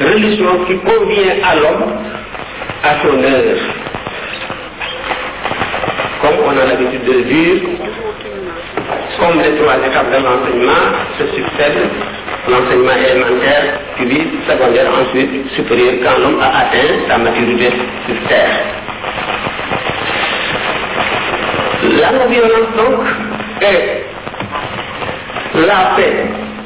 religion qui convient à l'homme, à son heure. Comme on a l'habitude de le dire, comme les trois étapes de l'enseignement se succèdent, l'enseignement élémentaire, puis secondaire, ensuite supérieur, quand l'homme a atteint sa maturité sur terre. La non-violence donc et la paix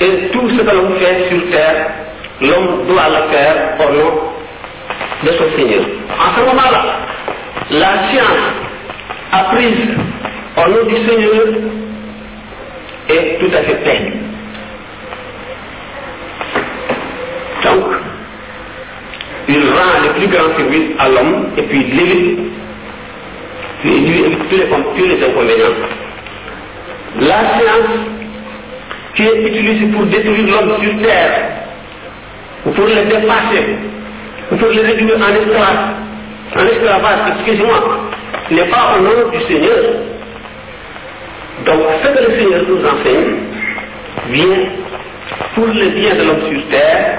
et tout ce que l'homme fait sur terre, l'homme doit le faire au nom de son Seigneur. En ce moment-là, la science apprise au nom du Seigneur est tout à fait perdue. Donc, il rend le plus grand service à l'homme et puis il l'évite. Il évite tous les, inconvénients. La science qui est utilisée pour détruire l'homme sur terre, ou pour le dépasser, ou pour le réduire en esclavage, en esclavage, excusez-moi, n'est pas au nom du Seigneur. Donc ce que le Seigneur nous enseigne vient pour le bien de l'homme sur terre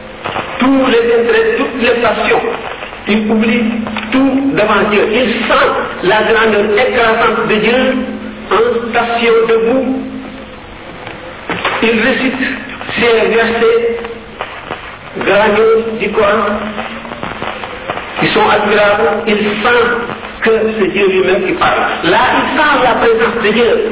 tous les intérêts, toutes les passions, il oublie tout devant Dieu. Il sent la grandeur écrasante de Dieu en station debout. Il récite ces versets grandioses du Coran qui sont admirables. Il sent que c'est Dieu lui-même qui parle. Là, il sent la présence de Dieu.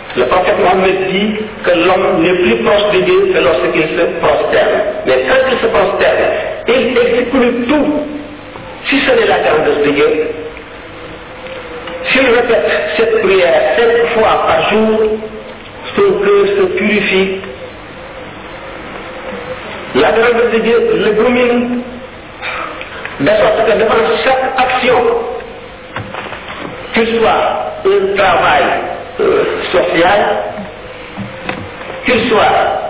Le prophète Mohammed dit que l'homme n'est plus proche de Dieu que lorsqu'il se prosterne. Mais quand il se prosterne, il exécute tout, si ce n'est la grandeur de Dieu. S'il répète cette prière sept fois par jour, son cœur se purifie. La grandeur de Dieu le brumine de sorte que devant chaque action, qu'il soit un travail euh, social, qu'il soit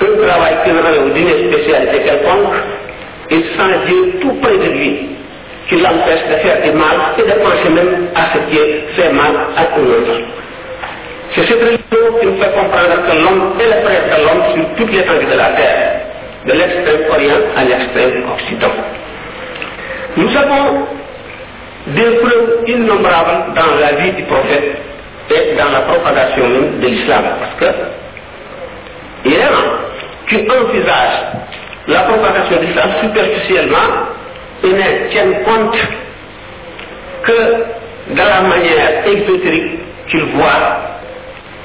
un travail criminel ou d'une spécialité quelconque, il sent Dieu tout près de lui, qui l'empêche de faire du mal et de penser même à ce qui fait mal à tout le monde. C'est cette religion qui nous fait comprendre que l'homme est le frère de l'homme sur toutes les règles de la terre de l'extrême orient à l'extrême occident. Nous avons des preuves innombrables dans la vie du prophète et dans la propagation de l'islam. Parce que il y qui envisage la propagation de l'islam superficiellement et ne tiennent compte que de la manière exotérique qu'il voit,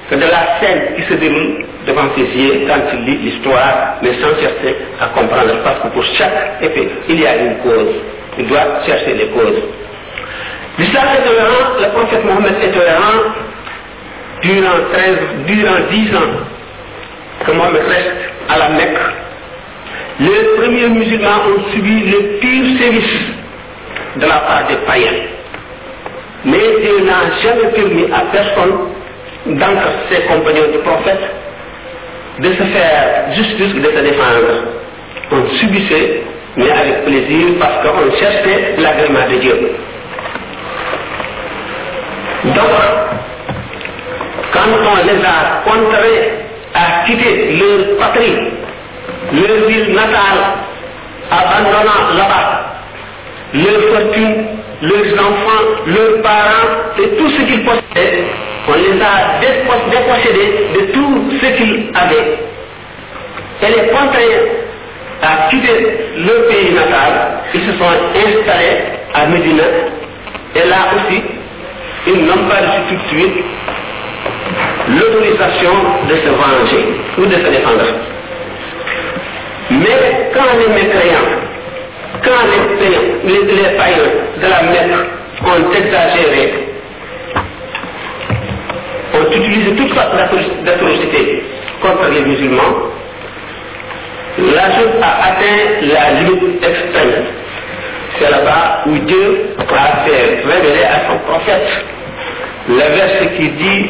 que de la scène qui se déroule devant ses yeux quand il lit l'histoire, mais sans chercher à comprendre, parce que pour chaque effet, il y a une cause. Il doit chercher les causes. L'islam est tolérant, le prophète Mohammed est tolérant durant, 13, durant 10 ans que Mohammed reste à la Mecque. Les premiers musulmans ont subi le pire service de la part des païens. Mais il n'a jamais permis à personne d'entre ses compagnons du prophète de se faire justice de se défendre. On subissait, mais avec plaisir, parce qu'on cherchait l'agrément de Dieu. Donc, quand on les a contraints à quitter leur patrie, leur ville natale, abandonnant là-bas leurs fortune, leurs enfants, leurs parents et tout ce qu'ils possédaient, on les a dépossédés de tout ce qu'ils avaient. Et les contraires à quitter leur pays natal, ils se sont installés à Medina. Et là aussi, ils n'ont pas reçu tout de suite l'autorisation de se venger ou de se défendre. Mais quand les mécréants, quand les, les, les de la Mecque ont exagéré ont utilisé toute sortes d'atrocités contre les musulmans, la chose a atteint la lutte extrême. C'est là-bas où Dieu a fait révéler à son prophète le verset qui dit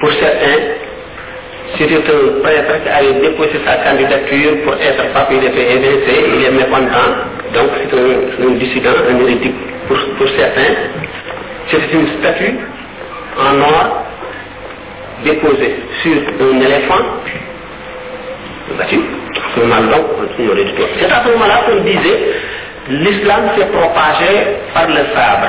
pour certains. C'était un prêtre qui avait déposé sa candidature pour être pape, il était il est mécontent, donc c'est un, dissident, un hérétique pour, certains. C'est une statue en or déposée sur un éléphant c'est à ce moment-là qu'on disait l'islam s'est propagé par le sabre.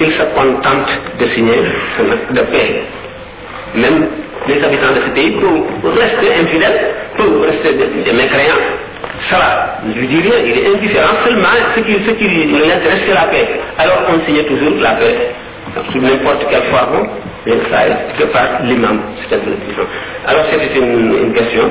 il se contente de signer la de paix. Même les habitants de ce pays, pour rester infidèles, pour rester des, mécréants, ça ne lui dit rien, il est indifférent, seulement ce qui, ce qui c'est la paix. Alors on signait toujours la paix, sous n'importe quelle forme, mais ça, de par l'imam, c'est-à-dire Alors c'était une question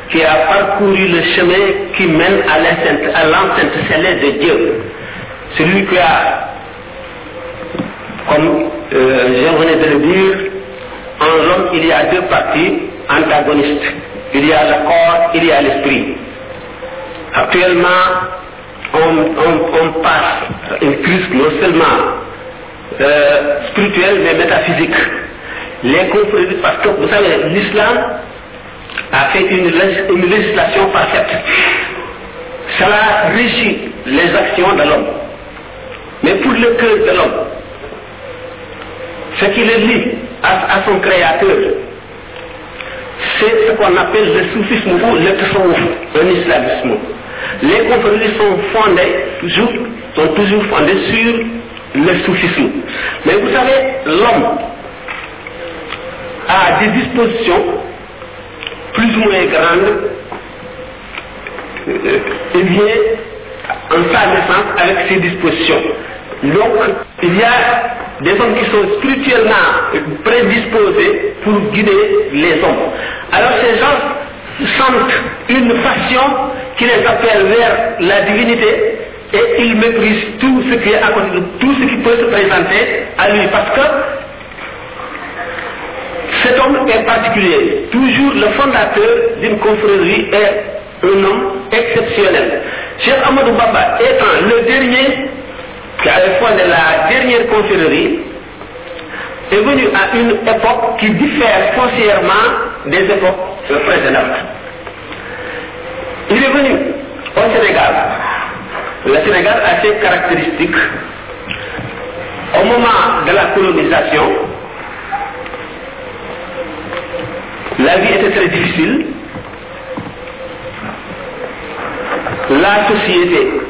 qui a parcouru le chemin qui mène à l'enceinte céleste de Dieu. Celui qui a, comme euh, je venais de le dire, en l'homme il y a deux parties antagonistes il y a le corps, il y a l'esprit. Actuellement, on, on, passe une crise non seulement euh, spirituelle mais métaphysique. Les conflits parce que vous savez, l'islam a fait une, une législation parfaite. Cela régit les actions de l'homme. Mais pour le cœur de l'homme, ce qui le lie à son créateur, c'est ce qu'on appelle le soufisme ou le tasawwuf, islamisme. Les conflits sont fondés toujours, sont toujours fondés sur le soufisme. Mais vous savez, l'homme a des dispositions plus ou moins grandes, euh, et vient en sa naissance avec ses dispositions. Donc, il y a des hommes qui sont spirituellement prédisposés pour guider les hommes. Alors ces gens sentent une passion qui les appelle vers la divinité et ils méprisent tout ce qui est à de tout ce qui peut se présenter à lui parce que cet homme est particulier. Toujours le fondateur d'une confrérie est un homme exceptionnel. Cheikh Amadou Baba étant le dernier qui à la fin de la dernière confrérie, est venu à une époque qui diffère foncièrement des époques précédentes. Il est venu au Sénégal. Le Sénégal a ses caractéristiques. Au moment de la colonisation, la vie était très difficile. La société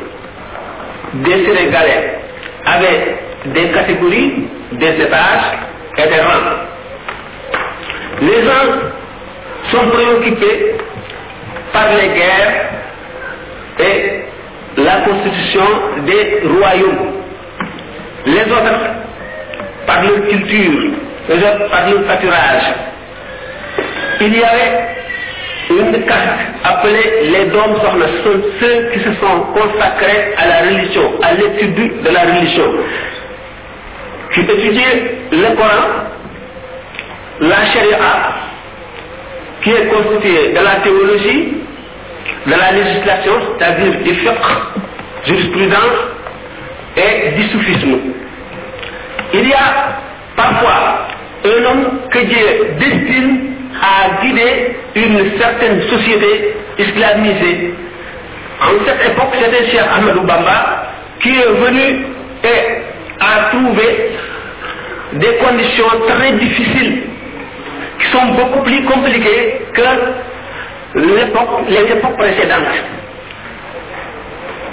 des Sénégalais avec des catégories, des étages et des rangs. Les uns sont préoccupés par les guerres et la constitution des royaumes. Les autres, par leur culture, les autres par leur pâturage. Il y avait une caste appelée les dons sont ceux qui se sont consacrés à la religion, à l'étude de la religion, qui étudient le Coran, la charia, qui est constituée de la théologie, de la législation, c'est-à-dire du fiqh, jurisprudence et du soufisme. Il y a parfois un homme que Dieu destine a guidé une certaine société islamisée. En cette époque, c'était Chef Ahmed Bamba qui est venu et a trouvé des conditions très difficiles qui sont beaucoup plus compliquées que les époques précédentes.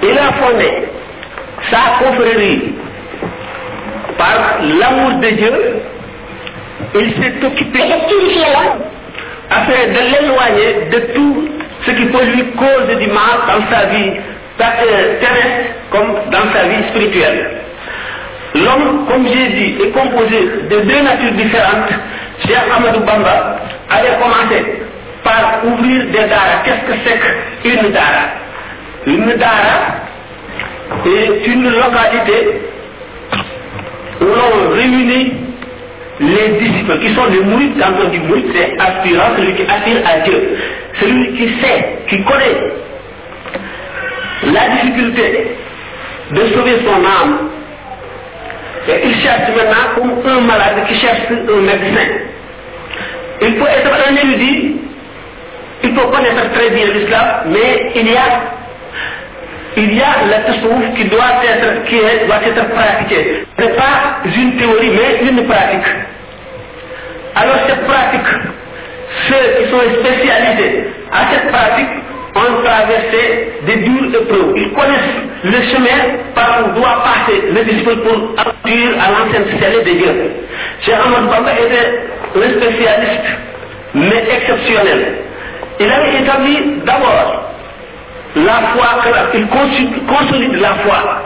Il a fondé sa confrérie par l'amour de Dieu. Il s'est occupé afin de l'éloigner de tout ce qui peut lui causer du mal dans sa vie euh, terrestre comme dans sa vie spirituelle. L'homme, comme j'ai dit, est composé de deux natures différentes. Cheikh Amadou Bamba avait commencé par ouvrir des dharas. Qu'est-ce que c'est qu'une dara Une dara est une localité où l'on réunit les disciples qui sont des mouïdes, quand du dit c'est aspirant, celui qui aspire à Dieu, celui qui sait, qui connaît la difficulté de sauver son âme. Et il cherche maintenant comme un malade qui cherche un médecin. Il peut être un érudit, il peut connaître très bien l'islam, mais il y a il y a la tasawuf qui doit être, qui être pratiquée. Ce n'est pas une théorie, mais une pratique. Alors cette pratique, ceux qui sont spécialisés à cette pratique ont traversé des dures épreuves. Ils connaissent le chemin par où doit passer le disciple pour aboutir à l'ancienne cellule de Dieu. Cheikh Ahmad Bamba était un spécialiste, mais exceptionnel. Il avait établi d'abord la foi, il consolide la foi.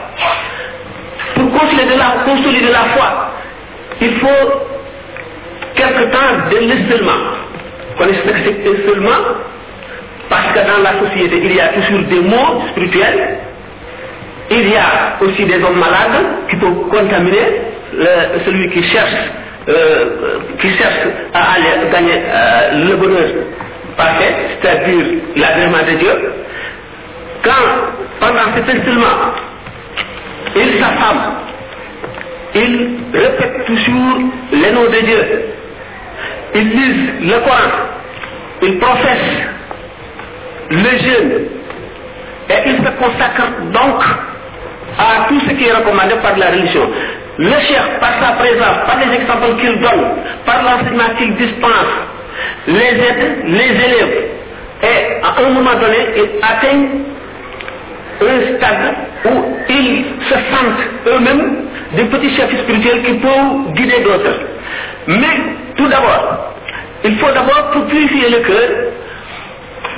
Pour consolider la, la foi, il faut quelque temps de l'isolement. seulement que seulement Parce que dans la société, il y a toujours des mots spirituels. Il y a aussi des hommes malades qui peuvent contaminer celui qui cherche, euh, qui cherche à aller gagner euh, le bonheur parfait, c'est-à-dire l'agrément de Dieu quand, pendant cet instrument, il s'assemble, il répète toujours les noms de Dieu, il lisent le Coran, il professe le jeûne, et il se consacre donc à tout ce qui est recommandé par la religion. Le chef, par sa présence, par les exemples qu'il donne, par l'enseignement qu'il dispense, les aide, les élèves, et à un moment donné, il atteint un stade où ils se sentent eux-mêmes des petits chefs spirituels qui peuvent guider d'autres. Mais tout d'abord, il faut d'abord purifier le cœur,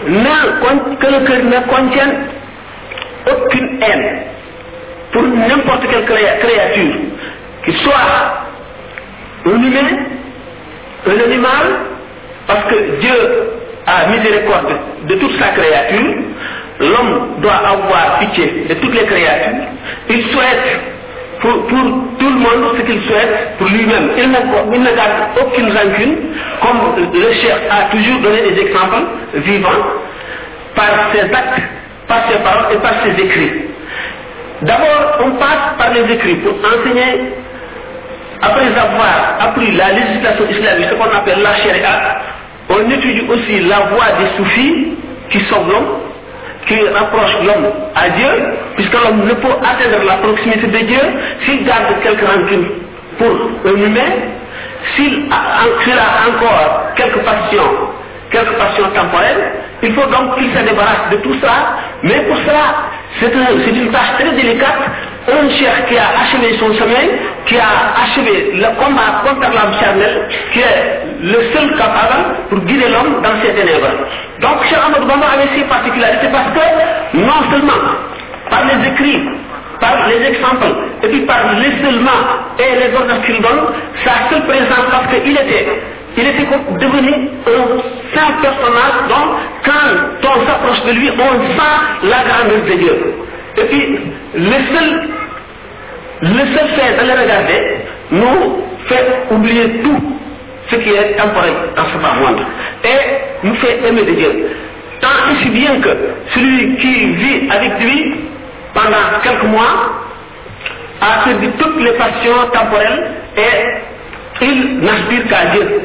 que le cœur ne contienne aucune haine pour n'importe quelle créature, qu'il soit un humain, un animal, parce que Dieu a les mis miséricorde de toute sa créature, l'homme doit avoir pitié de toutes les créatures. Il souhaite pour, tout le monde ce qu'il souhaite pour lui-même. Il, ne garde aucune rancune, comme le chef a toujours donné des exemples vivants par ses actes, par ses paroles et par ses écrits. D'abord, on passe par les écrits pour enseigner, après avoir appris la législation islamique, ce qu'on appelle la charia, on étudie aussi la voie des soufis qui sont l'homme qui rapproche l'homme à Dieu, puisque l'homme ne peut atteindre la proximité de Dieu s'il garde quelques rancunes pour un humain, s'il a, encore quelques passions, quelques passions temporelles, il faut donc qu'il se débarrasse de tout ça, mais pour cela, c'est une tâche très délicate un chef qui a achevé son chemin, qui a achevé le combat contre l'âme charnelle, qui est le seul capable pour guider l'homme dans ses ténèbres. Donc, Cheikh Ahmed Bamba avait ses particularités parce que, non seulement par les écrits, par les exemples, et puis par l'isolement et les ordres qu'il donne, sa seule présence parce qu'il était il était devenu un saint personnage dont, quand on s'approche de lui, on sent la grandeur de Dieu. Et puis, le seul, fait de regarder nous fait oublier tout ce qui est temporel dans ce monde et nous fait aimer de Dieu. Tant et si bien que celui qui vit avec lui pendant quelques mois a perdu toutes les passions temporelles et il n'aspire qu'à Dieu.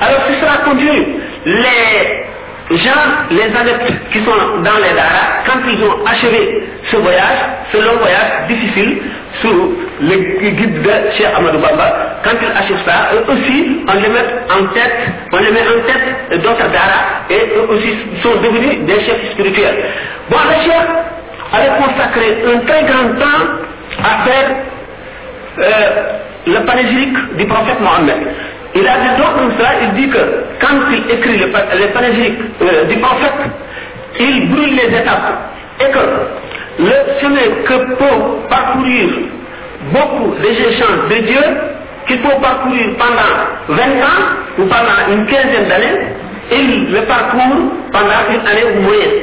Alors ce sera continu. Les Genre les adeptes qui sont dans les Dara, quand ils ont achevé ce voyage, ce long voyage difficile, sous le guide de Cheikh Amadou Bamba, quand ils achèvent ça, eux aussi, on les met en tête, on les en tête d'autres Dara, et eux aussi sont devenus des chefs spirituels. Bon, le Cheikh avait consacré un très grand temps à faire euh, le panégyrique du prophète Mohammed. Il a dit donc cela, il dit que quand il écrit les, les euh, du prophète, il brûle les étapes et que le sommet que pour parcourir beaucoup des échanges de Dieu, qu'il peut parcourir pendant 20 ans ou pendant une quinzaine d'années, il le parcourt pendant une année ou moyenne.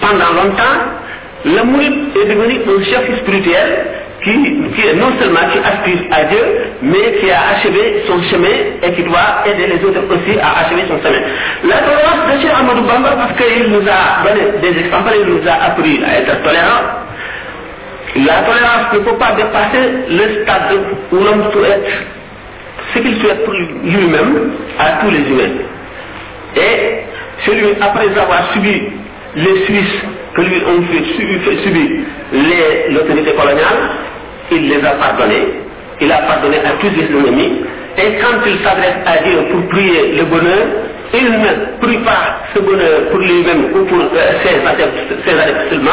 pendant longtemps, le mourid est devenu un chef spirituel qui, est non seulement qui aspire à Dieu, mais qui a achevé son chemin et qui doit aider les autres aussi à achever son chemin. La tolérance de Cheikh Amadou Bamba, parce qu'il nous a donné des exemples, il nous a appris à être tolérant. La tolérance ne peut pas dépasser le stade où l'homme souhaite ce qu'il souhaite pour lui-même à tous les humains. Et celui, après avoir subi les Suisses que lui ont fait, subi, l'autorité coloniale, il les a pardonnés. Il a pardonné à tous les ennemis. Et quand il s'adresse à Dieu pour prier le bonheur, il ne prie pas ce bonheur pour lui-même ou pour euh, ses, adeptes, seulement,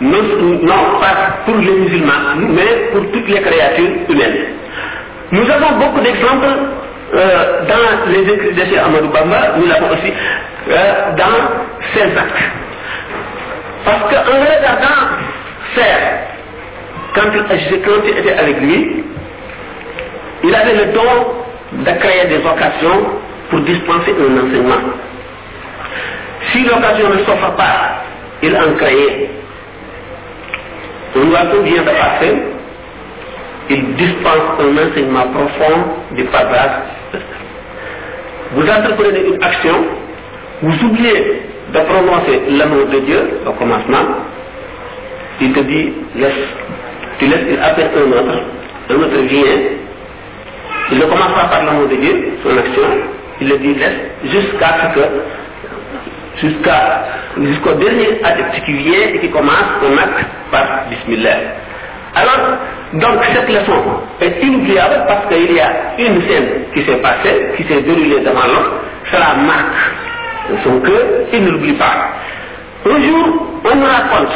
non, pas pour les musulmans, mais pour toutes les créatures humaines. Nous avons beaucoup d'exemples euh, dans les écrits de Amadou Bamba, nous l'avons aussi, euh, dans ses actes. Parce qu'en regardant faire, quand il était avec lui, il avait le don de créer des occasions pour dispenser un enseignement. Si l'occasion ne s'offre pas, il en créait. On voit combien de passer, il dispense un enseignement profond du paragraphe. Vous entreprenez une action, vous oubliez de prononcer l'amour de Dieu au commencement, il te dit laisse, tu laisses, il appelle un autre, un autre vient, il ne commence pas par l'amour de Dieu, son action, il le dit laisse jusqu'à ce que jusqu'à jusqu'au dernier acte qui vient et qui commence au acte par Bismillah. Alors, donc cette leçon est inoubliable parce qu'il y a une scène qui s'est passée, qui s'est déroulée devant l'homme, cela marque son cœur, il ne l'oublie pas. Un jour, on nous raconte,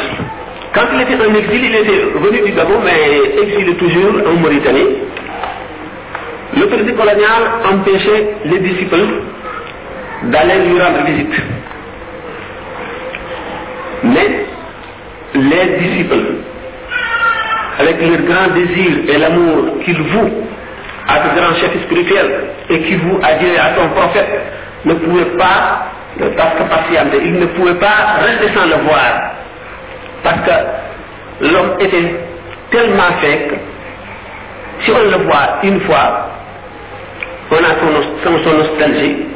quand il était en exil, il était venu du Gabon, mais exilé toujours en Mauritanie. L'autorité coloniale empêchait les disciples d'aller lui rendre visite. Mais les disciples, avec leur grand désir et l'amour qu'ils vouent à ce grand chef spirituel et qu'ils vouent a à son prophète, ne pouvaient pas euh, parce que il ne pouvait pas rester sans le voir. Parce que l'homme était tellement fait si on le voit une fois, on a son, son nostalgie.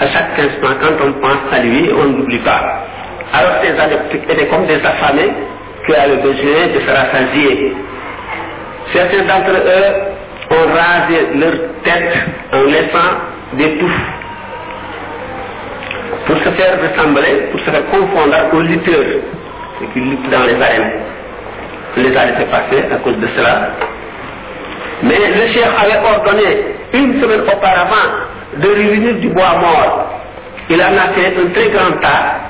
À chaque instant, quand on pense à lui, on n'oublie pas. Alors ces adeptes étaient comme des affamés qui avaient besoin de se rassasier. Certains d'entre eux ont rasé leur tête en laissant des touffes pour se faire ressembler, pour se faire confondre aux lutteurs, ceux qui luttent dans les arènes. Les arènes se passer à cause de cela. Mais le chef avait ordonné une semaine auparavant de réunir du bois mort. Il en a fait un très grand tas.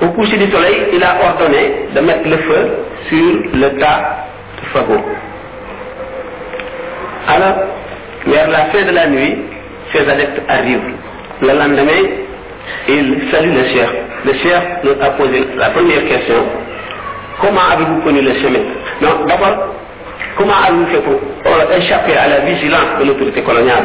Au coucher du soleil, il a ordonné de mettre le feu sur le tas de fagots. Alors, vers la fin de la nuit, ces adeptes arrivent. Le lendemain, il salue le chef. Le chef nous a posé la première question. Comment avez-vous connu le chemin Non, d'abord, comment avez-vous fait pour échapper à la vigilance de l'autorité coloniale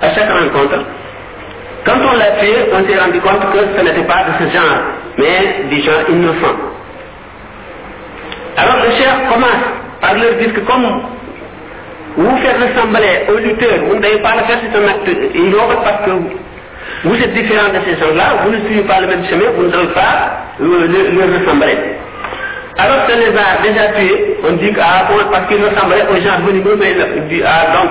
à chaque rencontre. Quand on l'a tué, on s'est rendu compte que ce n'était pas de ce genre, mais du genre innocent. Alors le chef commence par leur dire que comme vous faites ressembler au lutteur, vous n'avez pas le faire c'est un acte ignoble parce que vous êtes différent de ces gens-là, vous ne suivez pas le même chemin, vous ne devez pas leur ressembler. Alors que les a déjà tués, on dit ah, oh, parce qu'ils ressemblaient aux gens venus mais il ah, donc,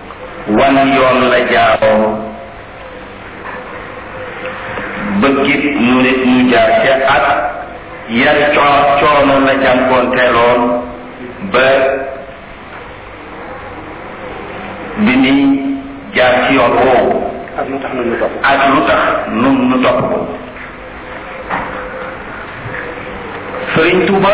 wan yoon la jaaroo bëggit nu nit ñu jaar ca ak yan coo coono la jànkoonteeloon ba bi ni jaar ci yoon woowu ak lu tax nu ñu topp ak lu tax nun nu topp ko Sëriñ Tuuba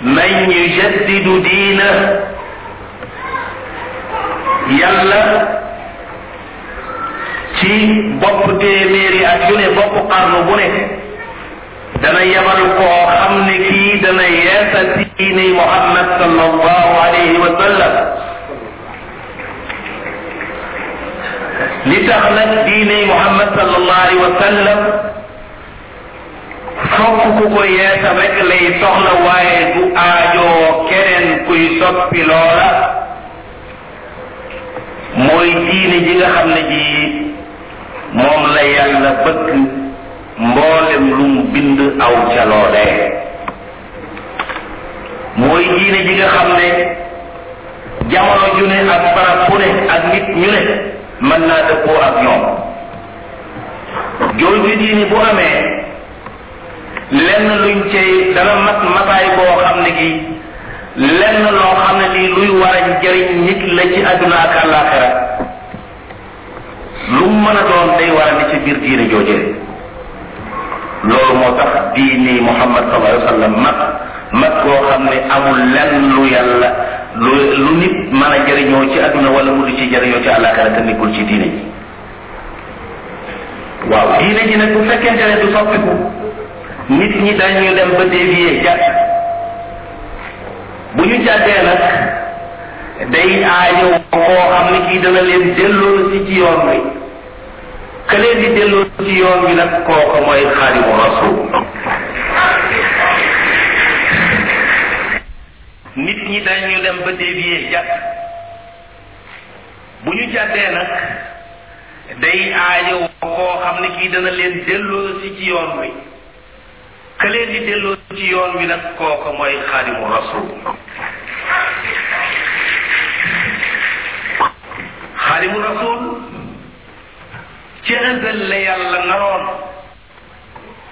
man yujaddidu diina yàlla ci bopp téeméeri ak yu ne bopp xarnu bu ne dana yebal koo xam ne kii dana yeesa diine Muhammad sallallahu alayhi wa sallam li tax nag diine Muhammad sallallahu alayhi wa sallam sopp ku ko yeesal rek lay soxla waaye du aajoo keneen kuy soppi loola mooy diine ji nga xam ne ji moom la yàlla bëgg mboolem lu mu bind aw ca loolee mooy diine ji nga xam ne jamono ju ne ak barab bu ne ak nit ñu ne mën naa dëppoo ak ñoom jooju diine bu amee lenn luñ cay dana mat mataay boo xam ne gi lenn loo xam ne lii luy war a jëriñ nit la ci àdduna ak àllaaxira lu mu mën a doon day war a ne ci biir diine joojee loolu moo tax diini muhammad sallallahu alayhi wa sallam mag mag koo xam ne amul lenn lu yàlla lu lu nit mën a jëriñoo ci àdduna wala mu du ci jëriñoo ci àllaaxira te nekkul ci diine ji waaw diine ji nag bu fekkente ne du soppiku nit ñi dañu dem ba dévier jàpp bu ñu jàddee nag day aajo koo xam ne kii dana leen delloo si ci yoon wi ka leen di delloo ci yoon wi nag kooku mooy xaadimu rasul nit ñi dañu dem ba dévier jàpp bu ñu jàddee nag day aajo koo xam ne kii dana leen delloo si ci yoon wi ka leen di delloo ci yoon wi nag kooka mooy xaadimu rasul xaadimu rasul ci ëndal la yàlla naroon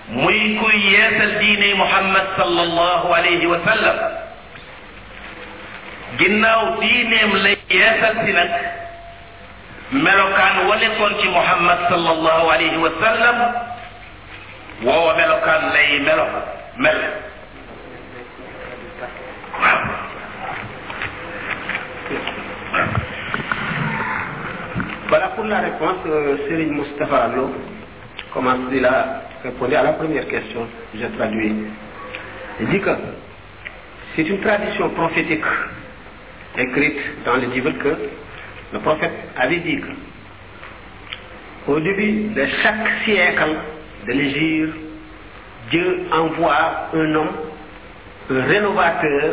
muy kuy yeesal diine muhammad sallallahu alayhi wa sallam ginnaaw diineem la yeesal si nag melokaan wa nekkoon ci muhammad sallallahu alayhi wa sallam woowa melokaan lay melo mel waaw Voilà pour la réponse, euh, Serigne Moustapha Lo. commence il a répondu à la première question, j'ai traduit. Il dit que c'est une tradition prophétique écrite dans le livre que le prophète avait dit qu'au au début de chaque siècle de l'Égypte, Dieu envoie un homme, rénovateur,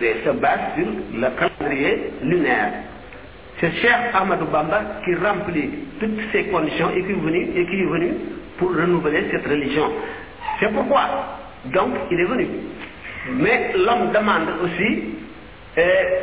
se base sur le calendrier lunaire. C'est Cheikh Ahmadou Bamba qui remplit toutes ces conditions et qui est venu, pour renouveler cette religion. C'est pourquoi, donc, il est venu. Mais l'homme demande aussi euh,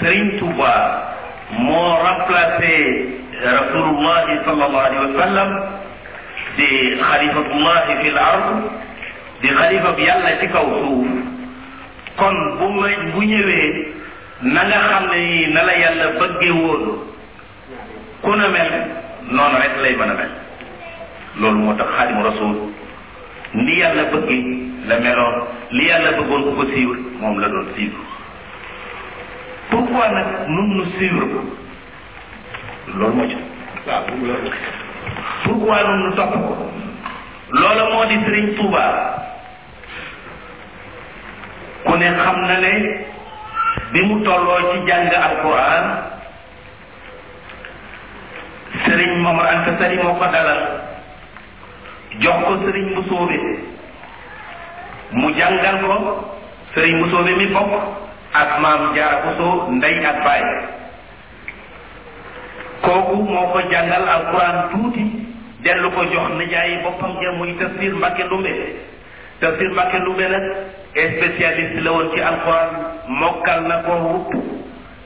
Sëriñ Tuuba moo remplacé rasulullahi sallallahu alayhi wa sallam di xalifatullahi fi l ard di xalifa bi yàlla ci kaw suuf kon bu ma bu ñëwee na nga xam ne na la yàlla bëggee woon ku na mel noonu rek lay mën a mel loolu moo tax xaadimu rasul ni yàlla bëgg la meloon li yàlla bëggoon ku ko suivre moom la doon suivre pourquoi nag nun nu suivre ko loolu moo ci waaw pourquoi nun nu topp ko loola moo di Sëriñ Tuuba ku ne xam na ne bi mu tolloo ci jàng alquran sëriñ Momar Anta Sali moo ko dalal jox ko sëriñ bu soobe mu jàngal ko sëriñ bu soobe mi bokk ak maam jaara bu soo ndey ak baay kooku moo ko jàngal alquran tuuti dellu ko jox nijaayi boppam ja muy tafsir Mbàkke Ndumbe tafsir Mbàkke Ndumbe nag spécialiste la woon ci alquran mokkal na ko wut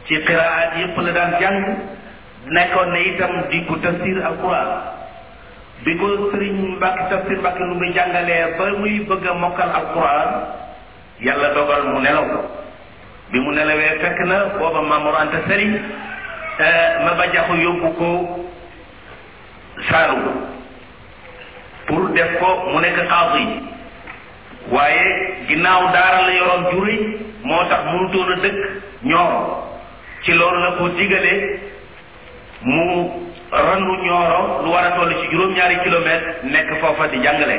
ci qiraat yépp la daan jàng nekkoon na itam di ko tafsir alquran bi ko sëriñ mbàkki tafsir mbàkki lu muy jàngalee ba muy bëgg a mokkal alquran yàlla dogal mu nelaw bi mu nelawee fekk na booba Mamour Anta Sali ma ba jaxu yóbbu ko Saalum pour def ko mu nekk xaadi waaye ginnaaw daara la yoroon ju rëy moo tax mënutoon a dëkk ñooro ci loolu la ko digale mu randu ñooro lu war a toll ci juróom-ñaari kilomètre nekk foofa di jàngale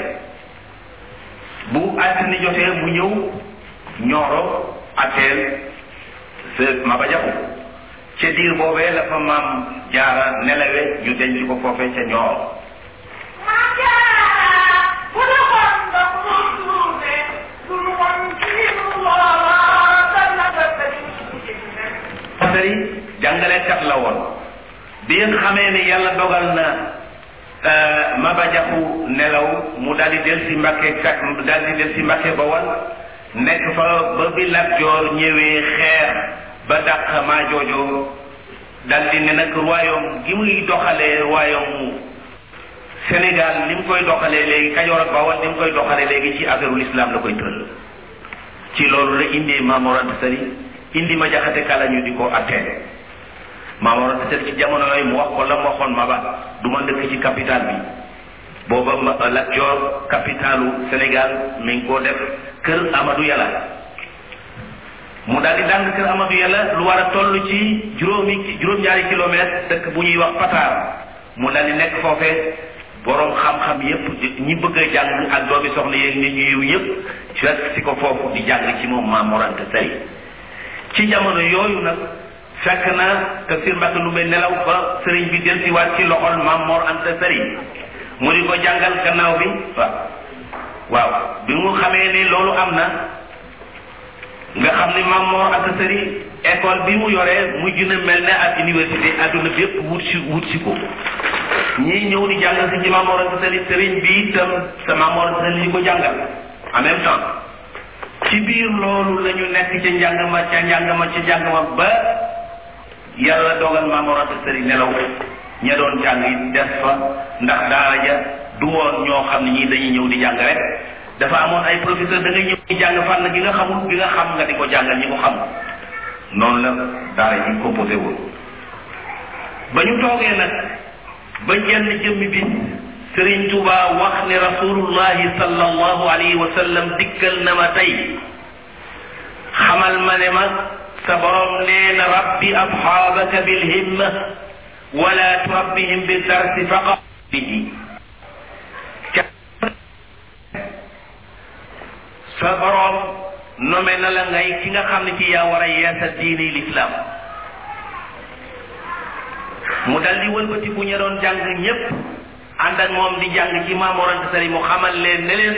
bu altine jotee mu ñëw ñooro atteel sa Maba Jaxu ca diir boobee la fa maam jaara nelawe ñu denc ko foofee ca ñoor maam jaara bu la xool ndox mu suufe bu lu xool jiitu loola dal na ba ba di suufe Xasari jàngalekat la woon bi nga xamee ne yàlla dogal na Maba Jaxu nelaw mu daal di del si Mbàkke ka daal di del si Mbàkke Bawol nekk fa ba bi Lat Joor ñëwee xeex ba dàq maa joojo daal di ne nag royaume gi muy doxalee royaume mu Sénégal ni mu koy doxalee léegi Kajoor ak Bawol ni mu koy doxalee léegi ci affaire u l'islam la koy tëral ci loolu la indee Maam Mor Anta Sali indi ma jaxate kala ñu di ko attee maam war a seet ci jamono yooyu mu wax ko la mu waxoon maba du ma dëkk ci capital bi booba ma- Lat Joor capitalu Sénégal mi ngi ko def kër Amadou Yàlla mu daal di dànd kër Amadou Yàlla lu war a toll ci juróomi juróom-ñaari kilomètre dëkk bu ñuy wax Pataar mu daal di nekk foofee boroom xam-xam yépp di- ñi bëgg a jàng ak doomi soxna yeeg nit ñu yiw yépp fekk si ko foofu di jàng ci moom Maam Mor Anta Sali ci jamono yooyu nag fekk na tafsir Mbàkke lu may nelaw ba sëriñ bi del si waat ci loxol maam Mor Anta Sali mu di ko jàngal gannaaw bi waaw waaw bi mu xamee ne loolu am na nga xam ne maam Mor Anta Sali école bi mu yoree mujj na mel ne ak université adduna bépp wut si wut si ko ñii ñëw di jàngal si ci maam Mor Anta Sali sëriñ bi itam sa maam Mor Anta Sali ko jàngal en même temps ci biir loolu la ñu nekk ca njàng ma ca njàng ma ca njàng ma ba yàlla dogal Maam Mor Anta Sali nelaw ña doon jàng it des fa ndax daara ja du woon ñoo xam ne ñii dañuy ñëw di jàng rek dafa amoon ay professeur da ngay ñëw di jàng fànn gi nga xamul gi nga xam nga di ko jàngal ñi ko xam noonu la daara ji composé woon ba ñu toogee nag ba jenn jëmmi bis sëriñ tuuba wax ne rasulullahi sallallahu alayhi wa sallam dikkal na ma tey xamal ma ne ma sa borom nee na rabbi asxaabaka bilhimma wala turabbihim bi darsi faqat bihi sa boroom nome na la ngay ki nga xam ne ci yaa war a yeesal diine lislaam mu dal di wëlbati bu ñu doon jàng ñépp ànd ak moom di jàng ci maamorante sari mu xamal leen ne leen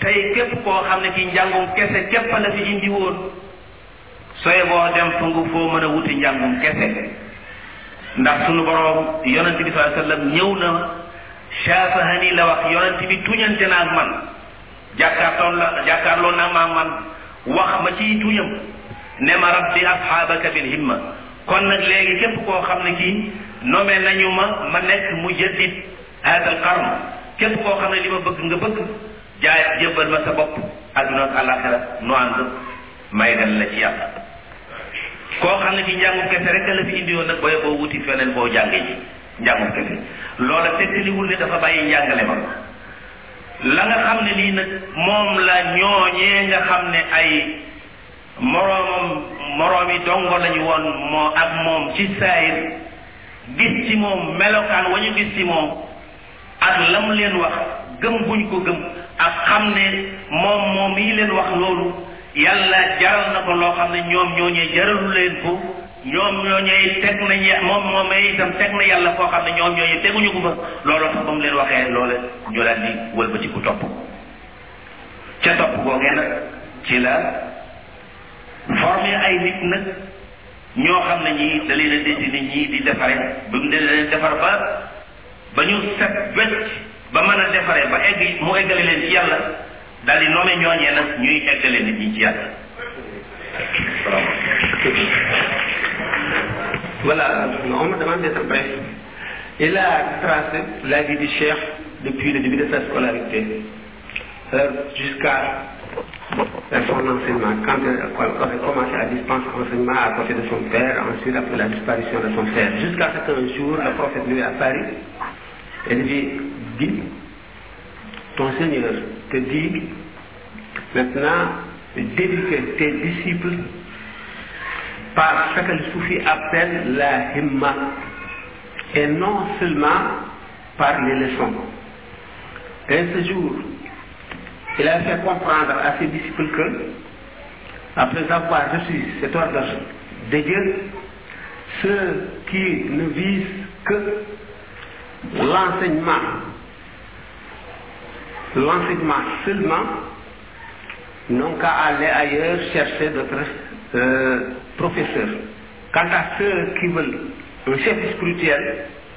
tey képp koo xam ne ci njàngum kese képp la fi indi woon soye boo dem tungu foo mën a wuti njàngum kese ndax sunu boroom yonent bi saa sallam ñëw na shaafahani la wax yonent bi tuñante na ak man jàkkaartoon la jàkkaarloo na ma man wax ma ciy tuñam ne ma rabbi asxaabaka bil himma kon nag léegi képp koo xam ne kii nommé nañu ma ma nekk mujaddid haadal qarn képp koo xam ne li ma bëgg nga bëgg jaay jébbal ma sa bopp adduna ak àllaaxira nu ànd may gan la ci yàlla koo xam ne ci njàngum kese rek la fi indi woon nag booy boo wuti feneen boo jànge ji njàngum kese loola tegtaliwul ne dafa bàyyi njàngale ma la nga xam ne lii nag moom la ñooñee nga xam ne ay moroomam moroomi dongo lañu woon moo ak moom ci saayir gis ci moom melokaan wa ñu gis ci moom ak la mu leen wax gëm guñ ko gëm ak xam ne moom moom yi leen wax loolu yàlla jaral na ko loo xam ne ñoom ñooñee jaralu leen ko ñoom ñooñee teg nañ ya- moom moomee itam teg na yàlla foo xam ne ñoom ñooñee teguñu ko fa looloo tax ba mu leen waxee loola ñu daal di wëlbati ku topp ca topp googee nag ci la formé ay nit nag ñoo xam ne ñii da leen a déddi nit ñii di defare bu mu leen defar ba ba ñu set wecc ba mën a defaree ba egg mu eggale leen ci yàlla daal di noome ñooñee nag ñuy eggale nit ñi ci yàlla Voilà, on me demande d'être bref. Il a tracé la vie du chef depuis le début de sa scolarité. jusqu'à son enseignement. Quand elle a commencé à dispenser enseignement à côté de son père, ensuite après la disparition de son père, jusqu'à ce qu'un jour le prophète lui à Paris et lui dit, ton Seigneur te dit, maintenant d'éduquer tes disciples par ce que le soufi appelle la himma, et non seulement par les leçons. Et ce jour, il a fait comprendre à ses disciples que, après avoir reçu cet ordre de Dieu, ceux qui ne visent que l'enseignement, l'enseignement seulement, n'ont qu'à aller ailleurs chercher d'autres euh, professeur. Quant à ceux qui veulent un chef spirituel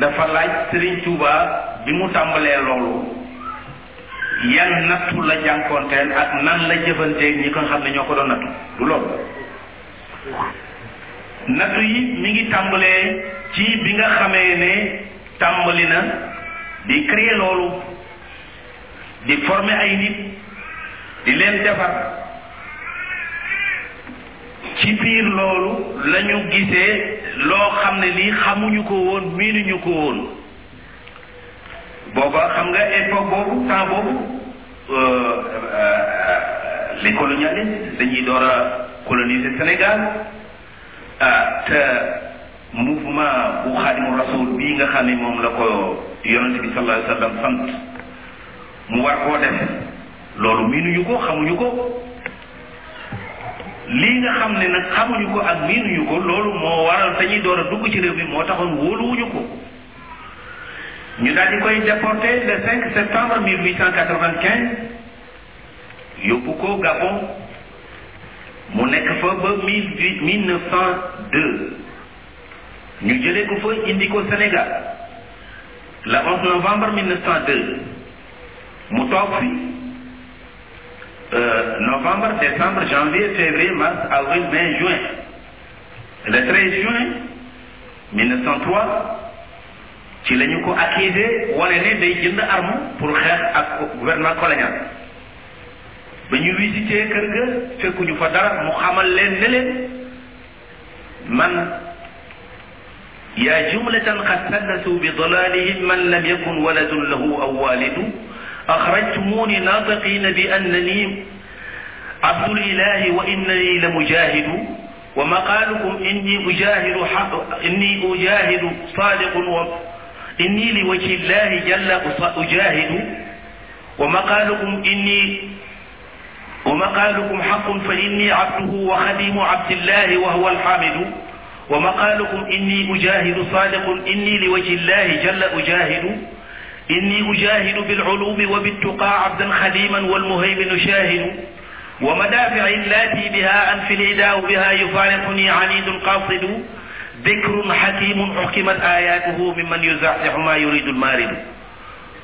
dafa laaj Sëriñ Tuuba bi mu tàmbalee loolu yan nattu la jànkoonteel ak nan la jëfanteeg ñi ko xam ne ñoo ko doon nattu du loolu nattu yi mi ngi tàmbalee ci bi nga xamee ne tàmbali na di créer loolu di former ay nit di leen defar Ci biir loolu lañu gise loo xam ne lii xamuñu ko woon miinuñu ko woon booba xam nga époque boobu temps boobu les colonialistes dañuy door a coloniser Sénégal ah te mouvement bu Xaadimu Rasuul bii nga xam ne moom la ko yonent bi sallallahu alayhi wa sallam sant mu war koo def loolu miinuñu ko xamuñu ko lii nga xam ne nag xamuñu ko ak miinuñu ko loolu moo waral te ñuy door a dugg ci réew mi moo taxoon wóoluwuñu ko ñu daal di koy déporté le 5 septembre 1895 yóbbu ko Gabon mu nekk fa ba 1902 ñu jëlee ko fa indi ko Sénégal le 11 novembre 1902 mu toog fi novembre décembre janvier février mars avril mai juin le 13 juin 1903 ci la ñu ko accusé wane ne day jënd arme pour xeex ak gouvernement colonial ba ñu visité kër ga fekkuñu fa dara mu xamal leen ne leen man يا جملة قد سلسوا بضلالهم من لم يكن ولد له أو والد أخرجتموني ناطقين بأنني عبد الإله وإنني لمجاهد ومقالكم إني أجاهد حق إني أجاهد صادق إني لوجه الله جل أجاهد ومقالكم إني ومقالكم حق فإني عبده وخديم عبد الله وهو الحامد ومقالكم إني أجاهد صادق إني لوجه الله جل أجاهد إني أجاهد بالعلوم وبالتقى عبدا خديما والمهيمن شاهد ومدافع التي بها أنفي العدا بها يفارقني عنيد قاصد ذكر حكيم حكمت آياته ممن يزحزح ما يريد المارد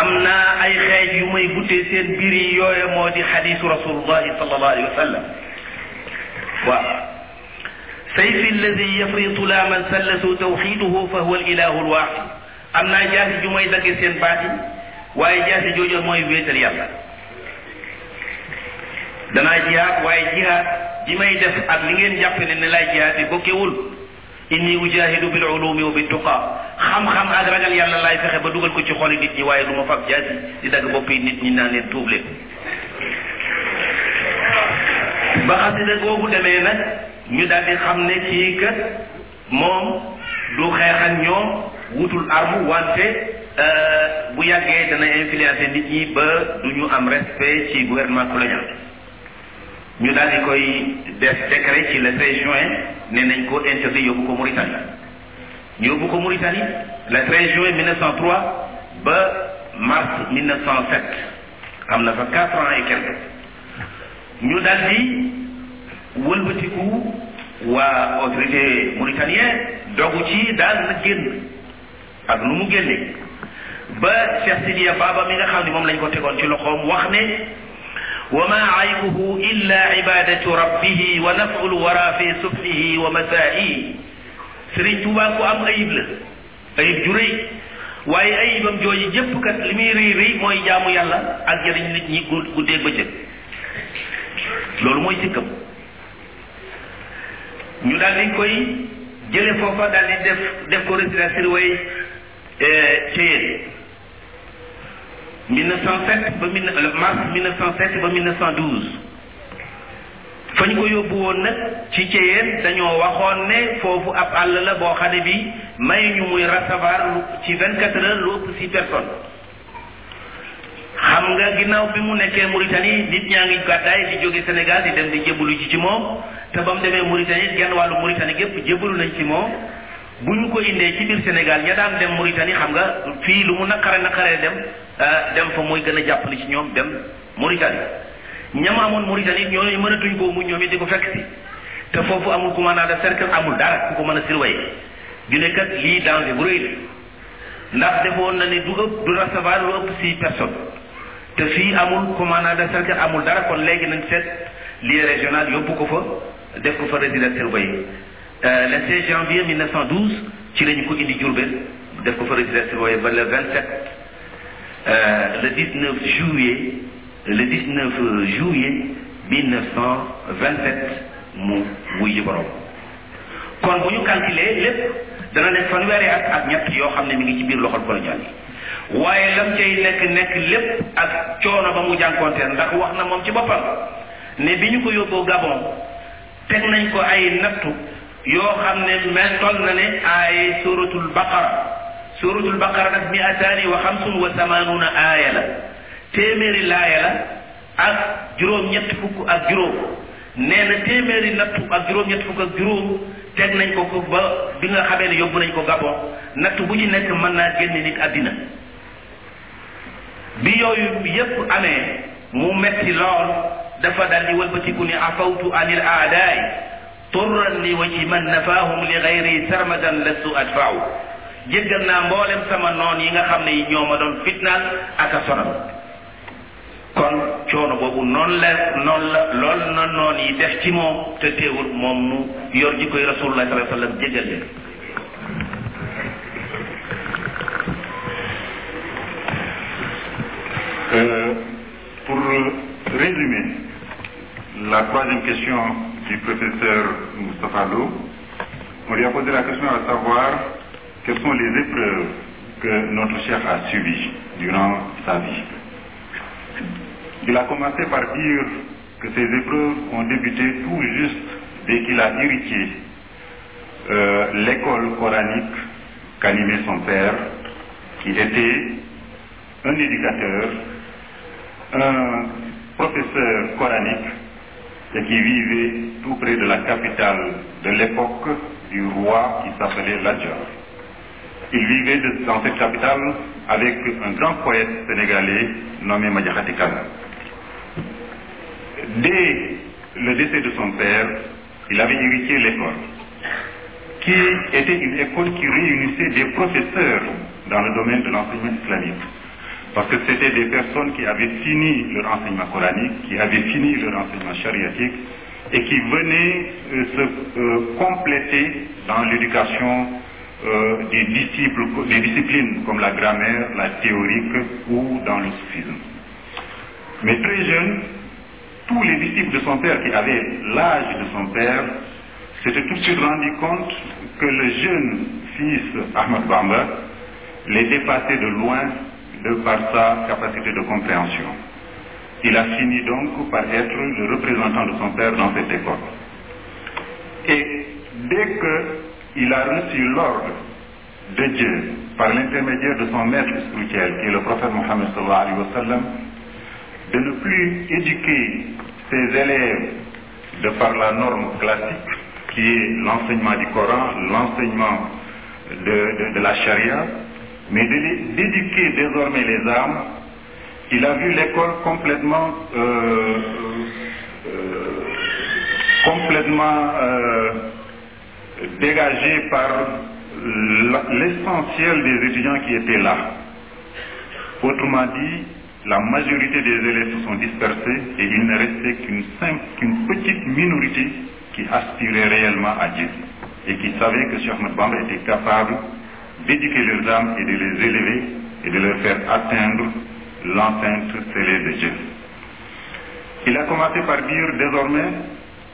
am na ay xeej yu may guddee seen biir yi yooye moo di xadiisu rasulullahi sallallahu alayhi wa sallam waaw sayfi alladi yafritu la man sallasu tawxiduhu fa huwa alilahu alwaxid am naa jaasi ju may dagge seen baat yi waaye jaasi jooju mooy wéetal yàlla danaa jihaat waaye jihaat ji may def ak li ngeen jàpp ne ne laay jihaat yi bokkewul inni ujaahidu bil ulumi wa bi tuqa xam-xam ak ragal yàlla laay fexe ba dugal ko ci xoli nit ñi waaye du ma fab jaasi di dagg bopp yi nit ñi naan leen tuub leen ba xasida googu demee nag ñu daal di xam ne kii kat moom du xeex ak ñoom wutul arme wante bu yàggee dana influencer nit ñi ba du ñu am respect ci gouvernement colonial ñu daal di koy def décret ci le 13 juin ne nañ ko interdit yóbbu ko Mauritanie ñu yóbbu ko Mauritanie le 13 juin 1903 ba mars 1907 am na fa 4 ans et quelques ñu daal di wëlbatiku waa autorité mauritanienne dogu ci daal na génn ak nu mu génne ba Cheikh Sidiya Baba mi nga xam ne moom lañ ko tegoon ci loxoom wax ne wa ma aybuhu illa ibadatu rabbihi wa naful wara fi subhihi wa masaa'ihi Sëriñ Tuubaa ku am ayib la ayib ju rëy waaye ayibam jooju jëpp kat li muy rëy rëy mooy jaamu yàlla ak jëriñ nit ñi guddee bëccëg loolu mooy sikkam ñu daal di koy jële foofa daal di def def ko résidence surveillée ca yéen 1907 ba mille mars 1907 ba 1912 fa ñu ko yóbbu woon nag ci Thiéyène dañoo waxoon ne foofu ab àll la boo xam ne bi may ñu muy recevoir ci 24 heures lu ëpp 6 personnes xam nga ginnaaw bi mu nekkee Mauritanie nit ñaa ngi gàddaay di jóge Sénégal di dem di jébbalu ci ci moom te ba mu demee Mauritanie genn wàllu Mauritanie gépp jébbalu nañ ci moom bu ñu ko indee ci biir Sénégal ña daan dem Mauritanie xam nga fii lu mu naqare naqaree dem euh, dem fa mooy gën a jàppale ci ñoom dem Mauritanie ñam amoon Mauritanie ñooñu mënatuñ koo mu ñoom it di ko fekk si te foofu amul commandant de cercle amul dara ku ko mën a surveiller ñu ne kat lii danger bu rëy la ndax defoon na ni du ëpp du recevoir lu ëpp six personnes te fii amul commandant de cercle amul dara kon léegi nañ seet lieu régional yóbbu ko fa def ko fa résidence surveillée le 16 janvier 1912 ci lañu ko indi Diourbel def ko fa résidence surveillée ba le 27 le 19 juillet le 19 juillet 1927 mu wuy ji borom kon bu ñu calculé lépp dana nekk fanweeri at ak ñett yoo xam ne mi ngi ci biir loxol colonial yi waaye lam cay nekk nekk lépp ak coono ba mu jànkonteel ndax wax na moom ci boppam ne bi ñu ko yóbboo Gabon teg nañ ko ay nattu yoo xam ne mel toll na ne ay suratul baqara suratul baqara nag mi ataani wa xamsun wa samaanuna aaya la téeméeri laaya la ak juróom ñett fukk ak juróom nee na téeméeri nattu ak juróom ñett fukk ak juróom teg nañ ko ko ba bi nga xamee ne yóbbu nañ ko Gabon nattu bu ci nekk mën naa génne nit àddina bi yooyu yépp amee mu metti lool dafa dal di wëlbatiku ni afawtu anil aadaay turran li waji man nafaahum li gayri sarmadan lastu adfaaw jéggal naa mboolem sama noon yi nga xam ne yi ñoo ma doon fitnaal ak a sonal kon coono boobu noonu la noonu la lool na noon yi def ci moom te teewul moom mu yor ji koy rasulullah sallallahu alayhi wa sallam jégal leen Euh, pour euh, résumer, la troisième question du professeur Moustapha Lo, on lui a posé la question à savoir quelles sont les épreuves que notre chef a subies durant sa vie. Il a commencé par dire que ces épreuves ont débuté tout juste dès qu'il a hérité euh, l'école coranique qu'animait son père, qui était un éducateur, un professeur coranique et qui vivait tout près de la capitale de l'époque du roi qui s'appelait Ladjar. Il vivait dans cette capitale avec un grand poète sénégalais nommé Kana. Dès le décès de son père, il avait hérité l'école, qui était une école qui réunissait des professeurs dans le domaine de l'enseignement islamique. Parce que c'était des personnes qui avaient fini leur enseignement coranique, qui avaient fini leur enseignement chariatique, et qui venaient euh, se euh, compléter dans l'éducation euh, des, disciples, des disciplines comme la grammaire, la théorique ou dans le soufisme. Mais très jeune, tous les disciples de son père qui avaient l'âge de son père s'étaient tout de suite rendus compte que le jeune fils Ahmed Bamba les dépassait de loin de par sa capacité de compréhension. Il a fini donc par être le représentant de son père dans cette école. Et dès qu'il a reçu l'ordre de Dieu par l'intermédiaire de son maître spirituel, qui est le prophète Mohammed sallallahu wa sallam, de ne plus éduquer ses élèves de par la norme classique, qui est l'enseignement du Coran, l'enseignement de la charia, mais d'éduquer désormais les armes, il a vu l'école complètement, euh, euh, complètement euh, dégagée par l'essentiel des étudiants qui étaient là. Autrement dit, la majorité des élèves se sont dispersés et il ne restait qu'une qu'une petite minorité qui aspirait réellement à Dieu et qui savait que Cheikh Mbamba était capable d'éduquer leurs âmes et de les élever et de leur faire atteindre l'enceinte scellée de Dieu. Il a commencé par dire désormais,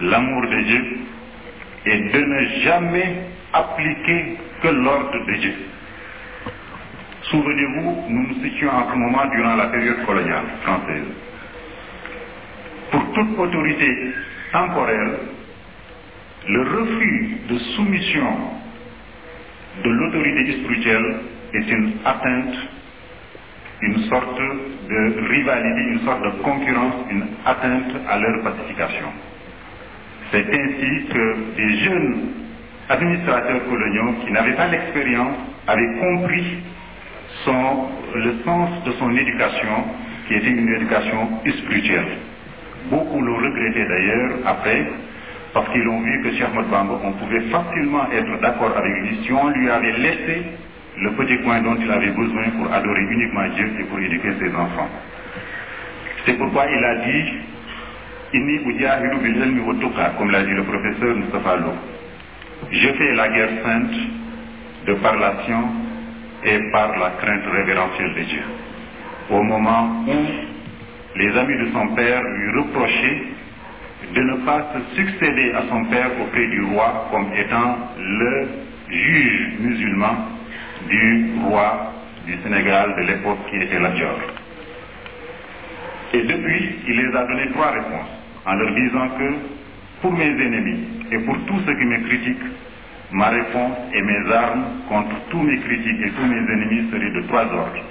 l'amour de Dieu et de ne jamais appliquer que l'ordre de Dieu. Souvenez-vous, nous nous situons en ce moment durant la période coloniale française. Pour toute autorité temporelle, le refus de soumission de l'autorité spirituelle est une atteinte, une sorte de rivalité, une sorte de concurrence, une atteinte à leur pacification. C'est ainsi que des jeunes administrateurs coloniaux qui n'avaient pas l'expérience avaient compris son, le sens de son éducation, qui était une éducation spirituelle. Beaucoup l'ont regretté d'ailleurs après, parce qu'ils ont vu que Cheikh Bamba, on pouvait facilement être d'accord avec lui si on lui avait laissé le petit coin dont il avait besoin pour adorer uniquement Dieu et pour éduquer ses enfants. C'est pourquoi il a dit comme l'a dit le professeur Mustafa Lo. Je fais la guerre sainte de par l'action et par la crainte révérentielle de Dieu. Au moment où les amis de son père lui reprochaient de ne pas se succéder à son père auprès du roi comme étant le juge musulman du roi du Sénégal de l'époque qui était la Dior. Et depuis, il les a donné trois réponses en leur disant que pour mes ennemis et pour tous ceux qui me critiquent, ma réponse et mes armes contre tous mes critiques et tous mes ennemis seraient de trois ordres.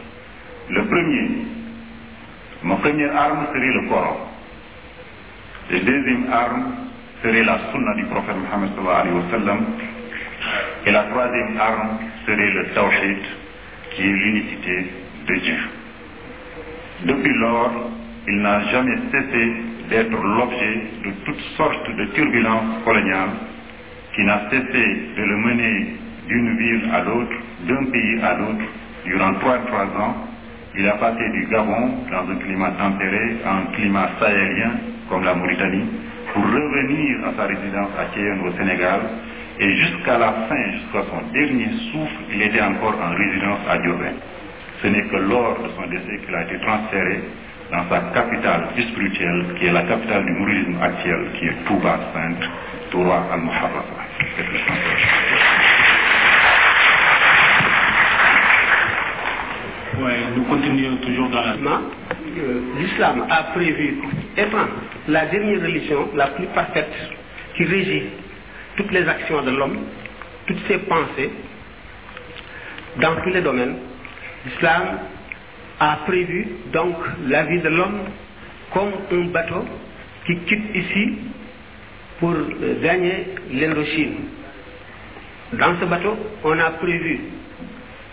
Le premier, ma première arme serait le Coran. La deuxième arme serait la sunna du prophète Mohammed Et la troisième arme serait le tawhid, qui est l'unicité de Dieu. Depuis lors, il n'a jamais cessé d'être l'objet de toutes sortes de turbulences coloniales qui n'a cessé de le mener d'une ville à l'autre, d'un pays à l'autre, durant trois, trois ans. Il a passé du Gabon, dans un climat tempéré, à un climat sahélien, comme la Mauritanie, pour revenir à sa résidence à Cayenne au Sénégal. Et jusqu'à la fin, jusqu'à son dernier souffle, il était encore en résidence à Durban. Ce n'est que lors de son décès qu'il a été transféré dans sa capitale spirituelle, qui est la capitale du mourisme actuel, qui est Touba Sainte, Touba Al-Muharram. nous continuons toujours dans l'islam. Euh, l'islam a prévu étant la dernière religion la plus parfaite qui régit toutes les actions de l'homme, toutes ses pensées, dans tous les domaines. L'islam a prévu donc la vie de l'homme comme un bateau qui quitte ici pour euh, gagner l'Indochine. Dans ce bateau, on a prévu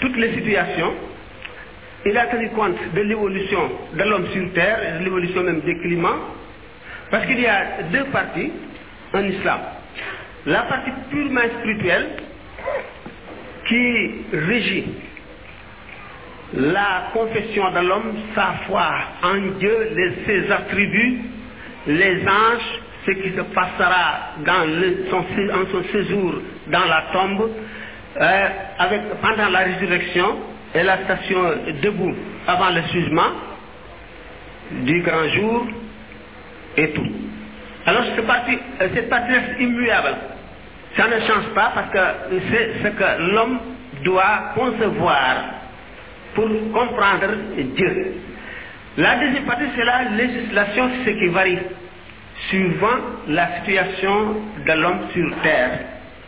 toutes les situations. Il a tenu compte de l'évolution de l'homme sur Terre, de l'évolution même des climats, parce qu'il y a deux parties en islam. La partie purement spirituelle qui régit la confession de l'homme, sa foi en Dieu, les, ses attributs, les anges, ce qui se passera dans son, en son séjour dans la tombe, euh, pendant la résurrection et la station debout avant le jugement du grand jour et tout. Alors cette partie, euh, immuable. Ça ne change pas parce que c'est ce que l'homme doit concevoir pour comprendre Dieu. La deuxième partie, c'est la législation, ce qui varie suivant la situation de l'homme sur terre.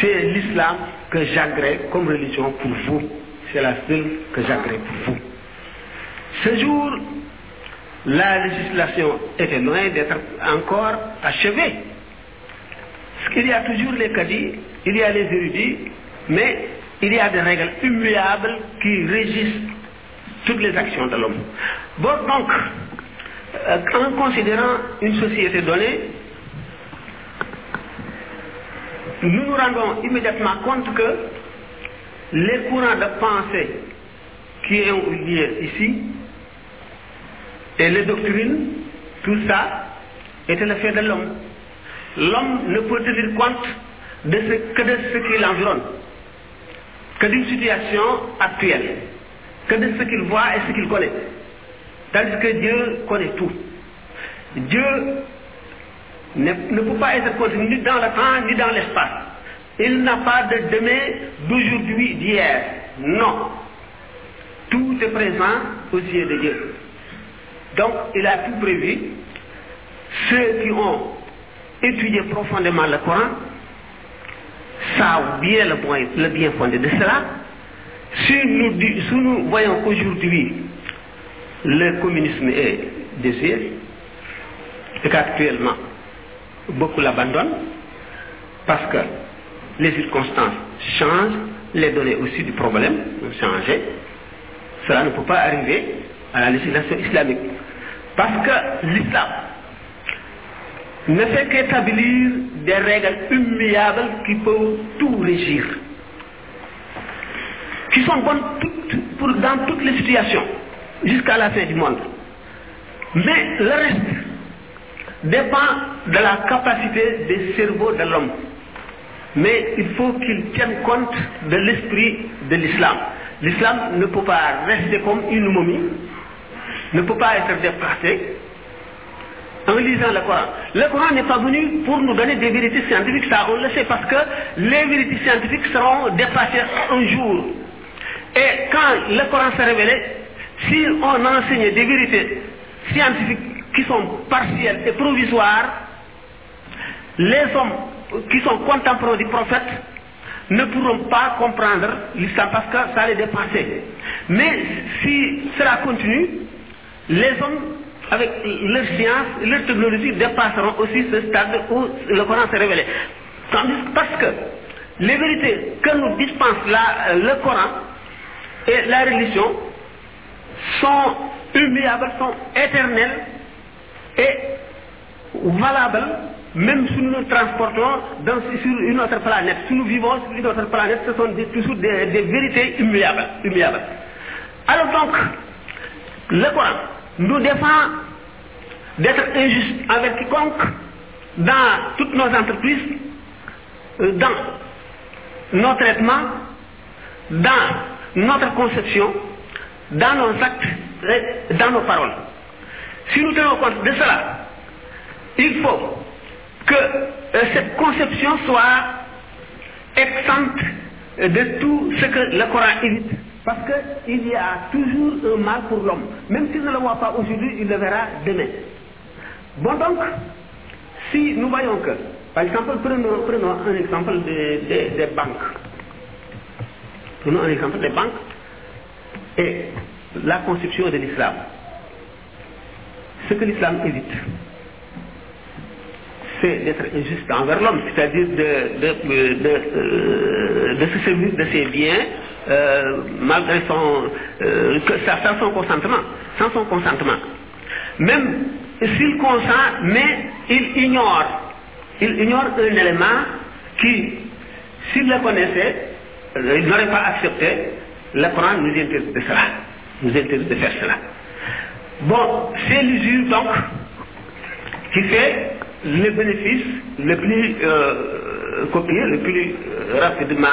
C'est l'islam que j'agrée comme religion pour vous. C'est la seule que j'agrée pour vous. Ce jour, la législation était loin d'être encore achevée. Il qu'il y a toujours les cadis, il y a les érudits, mais il y a des règles immuables qui régissent toutes les actions de l'homme. Bon, donc, euh, en considérant une société donnée, nous nous rendons immédiatement compte que les courants de pensée qui ont lieu ici et les doctrines, tout ça, était le fait de l'homme. L'homme ne peut dire compte de que de ce qui l'environne que d'une situation actuelle, que de ce qu'il voit et ce qu'il connaît. Tandis que Dieu connaît tout. Dieu ne, peut pas être contenu ni dans le temps ni dans l'espace. Il n'a pas de demain, d'aujourd'hui, d'hier. Non. Tout est présent aux yeux de Dieu. Donc, il a tout prévu. Ceux qui ont étudié profondément le Coran ça bien le, point, le bien fondé de cela. Si nous, voyons qu'aujourd'hui le communisme est désir, et qu'actuellement beaucoup l'abandonnent parce que les circonstances changent, les données aussi du problème ont changé, cela ne peut pas arriver à la législation islamique. Parce que l'islam ne fait qu'établir des règles immuables qui peuvent tout régir, qui sont bonnes pour, dans toutes les situations, jusqu'à la fin du monde. Mais le reste dépend de la capacité des cerveaux de l'homme. Mais il faut qu'il tienne compte de l'esprit de l'islam. L'islam ne peut pas rester comme une momie, ne peut pas être dépassé, en lisant le Coran. Le Coran n'est pas venu pour nous donner des vérités scientifiques, ça on le sait, parce que les vérités scientifiques seront dépassées un jour. Et quand le Coran s'est révélé, si on enseigne des vérités scientifiques qui sont partielles et provisoires, les hommes qui sont contemporains du prophète ne pourront pas comprendre l'islam parce que ça les dépasser. Mais si cela continue, les hommes avec leur science, leur technologie dépasseront aussi ce stade où le Coran s'est révélé. parce que les vérités que nous dispense euh, le Coran et la religion sont humiliables, sont éternelles et valables même si nous nous transportons sur une autre planète, si nous vivons sur une autre planète, ce sont toujours des, vérités humiliables. immuables. Alors donc, le Coran, nous défend d'être injuste avec quiconque dans toutes nos entreprises, dans nos traitements, dans notre conception, dans nos actes, dans nos paroles. Si nous tenons compte de cela, il faut que euh, cette conception soit exempte de tout ce que le Coran évite parce qu'il y a toujours un mal pour l'homme. Même s'il ne le voit pas aujourd'hui, il le verra demain. Bon donc, si nous voyons que, par exemple, prenons, un exemple des, banques. Prenons un exemple des banques et la conception de l'islam. Ce que l'islam évite c'est d'être injuste envers l'homme, c'est-à-dire de, de, de, de, euh, se servir de ses biens euh, malgré son, euh, sans son consentement, sans son consentement. Même s'il consent, mais il ignore, il ignore un élément qui, s'il le connaissait, il n'aurait pas accepté. Le Coran nous interdit de cela, nous interdit de faire cela. Bon, c'est l'usure donc qui fait les bénéfices le plus euh, copié, le plus euh, rapidement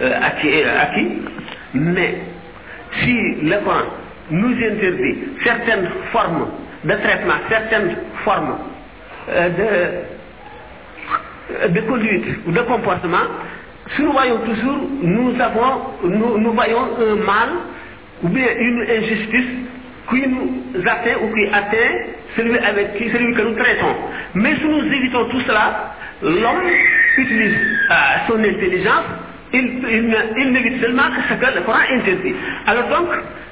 euh, acquis, mais si le Coran nous interdit certaines formes de traitement, certaines formes de, conduite ou de comportement, si voyons toujours, nous, avons, nous, nous voyons un mal ou bien une injustice qui nous atteint ou qui atteint celui avec qui, celui que nous traitons. Mais si nous évitons tout cela, l'homme utilise euh, son intelligence, il, n'évite seulement que ce que le Coran interdit. Alors donc,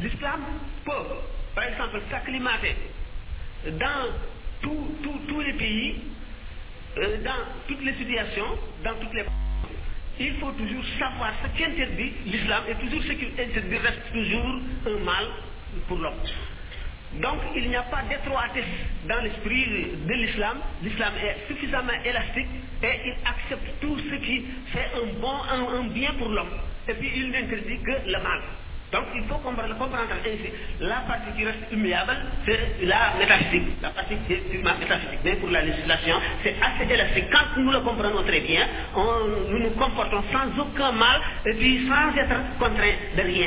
L'islam peut, par exemple, s'acclimater dans tous les pays, euh, dans toutes les situations, dans toutes les... Il faut toujours savoir ce qui interdit l'islam et toujours ce qui interdit reste toujours un mal pour l'homme. Donc il n'y a pas d'étroitesse dans l'esprit de l'islam. L'islam est suffisamment élastique et il accepte tout ce qui fait un bon, un, bien pour l'homme. Et puis il n'interdit que le mal. Donc il faut comprendre, comprendre La partie qui reste humiliable, c'est la métaphysique. La partie qui est purement métaphysique. Mais pour la législation, c'est assez élastique. Quand nous le comprenons très bien, on, nous nous comportons sans aucun mal et puis sans être contraints de rien,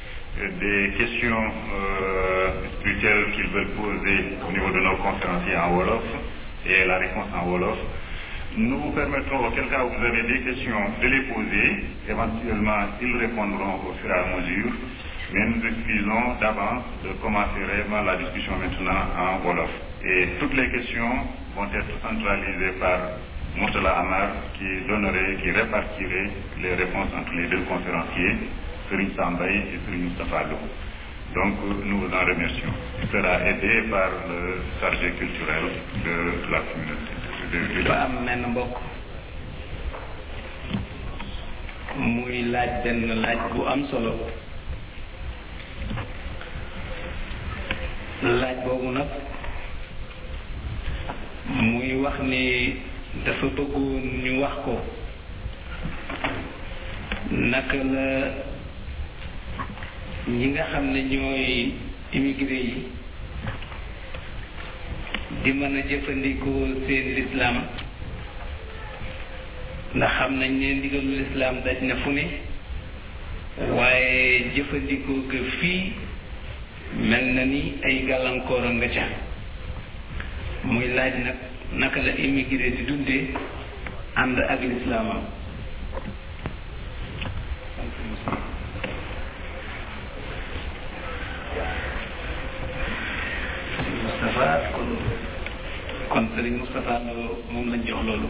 des questions spirituelles qu'ils veulent poser au niveau de nos conférenciers en Wolof et la réponse en Wolof. Nous vous permettrons, auquel cas vous avez des questions, de les poser. Éventuellement, ils répondront au fur et à mesure. Mais nous excusons d'avance de commencer réellement la discussion maintenant en Wolof. Et toutes les questions vont être centralisées par Mourtala Amar qui donnerait, qui répartirait les réponses entre les deux conférenciers, Serigne Sambay et Serigne Moustapha Lo. Donc nous vous en remercions. Il sera aidé par le chargé culturel de la communauté. de- de- dafa am menn mbokk muy laaj benn laaj bu am solo laaj boobu nag muy wax ni dafa bëggoon ñu wax ko naka la ñi nga xam ne ñooy immigré yi di mën a jëfandikoo seen lislaam ndax xam nañ ne ndigalu lislaam daj na fu ne waaye jëfandikoo ga fii mel na ni ay gàllankoor a nga ca muy laaj nag naka la immigré di dundee ànd ak lislaamam Moustapha kon kon Serigne Moustapha Lo moom lañ jox loolu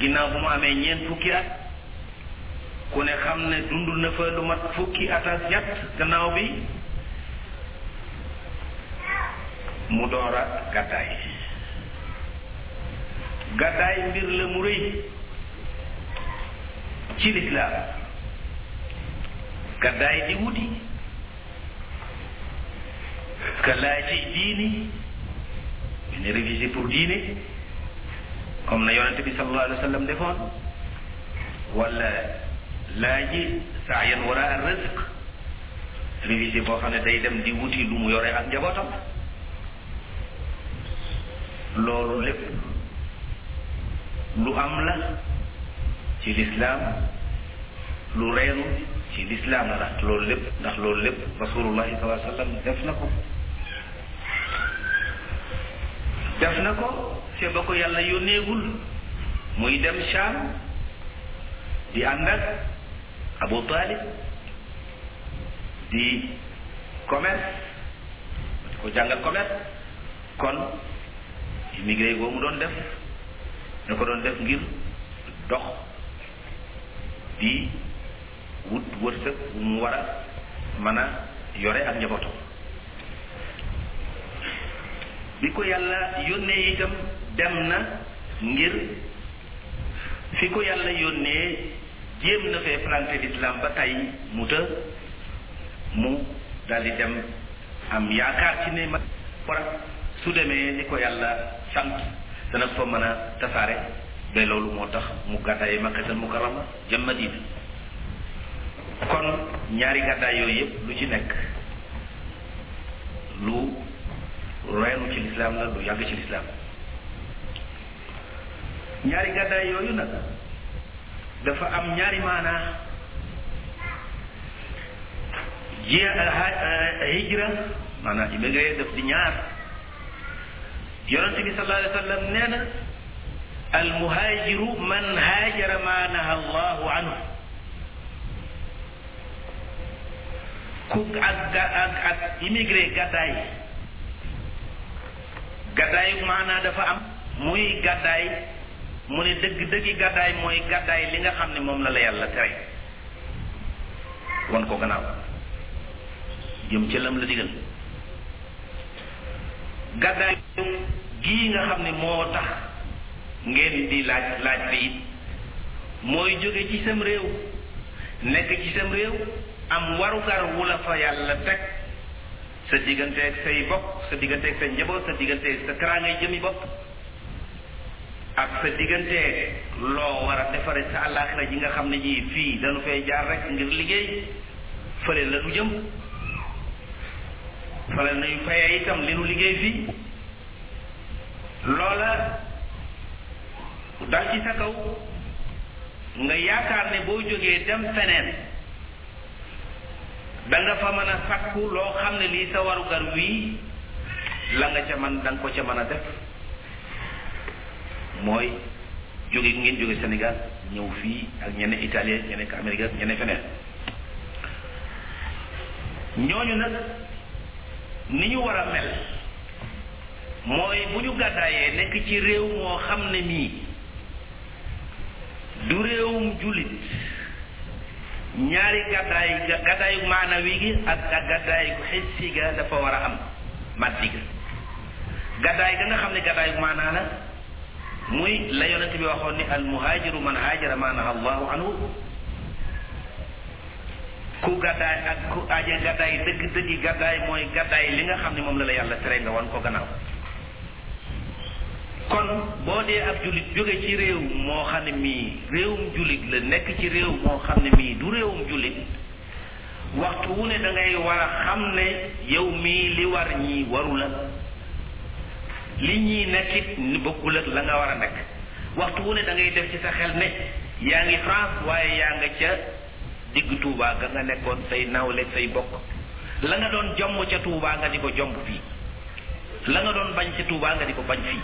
Ginnaaw bu mu amee ñeent fukki at, ku ne xam ne dund na fa lu mat fukki at ak ñett gannaaw bi mu door a gàddaay gàddaay mbir la mu rëy ci lislaam gàddaay di wuti parce que laa ci diini ñu ne révisé pour diine comme na yonente bi sallallahu alayhi wa sallam defoon wala laa ji saayan wara ar rizq révisé boo xam ne day dem di wuti lu mu yore ak njabootam loolu lépp lu am la ci lislaam lu reenu ci lislaam la loolu lépp ndax loolu lépp rasulullahi sallallahu alayhi wa sallam def na ko def na ko te ba ko yàlla yónneegul muy dem Shaam di ànd ak Abu Talib di commerce di ko jàngal commerce kon immigré boobu mu doon def da ko doon def ngir dox di wut wërsëg bu mu war a mën a yore ak njabootam bi ko yàlla yónnee itam dem na ngir fi ko yàlla yónnee jéem na fee planté l'islam ba tey mu të mu daal di dem am yaakaar ci ne ma war a su demee ni ko yàlla sant dana fa mën a tasaare ba loolu moo tax mu gàddaay Makkatal Mukarrama jëm Madina kon ñaari gàddaay yooyu yëpp lu ci nekk lu reenu ci lislaam la lu yàgg ci lislaam ñaari gàddaay yooyu nag dafa am ñaari maanaa ji hijra maanaam immigré daf di ñaar yonente bi sallallahu alayhi wa sallam nee na almuhaajiru man haajara ma naha allahu anhu ku ak ga ak ak immigré gàddaay gàddaay maanaa dafa am muy gàddaay mu ne dëgg dëggi gàddaay mooy gàddaay li nga xam ne moom la la yàlla tere wan ko gannaaw jëm ca lam la digal gàddaay gii nga xam ne moo tax ngeen di laaj laaj bi it mooy jóge ci sam réew Nekk ci sam réew am warugar wu la fa Yàlla teg, sa diggante ak say bokk, sa diggante ak sa njaboot, sa diggante ak sa teraangay jëmmi bopp, ak sa diggante loo war a defare sa àllaaxira ji nga xam ne ji fii dañu fay jaar rek ngir liggéey fële la nu jëm fële nuy faye itam li nu liggéey fii loola mu dal ci sa kaw nga yaakaar ne boo jógee dem feneen da nga fa mën a sakku loo xam ne lii sa warugar wii la nga ca man da nga ko ca mën a def mooy jóge gi ngeen jóge Sénégal ñëw fii ak ñene Italie ñe nekk Amérique ak ñe ne feneen ñooñu nag ni ñu war a mel mooy bu ñu gàddaayee nekk ci réew moo xam ne mii du réewum jullit ñaari gàddaay gàddaayu maanawi gi ak ak gàddaayu xissi ga dafa war a am maddi ga gàddaay ga nga xam ne gàddaayu maanaa la muy la yonent bi waxoon ni al muhaajiru man haajara maa naha allahu anhu ku gàddaay ak ku aje gàddaay dëgg dëggi gàddaay mooy gàddaay li nga xam ne moom la la yàlla tere nga wan ko gannaaw kon boo dee ab jullit jóge ci réew moo xam ne mii réewum jullit la nekk ci réew moo xam ne mii du réewum jullit waxtu wu ne da ngay war a xam ne yow mii li war ñii waru la li ñii nekkit ni bokkul ak la nga war a nekk waxtu wu ne da ngay def ci sa xel ne yaa ngi France waaye yaa nga ca digg Touba ga nga nekkoon say nawle say bokk la nga doon jomb ca Touba nga di ko jomb fii la nga doon bañ ca Touba nga di ko bañ fii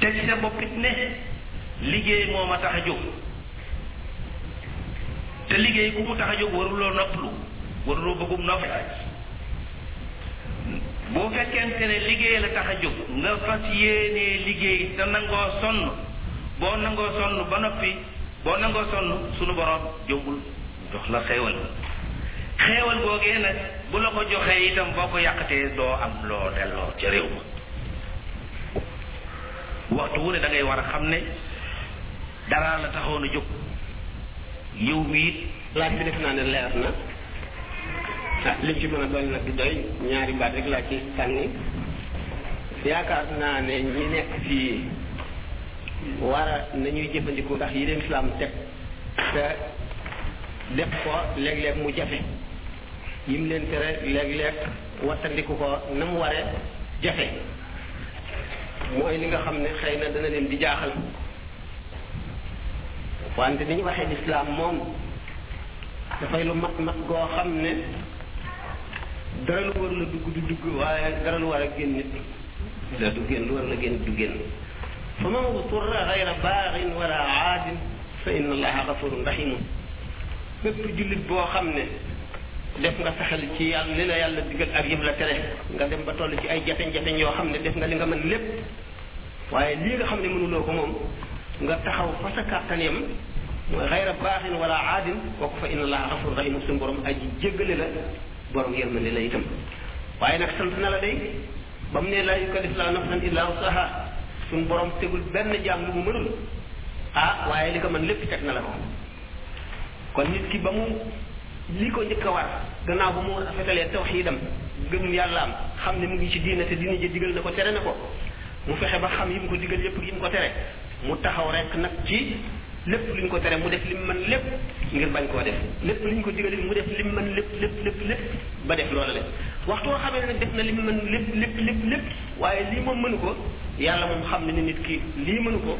te ci sa bopp it ne liggéey moo ma tax a jóg te liggéey ku mu tax a jóg waruloo noppalu waruloo bëggum noflaay bu fekkente ne liggéey la tax a jóg nga fas yéenee liggéey te nangoo sonn boo nangoo sonn ba noppi boo nangoo sonn sunu borom jógul jox la xéewal xéewal googee nag bu la ko joxee itam boo ko yàqatee doo am loo delloo ca réew ma waxtu wu ne da ngay war a xam ne daraa la taxoon a jóg yow mi it laaj bi def naa ne leer na ah li ci mën a doon nag du doy ñaari baat rek laa ci sànni yaakaar naa ne ñi nekk fii war a nañuy jëfandiku ndax yi leen islam teg te def ko léeg-léeg mu jafe yim leen tere léeg-léeg wattandiku ko na mu ware jafe mooy li nga xam ne xëy na dana leen di jaaxal wante ni ñu waxee lislaam moom dafay lu mat mat goo xam ne dara lu warul a dugg du dugg waaye dara lu war a génn nit la du génn lu warul a génn du génn fa man uturra gayra baaxin wala aadin fa inna allaha gafurun rahimun bépp jullit boo xam ne def nga sa xel ci yàlla li la yàlla digal ak yim la tere nga dem ba toll ci ay jafeñ-jafeñ yoo xam ne def nga li nga mën lépp waaye lii nga xam ne mënuloo ko moom nga taxaw fa sa kàttan yam mooy xayra baaxin wala aadin kooku fa inna allaha xafur rahim suñu borom aji jéggale la borom yërmande la itam waaye nag sant na la day ba mu ne laa yukallifu laa nafsan illaa wusaha suñu borom tegul benn jaam lu mu mënul ah waaye li ko mën lépp teg na la ko kon nit ki ba mu li ko njëkk a war gannaaw ba mu rafetalee tawxiidam gëm yàllaam xam ne mu ngi ci diina te diina ji digal na ko tere na ko mu fexe ba xam yi mu ko digal yépp yi mu ko tere mu taxaw rek nag ci lépp lu ñu ko tere mu def lim man lépp ngir bañ koo def lépp lu ñu ko digal mu def lim man lépp lépp lépp lépp ba def loola lépp waxtu woo xamee ne nag def na lim man lépp lépp lépp lépp waaye lii moom mënu ko yàlla moom xam ne ni nit ki lii mënu ko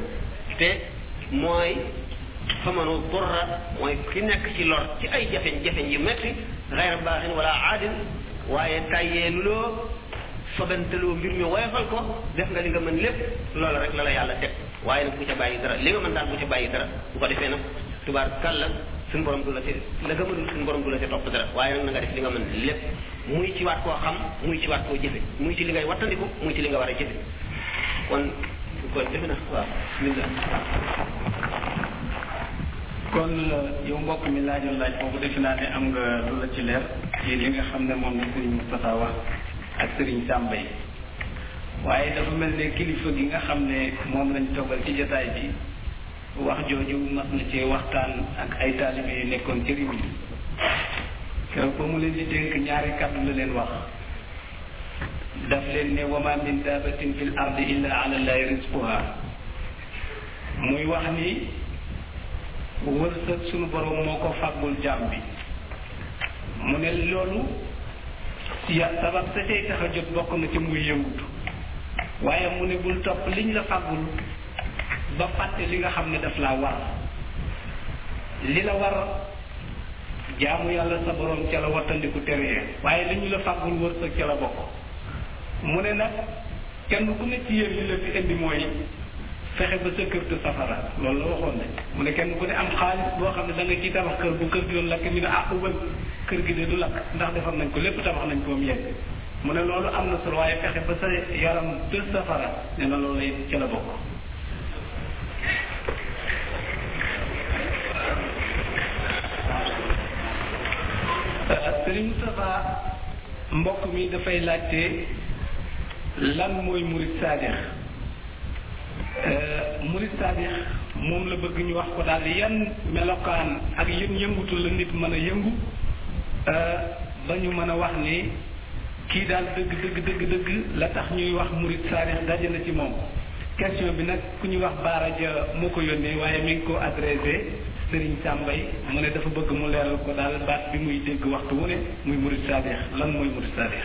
te mooy famanu burra mooy ki nekk ci lor ci ay jafeñ-jafeñ yu metti xayra baaxin wala aadin waaye tàyyee luloo sobentaloo mbir mi woyofal ko def nga li nga mën lépp loolu rek la la yàlla teg waaye nag bu ca bàyyi dara li nga mën daal bu ca bàyyi dara bu ko defee nag tubaar kàlla suñu borom du la ci la nga mënul suñu borom du la ci topp dara waaye nag na nga def li nga mën lépp muy ci waat koo xam muy ci waat koo jëfe muy ci li ngay wattandiku muy ci li nga war a jëfe kon kon defe na waaw bismillah kon yow mbokk mi laajoon laaj boobu defe naa ne am nga lu la ci leer ci li nga xam ne moom la Serigne Moustapha wax ak Serigne Samba yi waaye dafa mel ne kilifa gi nga xam ne moom lañ toggal ci jotaay bi wax jooju mas na ci waxtaan ak ay taalibe yu nekkoon ci réew mi keroog ba mu leen di dénk ñaari kàddu la leen wax daf leen ne wa ma min daabatin fil ardi illa ala llahi risquha muy wax ni wërsëg sunu borom moo ko fàggul jàmm bi mu ne loolu ya sabab sa tey tax a jot bokk na ci muy yëngutu waaye mu ne bul topp liñ la fàggul ba fàtte li nga xam ne daf laa war li la war jaamu yàlla sa borom ca la wattandiku tere ya waaye li ñu la fàggul wërsëg ca la bokk mu ne nag kenn ku ne ci yéen li la fi indi mooy fexe ba sa kër du safara loolu la waxoon ne mu ne kenn ku ne am xaalis boo xam ne da nga ciy tabax kër bu kër gi doon lakk ñu ne ah ubal kër gi de du lakk ndax defar nañ ko lépp tabax nañ ko am yegg Mu ne loolu am na solo waaye fexe ba sa yaram du safara ne na loolu it ca la bokk Sëriñ Moustapha mbokk mi dafay laajte lan mooy murid saadix murid saadix moom la bëgg ñu wax ko daal yan melokaan ak yan yëngutu la nit mën a yëngu ba ñu mën a wax ni kii daal dëgg dëgg dëgg dëgg la tax ñuy wax murid saadix daje na ci moom question bi nag ku ñuy wax Baara Ja moo ko yónnee waaye mi ngi ko adressé Serigne Sambay mu ne dafa bëgg mu leeral ko daal baat bi muy dégg waxtu wu ne muy murid saadix lan mooy murid saadix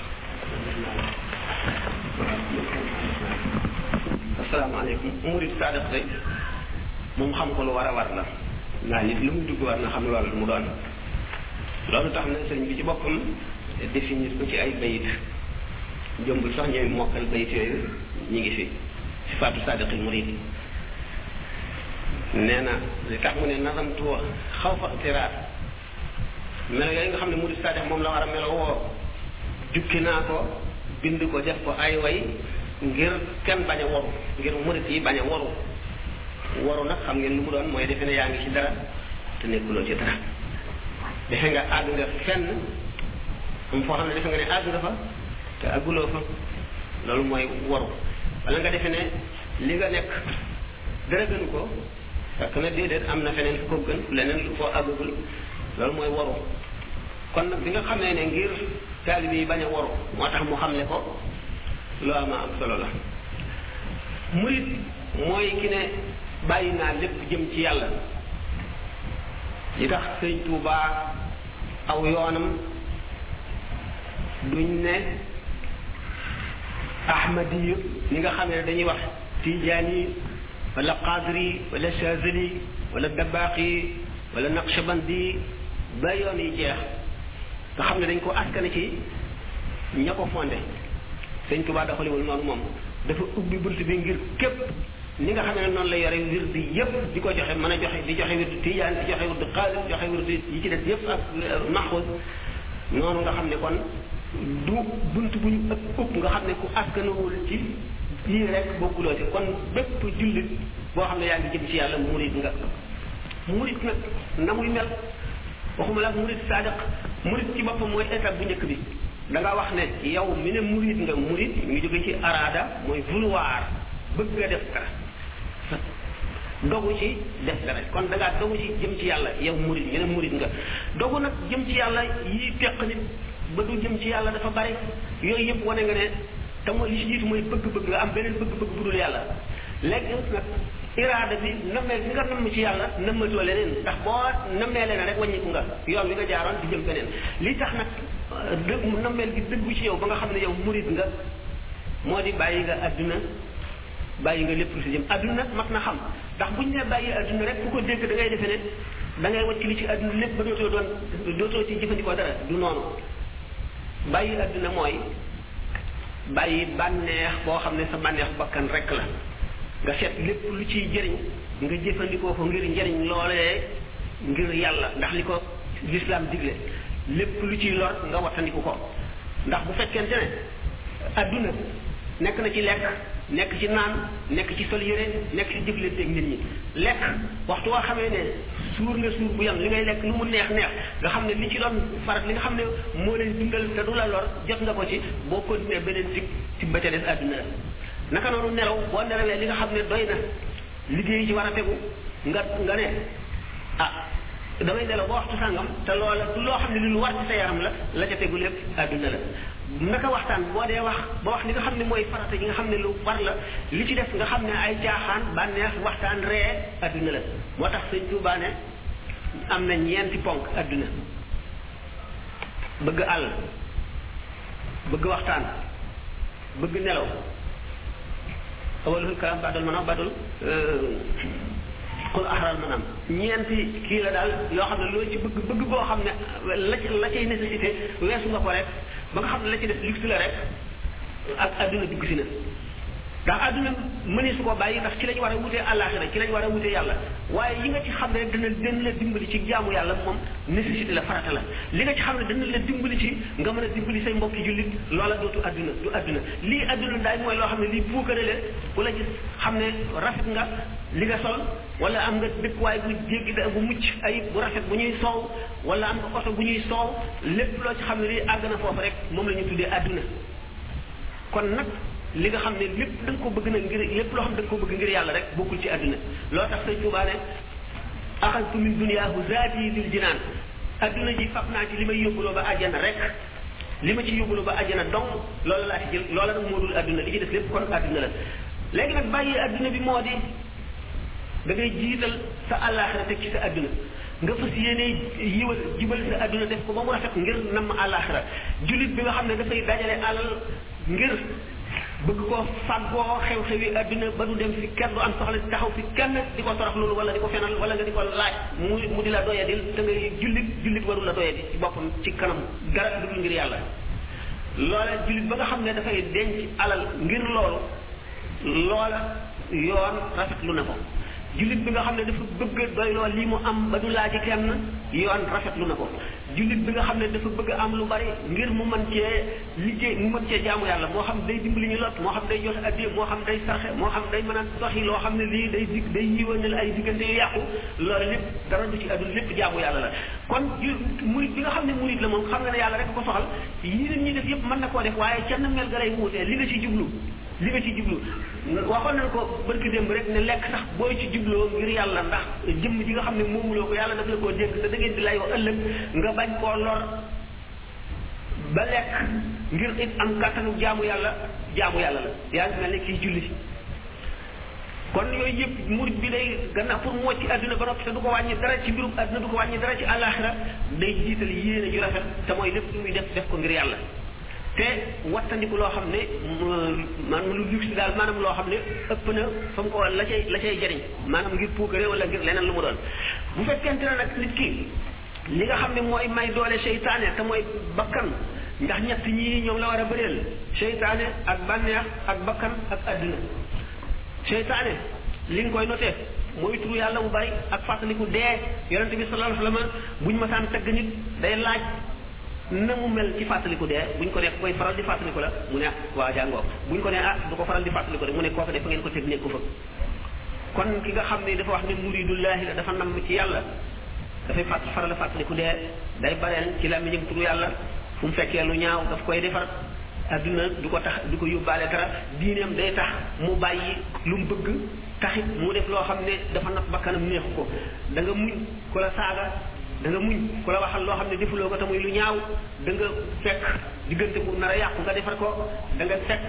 asalaamaaleykum murid saadix rek moom xam ko lu war a war la ndax nit lu muy dugg war na xam loolu lu mu doon loolu tax na sëñ bi ci boppam définir ko ci ay bayit jombul sax ñooy mokkal bayit yooyu ñu ngi fi sifaatu saadiqil murid nee na li tax mu ne nazamtu xaw fa tiraat melo yooyu nga xam ne murid saadix moom la war a melo woo jukki naa ko bind ko def ko ay way ngir kenn bañ a waru ngir murid yi bañ a waru waru nag xam ngeen lu mu doon mooy defe ne yaa ngi ci dara te nekkuloo ci dara defe nga àgg nga fenn am foo xam ne defe nga ne àgg nga fa te àgguloo fa loolu mooy waru wala nga defe ne li nga nekk dara gënu ko fekk na déedéet am na feneen fu ko gën leneen lu foo àggagul loolu mooy waru kon nag bi nga xamee ne ngir taalibe yi bañ a waru moo tax mu xam ne ko lu ama am solo la murit mooy ki ne bàyyi naa lépp jëm ci yàlla li tax sëñ Tuubaa aw yoonam duñ ne ahmadiyu li nga xam ne dañuy wax tijaani wala qaadiri wala chazili wala dabaaqi wala naqshabandi ba yoon yi jeex nga xam ne dañ ko askane ci ña ko fondé sëñ Tuubaa doxaliwul noonu moom dafa ubbi bunt bi ngir képp ni nga xam ne noonu la yore wird bi yépp di ko joxe mën a joxe di joxe wird tijaan di joxe wird xaalis di joxe wird yi ci des yépp ak maxuus noonu nga xam ne kon du bunt bu ñu ëpp ëpp nga xam ne ku askanawul ci lii rek bokkuloo ci kon bépp jullit boo xam ne yaa ngi jëm ci yàlla murid nga murid nag na muy mel waxuma la murid sadiq murid ci boppam mooy étape bu njëkk bi da nga wax ne yow mi ne murid nga murid ñu jóge ci araada mooy vouloir bëgg a def dara dogu ci def dara kon da ngaa dogu ci jëm ci yàlla yow murid mi ne murid nga dogu nag jëm ci yàlla yi teq nit ba du jëm ci yàlla dafa bari yooyu yëpp wane nga ne te mooy li ci jiitu mooy bëgg-bëgg nga am beneen bëgg-bëgg bu dul yàlla léegi nag iraada bi nammee bi nga namm ci yàlla nammatoo leneen ndax boo nammee leneen rek wàññiku nga yoon bi nga jaaroon di jëm feneen li tax nag dëgg nammeel gi dëggu ci yow ba nga xam ne yow murid nga moo di bàyyi nga adduna bàyyi nga lépp lu si jëm adduna nag mat na xam ndax buñ ne bàyyi adduna rek ku ko dégg da ngay defe ne da ngay wacc li ci adduna lépp ba dootoo doon dootoo ci jëfandikoo dara du noonu bàyyi adduna mooy bàyyi bànneex boo xam ne sa bànneexu bakkan rekk la nga seet lépp lu ciy jëriñ nga jëfandikoo ko ngir njëriñ loolee ngir yàlla ndax li ko lislaam digle lépp lu ciy lor nga wattandiku ko ndax bu fekkente ne adduna nekk na ci lekk nekk ci naan nekk ci sol yére nekk ci jëflante ak nit ñi lekk waxtu waa xamee ne suur nga suur bu yam li ngay lekk lu mu neex neex nga xam ne li ci doon farat li nga xam ne moo lay dundal te du la lor jot nga ko ci boo continuer beneen sib sib ba ca des àdduna la naka noonu nelaw boo nelawee li nga xam ne doy na liggéey ci war a tegu nga nga ne ah damay nelaw ba waxtu sàngam te loola du loo xam ne li lu war ci sa yaram la la ca tegu lépp àdduna la naka waxtaan boo dee wax ba wax li nga xam ne mooy farata yi nga xam ne lu war la li ci def nga xam ne ay caaxaan bànneex waxtaan ree àdduna la moo tax sëñ Tuubaa ne am na ñeenti ponk àdduna bëgg àll bëgg waxtaan bëgg nelaw awalul kalam baadul manaam baadul xul axaral manaam ñeenti kii la daal yoo xam ne loo ci bëgg bëgg boo xam ne la la cay nécessité weesu nga ko rek ba nga xam ne la ci def luxe la rek ak àdduna dugg si na ndax àdduna mënee su ko bàyyi ndax ci lañ war a wutee àllaaxira ci lañ war a wutee yàlla waaye yi nga ci xam ne rek dana dana la dimbali ci jaamu yàlla moom nécessité la farata la li nga ci xam ne dana la dimbali ci nga mën a dimbali say mbokki jullit loola dootu àdduna du àdduna lii àdduna daay mooy loo xam ne lii puukare la ku la gis xam ne rafet nga li nga sol wala am nga dëkkuwaay bu jéggi da bu mucc ay bu rafet bu ñuy soow wala am nga oto bu ñuy soow lépp loo ci xam ne lii àgg na foofu rek moom la ñu tuddee àdduna kon nag li nga xam ne lépp da nga ko bëgg nag ngir lépp loo xam ne da nga ko bëgg ngir yàlla rek bokkul ci àdduna loo tax sëñ Tuubaa ne axastu min duniyaahu zaadi lil jinaan àdduna ji fab naa ci li may yóbbuloo ba àjjana rek li ma ci yóbbuloo ba àjjana dong loola laa ci jël loola nag moo dul àdduna li ci des lépp kon àdduna la léegi nag bàyyi àdduna bi moo di da ngay jiital sa àllaaxira teg ci sa àdduna nga fas yéene yiwal jibal sa adduna def ko ba mu rafet ngir namm àllaaxira jullit bi nga xam ne dafay dajale alal ngir bëgg koo fàggoo xew-xewi adduna ba du dem fi kenn du am soxla di taxaw fi kenn di ko torox loolu wala di ko fenal wala nga di ko laaj mu mu di la doyadil te ngay jullit jullit warul la doyadi ci boppam ci kanam garab dugul ngir yàlla loola jullit ba nga xam ne dafay denc alal ngir loolu loola yoon rafetlu na ko jullit bi nga xam ne dafa bëgg a doyloo lii mu am ba du laaj kenn yoon rafetlu na ko jullit bi nga xam ne dafa bëgg a am lu bari ngir mu mën cee liggéey mu mën cee jaamu yàlla moo xam day dimbali ñu lot moo xam day joxe addiya moo xam day sarxe moo xam day mën a doxi loo xam ne lii day dig day yiwanal ay diggante yu yàqu loolu lépp dara du ci adul lépp jaamu yàlla la kon ju murit bi nga xam ne murit la moom xam nga ne yàlla rek ko soxal yii nit ñi def yëpp mën na koo def waaye ca na mel ga lay wuutee li nga ci jublu li nga ci jublu waxoon nañ ko barki démb rek ne lekk sax booy ci jubloo ngir yàlla ndax jëmm ji nga xam ne moomuloo ko yàlla daf la koo dénk te da ngeen di layoo ëllëg nga bañ koo lor ba lekk ngir it am kàttanu jaamu yàlla jaamu yàlla la yaa ngi mel ne kii julli kon yooyu yëpp murid bi day gannaaw pour mu wàcc ci àdduna ba noppi te du ko wàññi dara ci mbirum àdduna du ko wàññi dara ci àllaaxira day jiital yéene ju rafet te mooy lépp lu muy def def ko ngir yàlla te wattandiku loo xam ne maanaam lu luxe daal maanaam loo xam ne ëpp na fa mu ko la cay la cay jëriñ maanaam ngir puukare wala ngir leneen lu mu doon bu fekkente ne nag nit ki li nga xam ne mooy may doole seytaane te mooy bakkan ndax ñett ñii ñoom la war a bëreel seytaane ak bànneex ak bakkan ak àdduna seytaane li nga koy noté mooy turu yàlla bu bari ak fàttaliku dee yonente bi sallallahu alayhi wa sallam buñ masaan tagg nit day laaj na mu mel ci fàttaliku dee buñ ko ne koy faral di fàttaliku la mu ne ah waa jàngoo buñ ko ne ah du ko faral di fàttaliku de mu ne kooku de fa ngeen ko teg nekku fa kon ki nga xam ne dafa wax ne muridullahi la dafa nam ci yàlla dafay fàtt faral a fàttaliku dee day bareel ci làmmiñam turu yàlla fu mu fekkee lu ñaaw daf koy defar adduna du ko tax du ko yóbbaale dara diineem day tax mu bàyyi lu mu bëgg taxit mu def loo xam ne dafa nag bakkanam neexu ko da nga muñ ku la saaga da nga muñ ku la waxal loo xam ne defuloo ko te muy lu ñaaw da nga fekk diggante bu nar a yàqu nga defar ko da nga fekk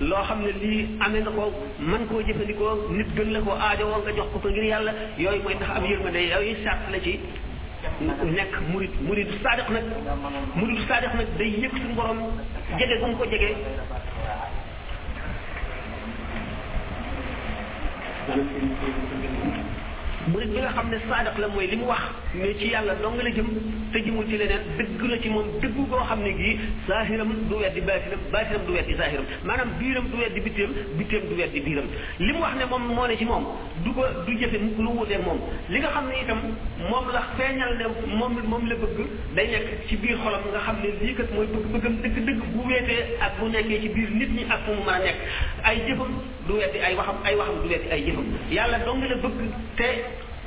loo xam ne lii amee nga ko man koo jëfandikoo nit gën la ko aajowoo nga jox ko ko ngir yàlla yooyu mooy tax am yërmande yooyu sart la ci nekk murid murid sadiq nag murid sadiq nag day yëg suñu borom jege gum ko jege murid bi nga xam ne saadaq la mooy li mu wax ne ci yàlla dong la jëm te jëmul ci leneen dëgg la ci moom dëgg goo xam ne gii saahiram du weddi baatinam baatinam du weddi saahiram maanaam biiram du weddi bitteem bitteem du weddi biiram li mu wax ne moom moo ne ci moom du ko du jëfe mukk lu wuuteeg moom li nga xam ne itam moom la feeñal ne moom moom la bëgg day nekk ci biir xolam nga xam ne lii kat mooy bëgg-bëggam dëgg-dëgg bu weetee ak bu nekkee ci biir nit ñi ak fu mu mën a nekk ay jëfam du wetti ay waxam ay waxam du wetti ay jëfam yàlla dong la bëgg te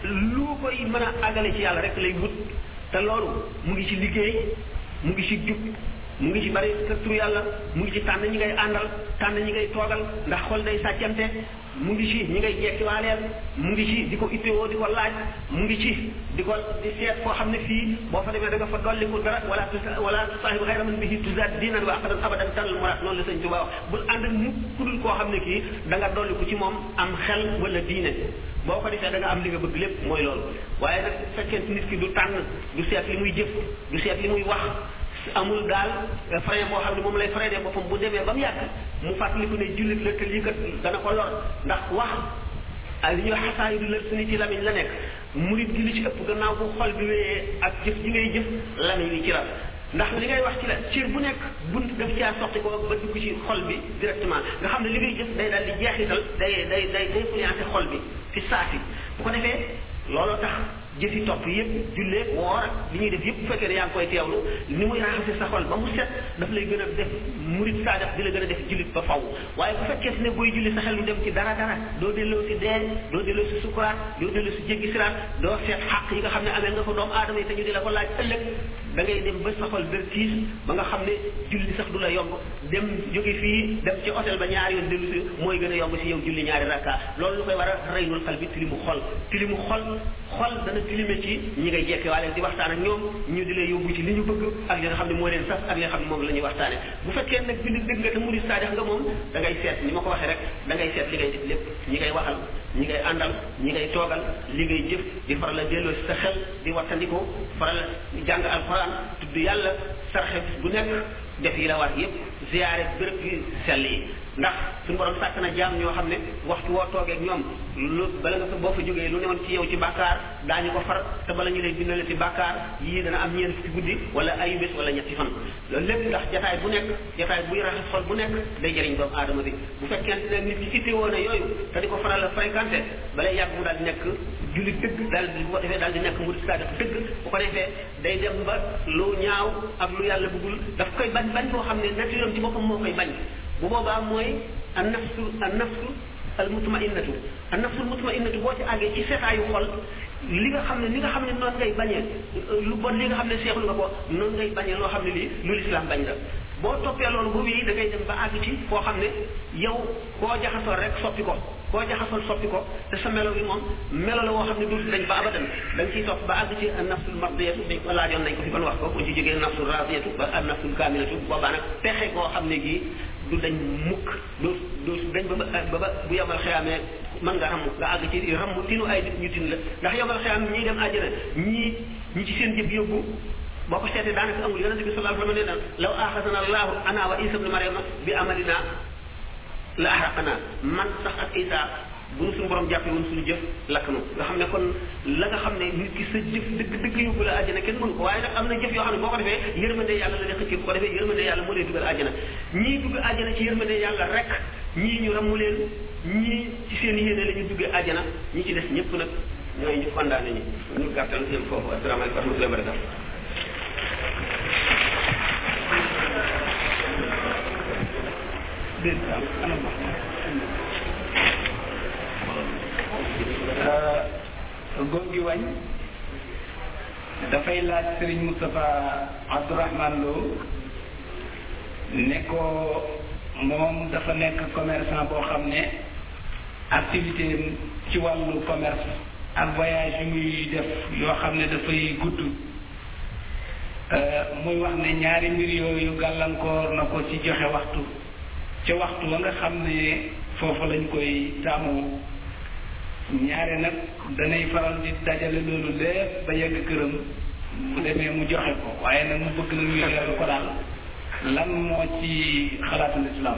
lu koy mën a àggale ci yàlla rek lay wut te loolu mu ngi ci liggéey mu ngi ci jub mu ngi ci bari sa tur yàlla mu ngi ci tànn ñi ngay àndal tànn ñi ngay toogal ndax xol day sàccante mu ngi ci ñi ngay jekkiwaaleel mu ngi ci di ko itteewoo di ko laaj mu ngi ci di ko di seet foo xam ne fii boo fa demee da nga fa dolliku dara wala tusa- wala saahibu xayra man bihi tuzaad diinan wa aqdan abadan taral muraad loolu la sëñ Tuubaa wax bul ànd ak mukk ku dul koo xam ne kii da nga dolliku ci moom am xel wala diine boo ko defee da nga am li nga bëgg lépp mooy loolu waaye nag fekkente nit ki du tànn du seet li muy jëf du seet li muy wax amul daal frein boo xam ne moom lay freiné boppam bu demee ba mu yàgg mu fàttaliku ne jullit la te lii kat dana ko lor ndax wax ak li ñuy wax xasaa yu du lër suñu ci lamiñ la nekk murit gi li ci ëpp gannaaw bu xol bi wéyee ak jëf ji ngay jëf lamiñ wi ci la ndax li ngay wax ci la cër bu nekk bunt daf caa sotti ko ba dugg ci xol bi directement nga xam ne li ngay jëf day daal di jeexital day day day influencé xol bi ci saa si bu ko defee looloo tax jëfi topp yépp julleek woor ak li ñuy def yépp bu fekkee ne yaa ngi koy teewlu ni muy raxase sa xol ba mu set daf lay gën a def murit saadax di la gën a def jullit ba faw waaye bu fekkee ne booy julli sa xel lu dem ci dara dara doo delloo si dee doo delloo si sukuraat doo delloo si jéggi siraat doo seet xàq yi nga xam ne amee nga ko doomu aadama yi te ñu di la ko laaj ëllëg da ngay dem ba sa xol dër tiis ba nga xam ne julli sax du la yomb dem jóge fii dem ci hôtel ba ñaari yoon dellu si mooy gën a yomb si yow julli ñaari rakka loolu lu koy war a reynul xal bi tilimu xol tilimu xol xol dana tilime ci ñi ngay jekke waale di waxtaan ak ñoom ñu di la yóbbu ci li ñu bëgg ak li nga xam ne moo leen saf ak li nga xam ne moom la ñuy waxtaane bu fekkee nag julli dëgg nga te murid saadix nga moom da ngay seet ni ma ko waxee rek da ngay seet li ngay def lépp ñi ngay waxal ñi ngay àndal ñi ngay toogal li ngay jëf di faral a delloo si sa xel di wattandiku faral jàng alquran tudd yàlla sarxe bis bu nekk def yi la war yépp ziyaare bërëb yu sell yi ndax suñu borom sàkk na jaam ñoo xam ne waxtu woo toogee ak ñoom lu bala nga fa boo fa jógee lu newoon ci yow ci bàkkaar daañu ko far te bala ñu lay bindale ci bàkkaar yii dana am ñeent fukki guddi wala ayu bés wala ñetti fan loolu lépp ndax jataay bu nekk jataay buy raxas xol bu nekk day jëriñ doomu aadama bi bu fekkente ne nit ki itti woon yooyu te di ko faral a fréquenté balay yàgg mu daal di nekk jullit dëgg daal di bu ko defee daal di nekk murid saadiq dëgg bu ko defee day dem ba lu ñaaw ak lu yàlla bëggul daf koy bañ bañ boo xam ne nature ci boppam moo koy bañ bu boobaa mooy an nafsu an nafsu al mutmainnatu an nafsu al mutmainnatu boo ci àggee ci seetaayu xol li nga xam ne li nga xam ne noonu ngay bañee lu bon li nga xam ne seexlu nga ko noonu ngay bañee loo xam ne lii lu lislaam bañ la boo toppee loolu boobu yi da ngay dem ba àgg ci foo xam ne yow koo jaxasoo rek soppi ko koo jaxasoo soppi ko te sa melo bi moom melo la woo xam ne dootu dañ ba abadan da nga ciy topp ba àgg ci nafsul mardiyatu dañ ko laajoon nañ ko fi ban wax ko bu ci jógee nafsul radiyatu ba ak nafsul kamilatu boobaa nag pexe koo xam ne gii du dañ mukk doo doo dañ ba ba ba bu yomal xeyaamee mën nga ramm nga àgg ci ramm tinu ay nit ñu tin la ndax yomal xeyaam ñii dem àjjana ñii ñi ci seen jëf yóbbu boo ko seetee daanaka amul yonente bi sallallahu alayhi wa sallam nee na law axasana allahu ana wa isa ibn mariama bi amalina la axraqanaa man sax ak Isa bu nu suñu borom jàppee woon suñu jëf lakk nu nga xam ne kon la nga xam ne nit ki sa jëf dëgg dëgg yóbbu la àjjana kenn mënu ko waaye nag am na jëf yoo xam ne boo ko defee yërmande yàlla la lay xëcc bu ko defee yërmande yàlla moo lay dugal àjjana ñii dugg àjjana ci yërmande yàlla rek ñii ñu rammu leen ñii ci seen yéene la ñu duggee àjjana ñi ci des ñëpp nag ñooy ñu condamné ñi ñu gàttal seen foofu asalaamaaleykum wa rahmatulah barakatu góor gi wañ dafay laaj Serigne Moustapha Abdourahmane Lo ne ko moom dafa nekk commerçant boo xam ne activité ci wàllu commerce ak voyage yu muy def yoo xam ne dafay gudd muy wax ne ñaari mbir yooyu gàllankoor na ko ci joxe waxtu ci waxtu wa nga xam ne foofu lañ koy taamu ñaare nag danay faral di dajale loolu lépp ba yegg këram bu demee mu joxe ko waaye nag mu bëgg nag ñu leeral ko daal lan moo ci xalaatu lislaam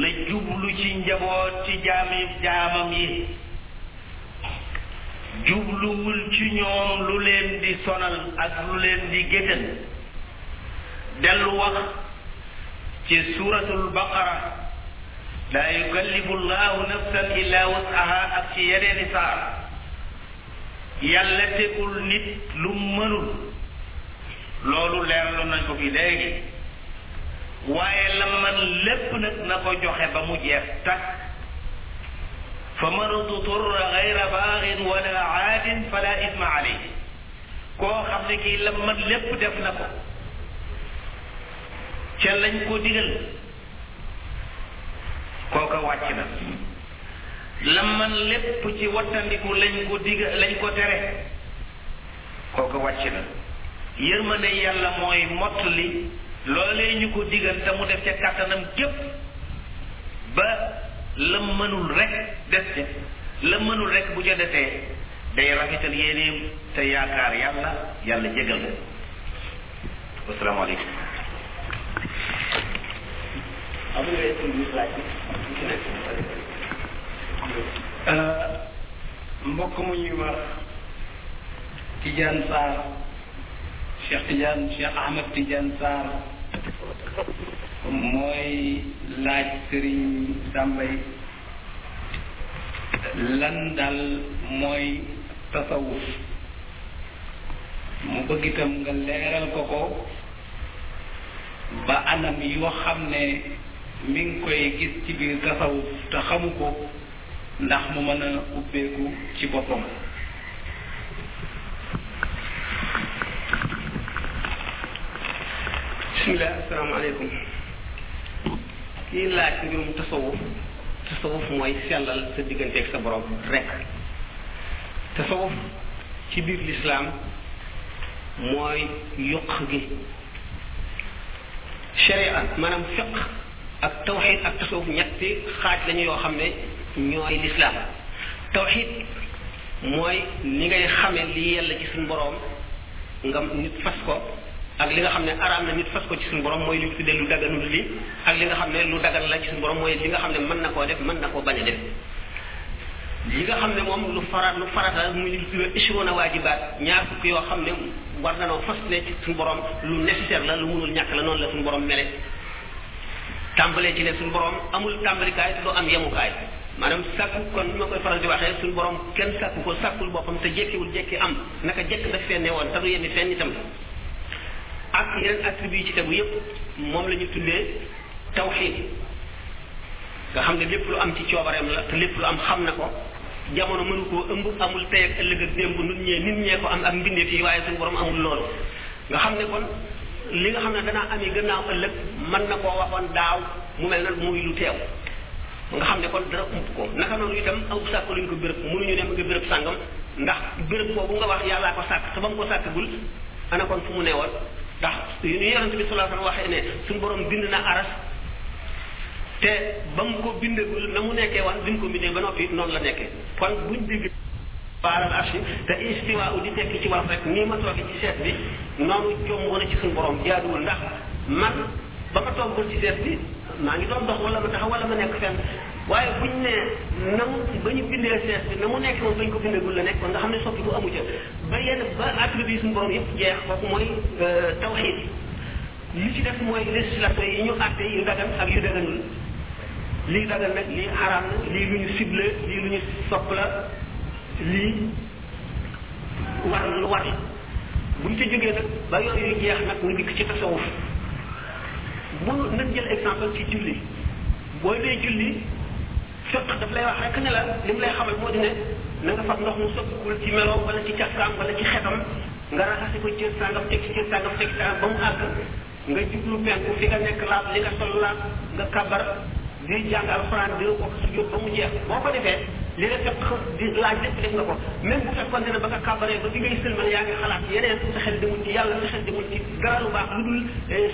la jublu ci njaboot ci jaami jaamam yi jubluwul ci ñoom lu leen di sonal ak lu leen di gétën dellu wax ci suuratul baqara laa yukallifu llahu nafsan illa wusaha ak ci yeneeni saar Yàlla tegul nit lu mu mënul loolu leeraloon nañ ko fi léegi waaye la man lépp nag na ko joxe ba mu jeex takk fa man ututurra gayra baaxin wala aadin fala isma aley koo xam ne kii la man lépp def na ko ca lañ ko digal kooka wàcc na lam man lépp ci wattandiku lañ ko diga lañ ko tere kooka wàcc na yërmande yàlla mooy mott li loolee ñu ko digal te mu def ca kàttanam gépp ba la mënul rek des ca la mënul rek bu ca desee day rafetal yéeneem te yaakaar yàlla yàlla jégal ko asalaamaaleykum. mbokk mu ñuy wax Tidiane Sarr Cheikh Tidiane Cheikh Ahmed Tidiane Sarr mooy laaj Serigne Sambay lan daal mooy tasawuf mu bëgg itam nga leeral ko ko ba anam yoo xam ne mi ngi koy gis ci biir tasawuf te xamu ko ndax mu mën a ubbeeku ci boppam bismillah asalaamaaleykum kiy laaj mbirum tasawuf tasawuf mooy sellal sa digganteeg sa borom rekk tasawuf ci biir lislaam mooy yuq gi sharia maanaam fiq ak tawxid ak tasawuf ñetti xaaj lañu yoo xam ne ñooy lislaam tawxid mooy ni ngay xame li yàlla ci suñu boroom nga nit fas ko ak li nga xam ne araam na nit fas ko ci suñu borom mooy li ñu tuddee lu daganul li ak li nga xam ne lu dagan la ci suñu borom mooy li nga xam ne mën na koo def mën na koo bañ a def li nga xam ne moom lu fara lu farata muy li ñu tuddee ishruna waajibaat ñaar fukk yoo xam ne war na noo fas ne ci suñu borom lu nécessaire la lu mënul ñàkk la noonu la suñu borom mele tàmbalee ci ne suñu borom amul tàmbalikaay te du am yemukaay maanaam sàkku kon ni ma koy faral di waxee suñu borom kenn sàkku ko sàkkul boppam te jékkiwul jékki am naka jëkk daf fee newoon te du yemi fenn itam ak yeneen attribut yi ci tegu yépp moom la ñu tuddee tawxiid nga xam ne lépp lu am ci coobareem la te lépp lu am xam na ko jamono mënu koo ëmb amul tey ak ëllëg ak démb nit ñee nit ñee ko am ak mbindeef yi waaye suñu borom amul loolu nga xam ne kon li nga xam ne danaa ami gannaaw ëllëg mën na koo waxoon daaw mu mel na muy lu teew nga xam ne kon dara ump ko naka noonu itam aw sàkk luñ ko béréb mënuñu ne mu ngi béréb sàngam ndax béréb boobu nga wax yàllaa ko sàkk te ba mu ko sàkkagul ana kon fu mu newoon ndax yu ñu yonente bi sallallahu alayhi wasallam waxee ne suñu borom bind na aras te ba mu ko bindagul na mu nekkee woon bi mu ko bindee ba noppi noonu la nekkee kon buñ dégg baaral arshi te istiwaa u di tekki ci wolof rek nii ma toogee ci seet bi noonu jom wala ci suñu borom jaaduwul ndax man ba ma toogul ci seet bi maa ngi doon dox wala ma taxaw wala ma nekk fenn waaye buñ ne na mu ba ñu bindee seet bi na mu nekk moom bañ ko bindagul la nekk kon nga xam ne soppi bu amu ca ba yenn ba attribut suñu borom yëpp jeex kooku mooy tawxiid li ci def mooy législation yi ñu àtte yu dagan ak yu daganul lii dagan nag lii araam na lii lu ñu ciblé lii lu ñu sopp la lii war lu war la bu ñu ci jógee nag ba yooyu jeex nag ñu dikk ci tasawuf bu nañ jël exemple ci julli boo dee julli fiq daf lay wax rek ne la li mu lay xamal moo di ne na nga fab ndox mu soppikul ci melo wala ci cafkaam wala ci xetam nga raxasi ko jël sangam teg ci jël sangam teg ci sangam ba mu àgg nga jublu penku fi nga nekk laab li nga sol laab nga kabar di jàng alxuraan di ko su jóg ba mu jeex boo ko defee li la fekk di laaj lépp def nga ko même bu fekkoon ne ba nga kàbbaree ba bi ngay sëlmal yaa ngi xalaat yeneen sa xel demul ci yàlla sa xel demul ci dara lu baax lu dul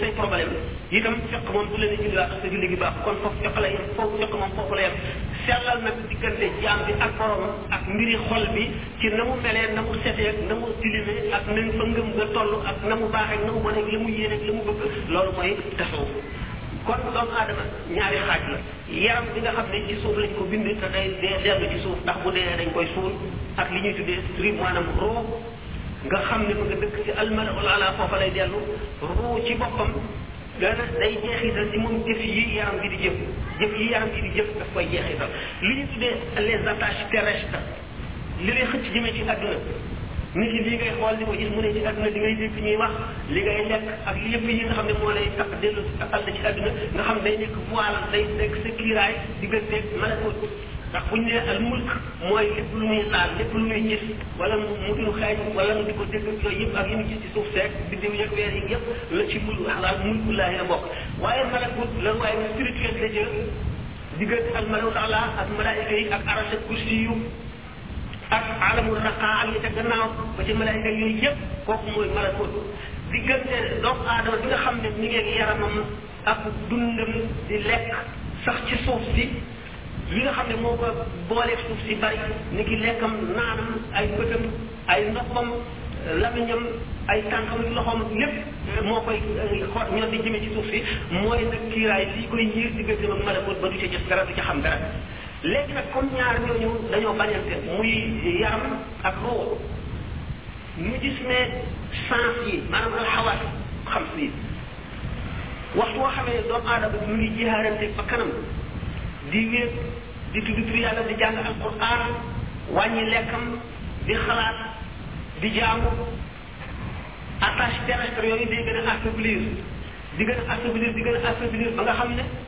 say problème itam fiq moom bu leen a julli ak sa julli gi baax kon foofu fiq la yem foofu fiq moom foofu la yem sellal nag diggante jaam bi ak borom ak mbiri xol bi ci na mu melee na mu setee na mu tilime ak na fa ngëm nga toll ak na mu baaxee na mu bonee ak la mu yéene ak la mu bëgg loolu mooy tasawuf kon doomu aadama ñaari xaaj la yaram bi nga xam ne ci suuf lañ ko bind te day dee dellu ci suuf ndax bu dee dañ koy suul ak li ñuy tuddee rib maanaam roo nga xam ne ma nga dëkk ci almala wala ala foofa lay dellu ruu ci boppam dana day jeexital ci moom jëf yi yaram gi di jëf jëf yi yaram gi di jëf daf koy jeexital li ñu tuddee les attaches terrestres li lay xëcc jëmee ci àdduna nit ki lii ngay xool di ko gis mu ne ci àdduna li ngay dégg ñuy wax li ngay lekk ak li yëpp yi nga xam ne moo lay tax dellu taxal la ci àdduna nga xam day nekk voile day nekk sa kiiraay diggante mala ko ndax bu ñu nee al mulk mooy lépp lu muy laal lépp lu muy gis wala mu mu dul xeeñ wala mu di ko dégg ak yooyu yëpp ak yi mu gis ci suuf seeg biddiw yeeg weer yi yëpp la ci mul laal mulku laahi la bokk waaye malakut la waaye mu spirituel la jël diggante ak malakut ala ak malaayika yi ak aras ak kursi yu ak alamul raqaa ak yi ca gannaaw ba ci malaayika yooyu yëpp kooku mooy malakut diggante doomu aadama bi nga xam ne mi ngi yaramam ak dundam di lekk sax ci suuf si li nga xam ne moo ko booleeg suuf si bari ni ki lekkam naanam ay bëtam ay noppam lamiñam ay tànkam loxoom lépp moo koy xool ñoo di jëme ci suuf si mooy nag kiiraay lii koy yiir diggante ak malakoot ba du ca jëf dara du ca xam dara léegi nag comme ñaar ñooñu dañoo bañante muy yaram ak roo ñu gis ne sens yi maanaam alxawaas xam si waxtu woo xamee ne doomu aadama bi mu ngi jihaarante ba kanam di wéet di tudd tur yàlla di jàng alquran wàññi lekkam di xalaat di jaamu attache terrestre yooyu day gën a affaiblir di gën a affaiblir di gën a affaiblir ba nga xam ne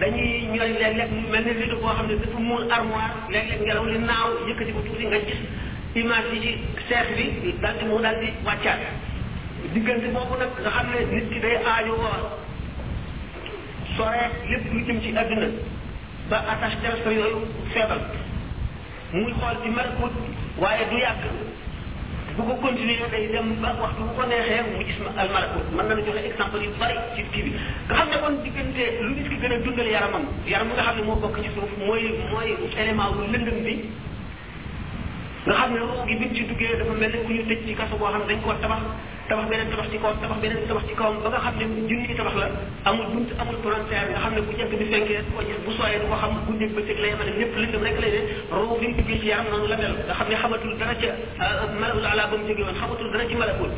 dañuy ñooy léeg-léeg mu mel ne rido boo xam ne dafa muur armoire léeg-léeg ngelaw li naaw yëkkati ko tuuti nga gis image yi ci seef bi daal di mu daal di wàccaat diggante boobu nag nga xam ne nit ki day aajo woo sore lépp lu jëm ci àdduna ba attache telstra yooyu feebal mu ngi xool ci malkut waaye du yàgg bu ko continuer day dem ba waxtu bu ko neexee mu gis ma al malakut mën nañu joxe exemple yu bari ci kii bi nga xam ne kon diggante lu nit ki gën a dundal yaramam yaram nga xam ne moo bokk ci suuf mooy mooy élément bu lëndëm bi nga xam ne ruu gi bi ci duggee dafa mel ne ku ñu tëj ci kaso boo xam ne dañ koo tabax tabax beneen tabax ci kawam tabax beneen tabax ci kawam ba nga xam ne junni tabax la amul bunt amul frontière nga xam ne bu jant bi fenkee du ko gis bu sooyee du ko xam guddi ak bëccëg la yemale lépp lëndëm rek lay ne roo bi mu duggee ci yaram noonu la mel nga xam ne xamatul dara ca malakul ala ba mu jógee woon xamatul dara ci malakul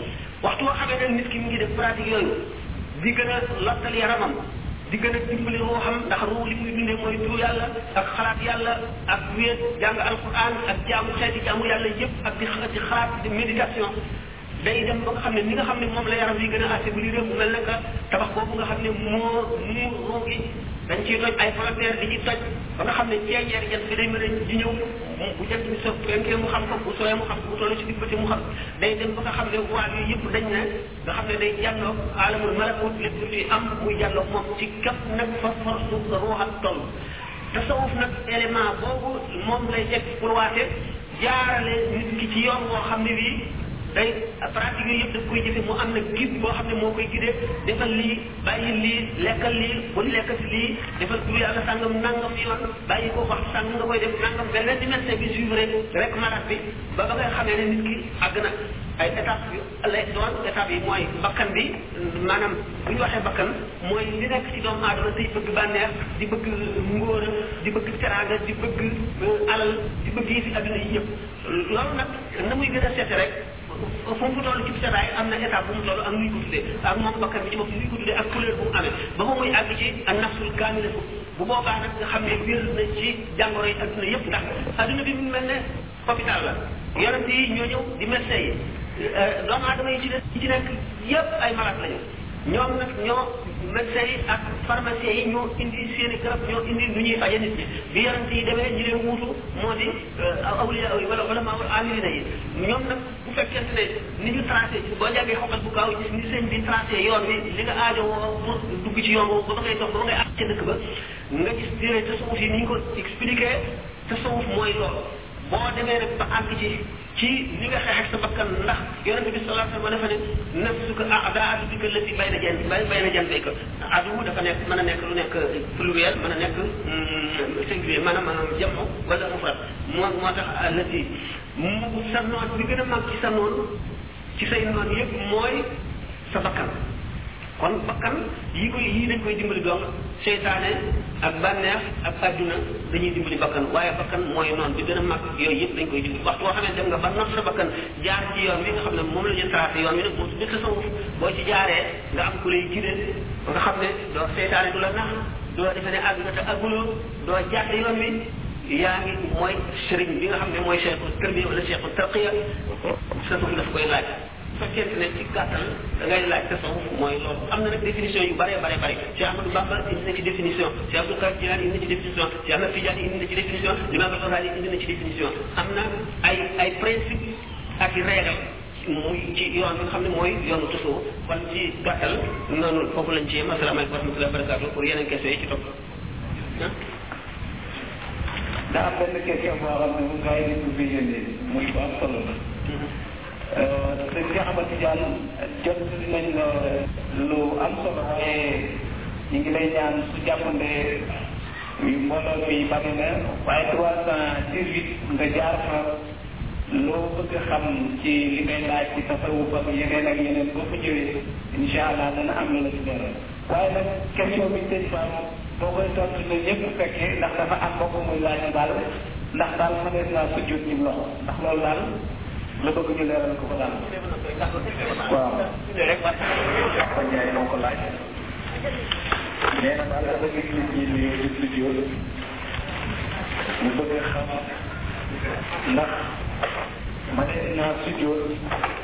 waxtu woo xamee ne nit ki mu ngi def pratique yooyu di gën a lottal yaramam di gën a dimbali ruuxam ndax ruu li muy dundee mooy turu yàlla ak xalaat yàlla ak wéet jàng alquran ak jaamu xeeti jaamu yàlla yëpp ak di di xalaat di méditation day dem ba nga xam ne ni nga xam ne moom la yaram yi gën a assimilé mu mel ne que tabax boobu nga xam ne moo muur roo gi dañ ciy toj ay frontière di ci toj ba nga xam ne ceeñeer jant bi day mën a di ñëw bu jant bi so fenkee mu xam ko bu sooyee mu xam ko bu tollu ci diggante mu xam day dem ba nga xam ne waal yooyu yëpp dañ ne nga xam ne day jànnoog alamul malakut lépp lu fi am muy jànnoog moom ci képp nag fa force ruuxam toll tasawuf nag élément boobu moom lay teg pour waate jaarale nit ki ci yoon woo xam ne bii day pratique yooyu yëpp daf koy jëfe mu am na guide boo xam ne moo koy guidé defal lii bàyyi lii lekkal lii bul lekkati lii defal tur yàlla sàngam nangam yoon bàyyi ko wax sàng nga koy def nangam benn di médecin bi suivre rek malade bi ba ba nga xamee ne nit ki àgg na ay étapes yu lay doon étape yi mooy bakkan bi maanaam bu ñu waxee bakkan mooy li nekk ci doomu aadama day bëgg bànneex di bëgg ngóora di bëgg teraanga di bëgg alal di bëgg yi fi adduna yi yëpp loolu nag na muy gën a seete rek fu mu toll ci seetaay am na étape bu mu toll ak nuy ko tuddee ak moom bakkan bi ci bopp nuy ko tuddee ak couleur bu mu amee ba mu muy àgg ci ak nafsul kaamila bu boobaa nag nga xam ne wér na ci jàngoro yi adduna yëpp ndax adduna bi mu mel ne hôpital la yonent yi ñoo ñëw di médecin yi doomu aadama yi ci des ci nekk yépp ay malade lañu ñoom nag ñoo médecin yi ak pharmacien yi ñoo indi seen i garab ñoo indi nu ñuy faje nit ñi bi yonent yi demee ñi leen wuutu moo di awliya yi wala wala maawul amilina yi ñoom nag bu fekkente ne ni ñu tracé boo jàngee xoqat bu gaaw gis ni sëñ bi tracé yoon wi li nga aajo woo pour dugg ci yoon woowu ba ngay dox ba ngay àgg ca dëkk ba nga gis téere te suuf yi ni ñu ko expliqué tasawuf mooy loolu boo demee rek ba àgg ci ci ni nga xeex ak sa bakkan ndax yonent bi sallallahu alayhi wa sallam dafa ne nafsuka a'daa'u bika allati bayna jan bayna janbayka adu dafa nekk mën a nekk lu nekk pluriel mën a nekk singulier maanaam maanaam jamo wala mufrad moo moo tax allati mu sa noon bi gën a mag ci sa noon ci say noon yépp mooy sa bakkan kon bakkan yi koy yii dañ koy dimbali doom seytaane ak bànneex ak àdduna dañuy dimbali bakkan waaye bakkan mooy noon bi gën a mag yooyu yëpp dañ koy dimbali waxtu boo xamee dem nga ba nox sa bakkan jaar ci yoon bi nga xam ne moom la ñu tracé yoon bi nag moom bi tasawuf boo ci jaaree nga am ku lay gide ba nga xam ne doo seytaane du la nax doo defe ne àgg nga te àgguloo doo jàdd yoon wi yaa ngi mooy sëriñ bi nga xam ne mooy cheikhu tarbiya wala cheikhu tarqiya sa suuf daf koy laaj fekkente ne ci gàttal da ngay laaj tasawuf mooy loolu am na nag définition yu bare bare bare Cheikh Ahmadou Bamba indi na ci définition Cheikh Abdou Karim Jilani indi na ci définition Cheikh Ahmad Tidiane indi na ci définition Imam Al-Ghazali indi na ci définition am na ay ay principe ak i règle muy ci yoon bi nga xam ne mooy yoonu tasawuf kon ci gàttal noonu foofu lañ ci yem asalaamaaleykum wa rahmatullahi wa barakatuh pour yeneen question yi ci topp daa am benn question boo xam ne mu gars yi dañ ko fiy yónnee muy bu am solo la. sëñ bi Ahmad Tidiane jot nañ la lu am solo waaye ñu ngi lay ñaan su jàppandee mbooloo bi bari na waaye trois cent dix huit nga jaar fa loo bëgg xam ci li ngay laaj ci tasawuf ak yeneen ak yeneen boo ko ñëwee incha allah dana am la la ci leeral Waaye nag question bi sëñ Ba boo koy tontu na ñépp fekke ndax dafa am mbokk muy laaj daal ndax daal mënees naa sujjóot cim loxo ndax loolu daal la bëgg ñu leeral ko ko daal. Waaw. Papa Ndiaye moo ko laaj. Nee na daal dafa gis nit ñi nuyoo di sujjóot mu bëgg a xam ndax mënees naa sujjóot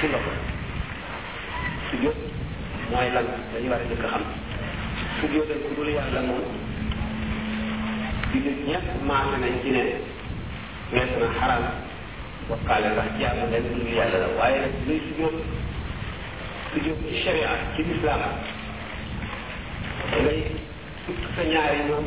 ci ndox su jot mooy lan dañu war a jëkk xam su jotee ku dul yàlla moom jullit ñëpp maase nañ ci ne wees na xaram bokkaale ndax jaamu leen ku dul yàlla la waaye nag luy su jot su jot ci sharia ci lislaam da ngay sukk sa ñaari moom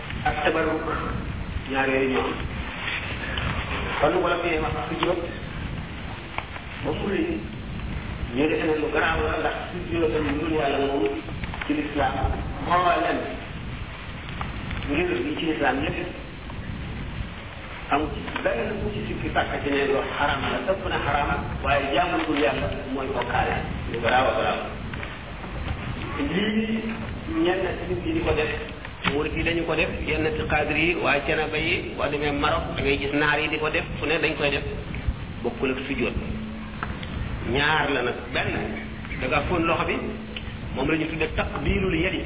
ak tabarruk ñaar yooyu ñoo am kon wala fi wax su jóg ba mu rëy ñu defe ne lu garaaw la ndax su jóotam lu dul yàlla moom ci lislaam mboolem ngir yi ci lislaam yépp am benn bu ci sikki sàkk ci ne lu xaram la ëpp na xaram waaye jaamu dul yàlla mooy bokkaale lu garaaw a garaaw lii ñenn ci nit ñi di ko def murit yi dañu ko def yenn ci xaadir yi waa canaba yi boo demee Maroc da ngay gis naar yi di ko def fu ne dañ koy def bokkul ak sujjóot ñaar la nag benn da nga fóon loxo bi moom la ñu tudde taqbiilul yadi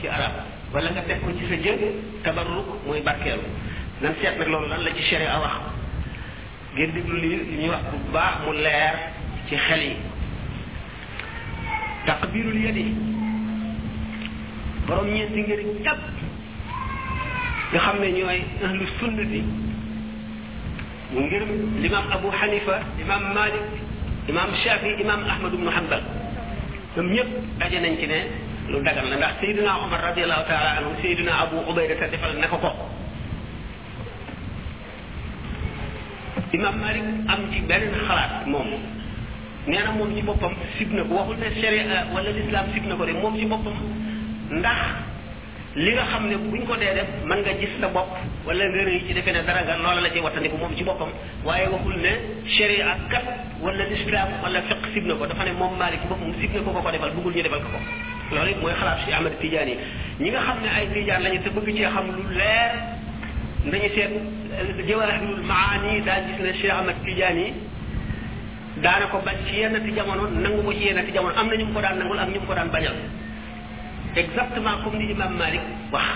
ci arab wala nga def ko ci sa jë tabarruk mooy barkeelu nan seet nag loolu lan la ci sharia wax ngeen déglu li li ñuy wax bu baax mu leer ci xel yi taqbirul yadi borom ñeenti ngir jàpp nga xam ne ñooy ahlu sunnati ngir limam abu xanifa imam malik imam shafi imam ahmad ibnu hanbal ñoom ñëpp daje nañ ci ne lu dagan la ndax sayidina omar radiallahu taala anhu sayidina abu ubayda te defal na ko ko imam malik am ci beneen xalaat moom nee na moom ci boppam sib na ko waxul ne sharia wala l'islam sib na ko de moom ci boppam ndax li nga xam ne buñ ko dee def mën nga gis sa bopp wala nga rëy ci defee ne dara nga loola la ci wattandiku moom ci boppam waaye waxul ne sharia kat wala l'islam wala fiq sib na ko dafa ne moom malik ci boppam sib na ko ko ko defal bëggul ñu defal ko ko loolu it mooy xalaat si Ahmad Tidiane yi ñi nga xam ne ay Tidiane lañu te bëgg cee xam lu leer dañu seet jawahirul maani daa gis ne Cheikh Ahmad Tidiane yi daana ko bañ ci yenn ti jamono nangu ko ci yenn ti jamono am na ñu mu ko daan nangul ak ñu mu ko daan bañal exactement comme ni imam Malik wax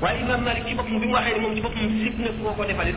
waaye imam Malik ci boppam bi mu waxee ne moom ci boppam sib na koo ko defalit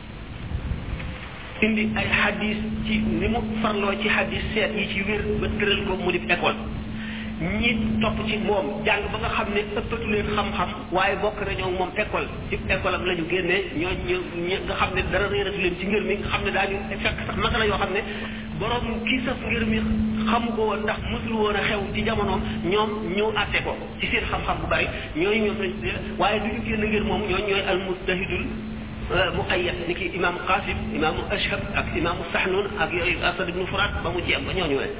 indi ay xadis ci ni mu farloo ci xadis seet yi ci wér ba tëral ko mu di école ñi topp ci moom jàng ba nga xam ne ëppatu leen xam-xam waaye bokk nañoo moom école ci école am la ñu génnee ñoo ñu nga xam ne dara réeratu leen ci ngir mi nga xam ne daañu fekk sax masala yoo xam ne borom kii sax ngir mi xamu ko woon ndax mësul woon a xew ci jamonoom ñoom ñëw àtte ko ci seen xam-xam bu bari ñooñu ñoom lañ waaye du ñu génn ngir moom ñooñu ñooy al mustahidul muqayyad ni ki imaamu qasim imaamu ashab ak imaamu saxnun ak yooyu asad ibnu furat ba mu jeex ba ñooñu wee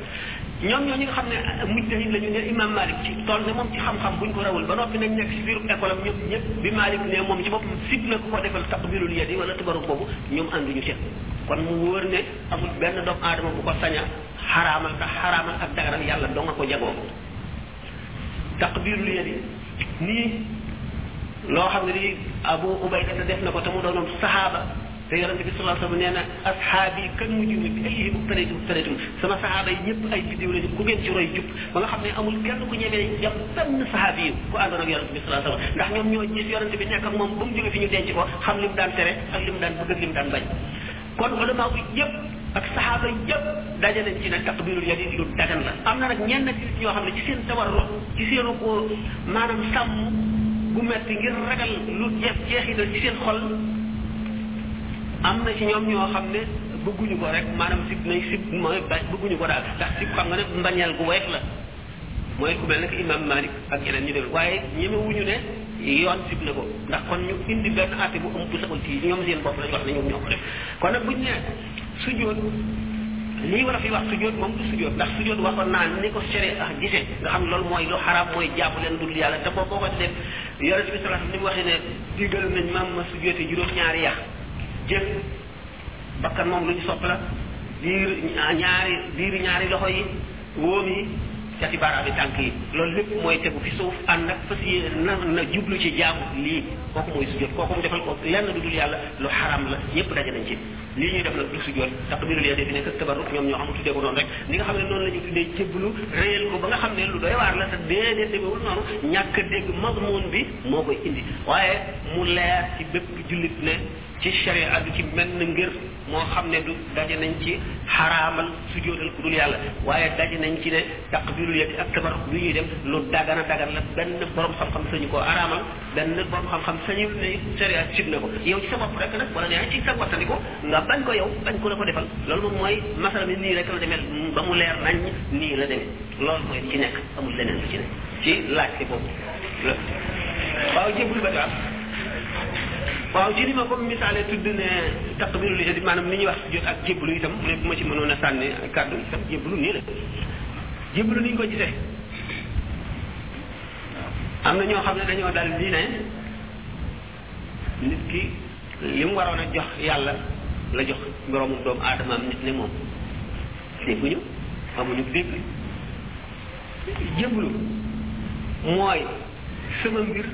ñoom ñoo ñi nga xam ne mujtahid lañu ne imam malik ci tool ne moom ci xam-xam buñ ko rawul ba noppi nañ nekk si biiru école am ñëpp ñëpp bi malik ne moom ci boppam sib na ku ko defal taqbilul yadi wala tubaru boobu ñoom ànduñu ci kon mu wóor ne amul benn doomu aadama bu ko saña xaraamal ndax xaraamal ak dagaral yàlla doo nga ko jagoo taqbiirul yadi nii loo xam ne lii abu ubayda te def na ko te mu doonoon saxaaba te yonente bi sallallahu alayhi wasallam nee na asxaabi kan mujj mu bi ay mubtalitum mubtalitum sama saxaaba yi ñëpp ay biddiw lañu ku ngeen ci roy jub ba nga xam ne amul kenn ku ñemee jàpp benn saxaabi yi ku àndoon ak yonente bi sallallahu alayhi wasallam ndax ñoom ñoo gis yonente bi nekk ak moom ba mu jóge fi ñu denc ko xam li mu daan tere ak li mu daan bëgg ak li mu daan bañ kon ulama yi ñëpp ak saxaaba yi ñëpp daje nañ ci ne taqbirul yadi lu dagan la am na nag ñenn ci nit ñoo xam ne ci seen tawarru ci seenu ko maanaam sàmm bu metti ngir ragal lu jeex jeexital ci seen xol am na ci ñoom ñoo xam ne bëgguñu ko rek maanaam sib nañ sib mooy ba bëgguñu ko daal ndax sib xam nga ne mbañeel gu woyof la mooy ku mel ne que imam Malik ak ñeneen ñu dem waaye ñemewuñu ne yoon sib na ko ndax kon ñu indi benn àtte bu am bu saxul ci ñoom seen bopp lañ wax ne ñoom ñoo ko def kon nag buñ ne sujjóot lii war a fi wax sujjóot moom du sujjóot ndax sujjóot waxoon naa ni ko sere ah gisee nga xam loolu mooy lu xaraam mooy jàpp leen dul yàlla te boo ko ko def yonente bi sallallahu alayhi wasallam ni mu waxee ne digal nañ maam ma sujjóote juróom-ñaari yax jël bakkan moom lu ñu sopp la biir ñaari biir ñaari loxo yi wóom yi cati baaraami tànk yi loolu lépp mooy tegu fi suuf ànd ak fas yi na na jublu ci jaamu lii kooku mooy sujjóot kooku mu defal ko lenn du dul yàlla lu xaram la ñëpp daje nañ ci lii ñuy def nag du sujjóot tax birul yedee bi nekk tabarruk ñoom ñoo xam tuddee ko noonu rek ni nga xam ne noonu la ñu tuddee jébbalu réyal ko ba nga xam ne lu doy waar la te déedéet demewul noonu ñàkk dégg mazmun bi moo koy indi waaye mu leer ci bépp jullit ne ci sharia du ci mel na ngir moo xam ne du daje nañ ci xaraamal sujjóotal ku dul yàlla waaye daje nañ ci ne taqbirul yadi ak tabar lu ñuy dem lu dagana dagan la benn borom xam-xam sañu koo araamal benn borom xam-xam sañu ne sharia sib na ko yow ci sa bopp rek nag wala ne ci sa wattandi ko nga bañ ko yow bañ ko la ko defal loolu moom mooy masala mi nii rek la demee ba mu leer nañ nii la demee loolu mooy ci nekk amul leneen ci nekk ci laajte boobu waaw jébul ba waaw ci li ma ko misaale tudd ne taqbirul yadi maanaam li ñuy wax jot ak jébbalu itam mu ne bu ma ci mënoon a sànni kàddu itam jébbalu nii la jébbalu ni ñu ko gisee am na ñoo xam ne dañoo dal di ne nit ki li mu waroon a jox yàlla la jox boroomu doomu aadamaam nit ne moom dégguñu amuñu dégg jébbalu mooy sama mbir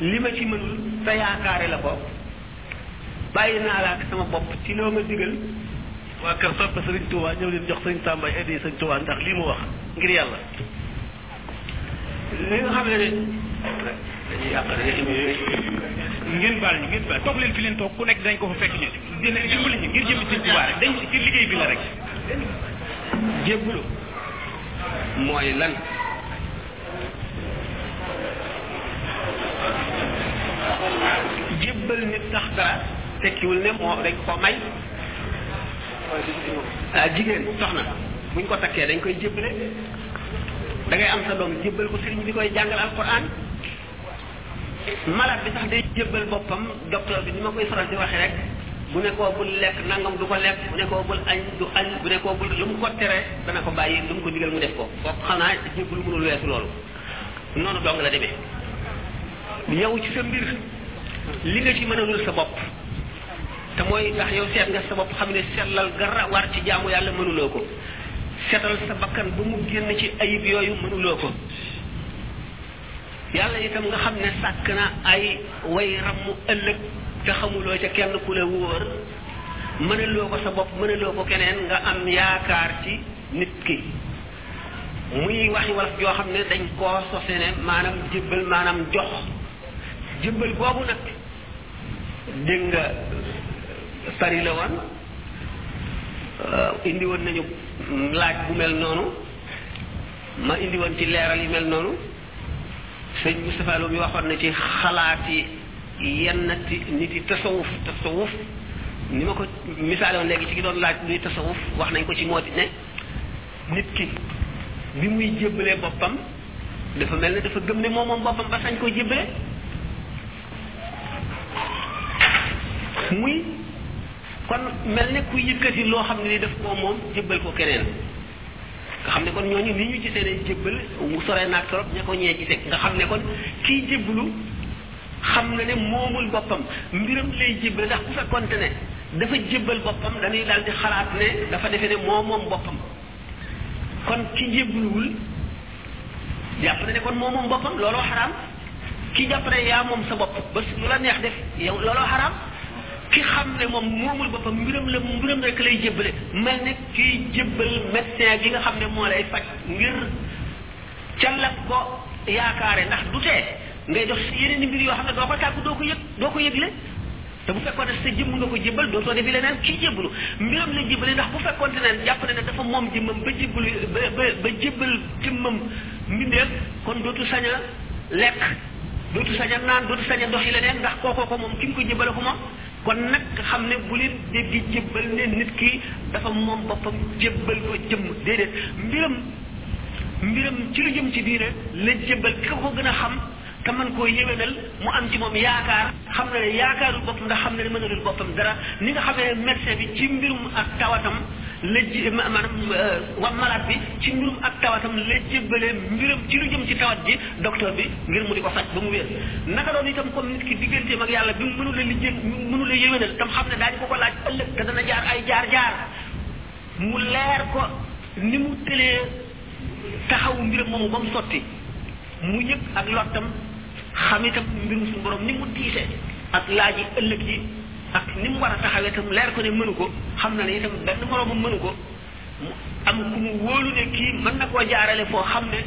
li ma ci mënul te yaakaare la ko bàyyi naa la ak sama bopp ci loo ma digal waa kër soppe sëriñ Tuubaa ñëw leen jox sëriñ Sàmba addi sëriñ Tuubaa ndax lii mu wax ngir yàlla li nga xam ne ne dañuy yàq ngeen baal ñu ngeen baal toog leen fi leen toog ku nekk dañ ko fa fekk ñu dina dimbali ñu ngir jëmmi sëriñ Tuubaa rek dañ ci liggéey bi la rek jébbalu mooy lan jébbal nit ndax dara tekkiwul ne moo dañ ko may ah jigéen soxna buñ ko takkee dañ koy jébbale da ngay am sa doom jébbal ko sëriñ bi koy jàngal alquran malade bi sax day jébbal boppam docteur bi ni ma koy faral di waxee rek bu ne koo bul lekk nangam du ko lekk bu ne koo bul añ du añ bu ne koo bul lu mu ko tere dana ko bàyyi lu mu ko digal mu def ko kooku xanaa jébbalu mënul weesu loolu noonu dong la demee yow ci sa mbir li nga ci mënalul sa bopp te mooy ndax yow seet nga sa bopp xam ne sellal gara war ci jaamu yàlla mënuloo ko seetal sa bakkan ba mu génn ci ayib yooyu mënuloo ko yàlla itam nga xam ne sàkk na ay way ramm ëllëg te xamuloo ca kenn ku la wóor mënaloo ko sa bopp mënaloo ko keneen nga am yaakaar ci nit ki muy waxi wolof joo xam ne dañ koo sose ne maanaam jébbal maanaam jox jébbal boobu nag dégg nga sari la woon indi woon nañu laaj bu mel noonu ma indi woon ci leeral yu mel noonu sëñ Moustapha Lo mi waxoon na ci xalaati yenn nit yi tasawuf tasawuf ni ma ko misaale woon léegi ci ki doon laaj luy tasawuf wax nañ ko ci moo di ne nit ki bi muy jébbalee boppam dafa mel ne dafa gëm ne moom moom boppam ba sañ koo jébbale muy kon mel ne ku yëkkati loo xam ne ni daf koo moom jébbal ko keneen nga xam ne kon ñooñu ni ñu gisee ne jébbal mu sore naag trop ña ko ñee gisee nga xam ne kon kii jébbalu xam na ne moomul boppam mbiram lay jébbal ndax bu fekkonte ne dafa jébbal boppam dañuy daal di xalaat ne dafa defe ne moo moom boppam kon ki jébbaluwul jàpp na ne kon moo moom boppam looloo xaraam ki jàpp ne yaa moom sa bopp ba lu la neex def yow looloo xaraam ki xam ne moom moomul boppam mbiram la mbiram rek lay jébbale mel ne kiy jébbal médecin bi nga xam ne moo lay faj ngir ca la ko yaakaare ndax du tee ngay dox si yeneen i mbir yoo xam ne doo ko tàggu doo ko yëg doo ko yëgle te bu fekkoon ne sa jëmm nga ko jébbal dootoo defi leneen kii jébbalu mbiram la jébbale ndax bu fekkoon ne jàpp na ne dafa moom jëmmam ba jébbalu ba ba ba jébbal jëmmam mbindeef kon dootu sañ a lekk dootu sañ a naan dootu sañ a dox yi leneen ndax kookoo ko moom ki nga ko jébbale ko moom kon nag nga xam ne bu leen dégg jébbal ne nit ki dafa moom boppam jébbal ko jëmm déedéet mbiram mbiram ci lu jëm ci diine la jébbal ki ko gën a xam te man koo yéwénal mu am ci moom yaakaar xam na ne yaakaarul boppam ndax xam na ne mënalul boppam dara ni nga xam ne médecin bi ci mbirum ak tawatam la ji maanaam wa malade bi ci mbirum ak tawatam la jébbalee mbiram ci lu jëm ci tawat ji docteur bi ngir mu di ko faj ba mu wér naka doon itam comme nit ki digganteem ak yàlla bi mu mënul a lijjën mënul a yéwénal tam xam ne daañu ko ko laaj ëllëg te dana jaar ay jaar jaar mu leer ko ni mu tëlee taxawu mbiram moomu ba mu sotti mu yëg ak lottam xam itam mbirum suñu borom ni mu diise ak laaj yi ëllëg yi ak ni mu war a taxawee tam leer ko ne mënu ko xam na ne itam benn moroomam mënu ko mu am ku mu wóolu ne kii mën na koo jaarale foo xam ne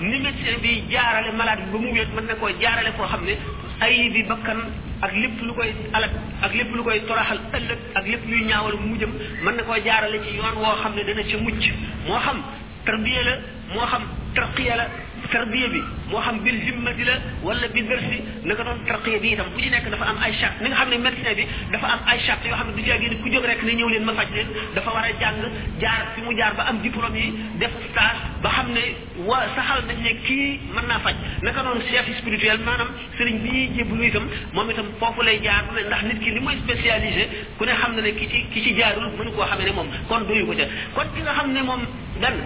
ni médecin bi jaarale malade bi ba mu wéet mën na koo jaarale foo xam ne ay bi bakkan ak lépp lu koy alak ak lépp lu koy toraxal ëllëg ak lépp luy ñaawal mu jëm mën na koo jaarale ci yoon woo xam ne dana ca mucc moo xam tarbiya la moo xam tarqiya la tarbiya bi moo xam bil himmati la wala bi dërsi na nga doon tarqiya bi itam bu ci nekk dafa am ay charte ni nga xam ne médecin bi dafa am ay charte yoo xam ne du jaa génn ku jóg rek ne ñëw leen ma faj leen dafa war a jàng jaar fi mu jaar ba am diplôme yi def stage ba xam ne wa saxal nañ ne kii mën naa faj naka noonu chef spirituel maanaam sëriñ bi ñuy jébbalu itam moom itam foofu lay jaar ne ndax nit ki li mooy spécialisé ku ne xam na ne ki ci ki ci jaarul mënu koo xamee ne moom kon doyu ko ca kon ki nga xam ne moom benn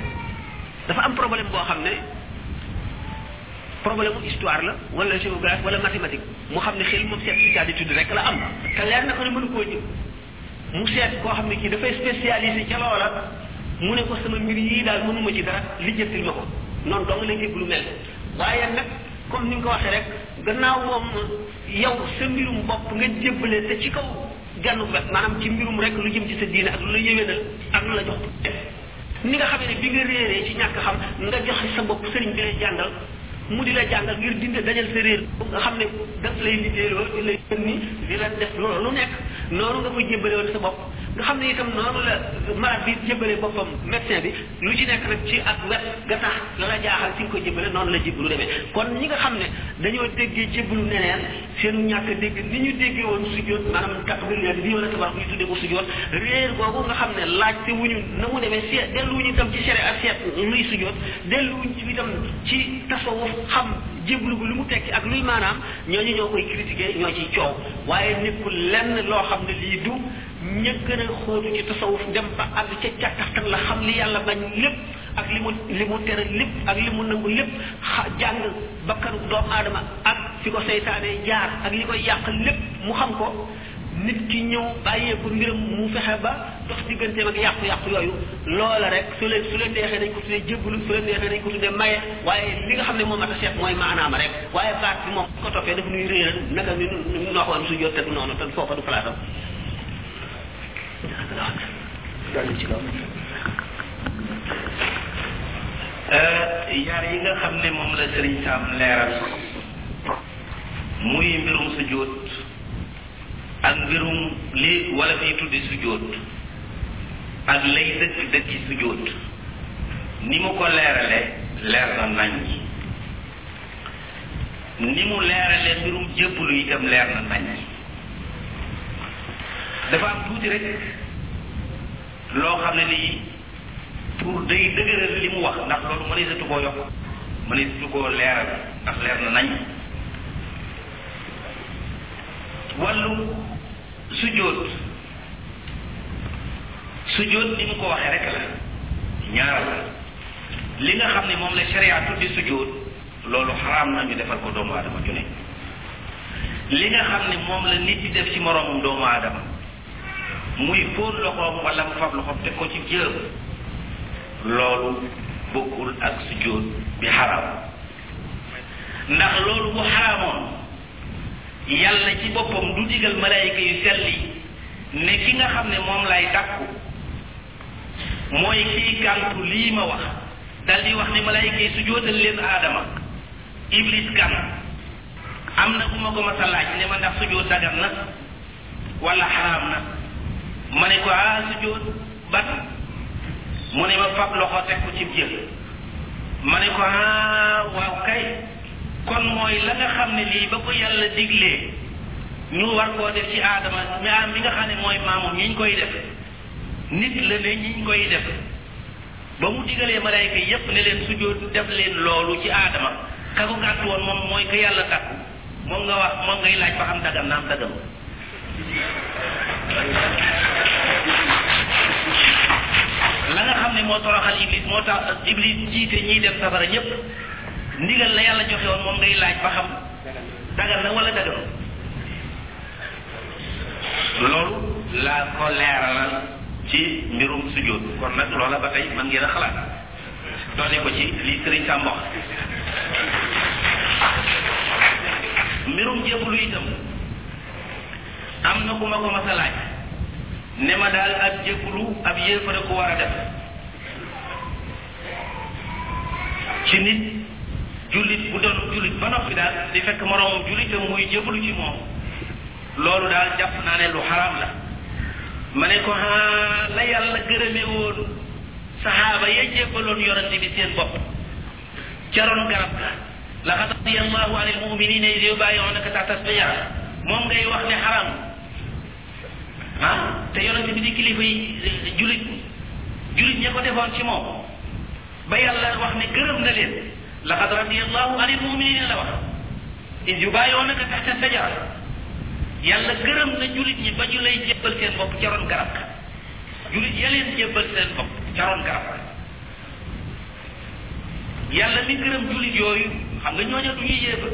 dafa am problème boo xam ne problème mu histoire la wala géographie wala mathématique mu xam ne xel moom seet si d'étude rek la am te leer na ko ne mënu koo jël mu seet koo xam ne kii dafay spécialisé ca loola mu ne ko sama mbir yii daal mënuma ci dara lijjantil ma ko noonu dong la njëg lu mel waaye nag comme ni nga ko waxee rek gannaaw moom yow sa mbirum bopp nga jébbale te ci kaw genn wet maanaam ci mbirum rek lu jëm ci sa diine ak lu la yéwénal ak lu la jox ni nga xamee ne bi nga réeree ci ñàkk xam nga joxe sa bopp sëriñ bi lay jàngal mu di la jàngal ngir dindi dajal sa réer nga xam ne daf lay liggéeyloo di lay ni di la def loolu lu nekk noonu nga ko jébbale woon sa bopp nga xam ne itam noonu la malade bi jébbale boppam médecin bi lu ci nekk nag ci ak wet ga tax la la jaaxal ci nga ko jébbale noonu la jébbalu demee kon ñi nga xam ne dañoo déggee jébbalu neneen seenu ñàkk dégg ni ñu déggee woon sujjóot maanaam takbir leen bi yonente wax ñu tudde ko sujjóot réer googu nga xam ne laajte wuñu na mu demee seet delluwuñu itam ci sere ak seet luy sujjóot delluwuñu ci itam ci tasawuf xam jéblu gu lu mu tekki ak luy maanaam ñooñu ñoo koy critiquer ñoo ciy coow waaye nekkul lenn loo xam ne lii du ña gën a xóotu ci tasawuf dem ba àgg ca càkkaxtan la xam li yàlla bañ lépp ak li mu li mu tere lépp ak li mu nangu lépp xa jàng bakkanu doomu aadama ak fi ko seytaane jaar ak li koy yàq lépp mu xam ko nit ki ñëw bàyyee ko mbiram mu fexe ba dox digganteem ak yàqu-yàqu yooyu loola rek su leen su leen neexee dañ ko tuddee jébbalu su leen neexee dañ ko tuddee maye waaye li nga xam ne moom mat a seet mooy maanaama rek waaye baat bi moom ko toppee daf nuy réeral naka ñu noxoon su jot te du noonu te foofa du place am yaar yi nga xam ne moom la sëriñ Sam leeral muy mbirum sujjóot ak mbirum li wala fiy tuddi sujjóot ak lay dëkk dëkki sujjóot ni mu ko leerale leer na nañ ni mu leerale mbirum jébbalu itam leer na nañ dafa am tuuti rek loo xam ne lii pour day dëgëral li mu wax ndax loolu mëneesatu koo yokk mëneesatu koo leeral ndax leer na nañ wàllu sujjóot sujjóot ni mu ko waxee rek la ñaar la li nga xam ne moom la sharia tuddi sujjóot loolu xaraam na ñu defal ko doomu aadama ju ne li nga xam ne moom la nit di def ci moroomum doomu aadama muy fóon loxoom wala mu fab loxoom teg ko ci jëb loolu bokkul ak sujjóot bi xaraam ndax loolu bu xaraamoon yàlla ci boppam du digal malaayika yu sell yi ne ki nga xam ne moom lay dàkku mooy kii gàntu lii ma wax dal di wax ne malaayika yi su jootal leen aadama iblis gànt am na bu ma ko mas a laaj ne ma ndax su joot dagan na wala xaraam na ma ne ko ah su joot ban mu ne ma fab loxo teg ko ci jël ma ne ko ah waaw kay kon mooy la nga xam ne lii ba ko yàlla diglee ñu war koo def ci aadama ñaar mi nga xam ne mooy maamam yi ñu koy def nit la ne ñiñ koy def ba mu digalee malaayka yépp ne leen sujjóot def leen loolu ci aadama ka ko gàtt woon moom mooy ka yàlla tàkku moom nga wax moom ngay laaj ba xam dagan naam dagan la nga xam ne moo toroxal iblis moo tax iblis jiite ñiy dem safara ñépp ndigal la yàlla joxe woon moom ngay laaj ba xam dagan na wala dagan loolu laa ko leeralal ci mbirum sujjóot kon nag loola ba tey mën ngeen a xalaat doone ko ci li sëriñ Sam wax mbirum jébbalu itam am na ku ma ko mas a laaj ne ma daal ab jébbalu ab yéefare ko war a def ci nit jullit bu doon jullit ba noppi daal di fekk moroomam jullitam muy jébbalu ci moom loolu daal jàpp naa ne lu xaraam la ma ne ko ah la yàlla gërëme woon saxaaba ya jébbaloon yonante bi seen bopp ca ron garab la laqad radiyallahu anil muminina iz yubayi'unaka tahta as-sajara moom ngay wax ne xaraam ah te yonent bi di kilifa yi julit julit ña ko defoon ci moom ba yàlla wax ne gërëm na leen laqad radiyallahu anil muminina la wax is yu bàyyoon naka taxta sajara yàlla gërëm na julit ñi ba ñu lay jébbal seen bopp ca ron garab ka julit ya leen jébbal seen bopp ca ron garab ka yàlla mi gërëm julit yooyu xam nga ñooñu du ñuy yéefar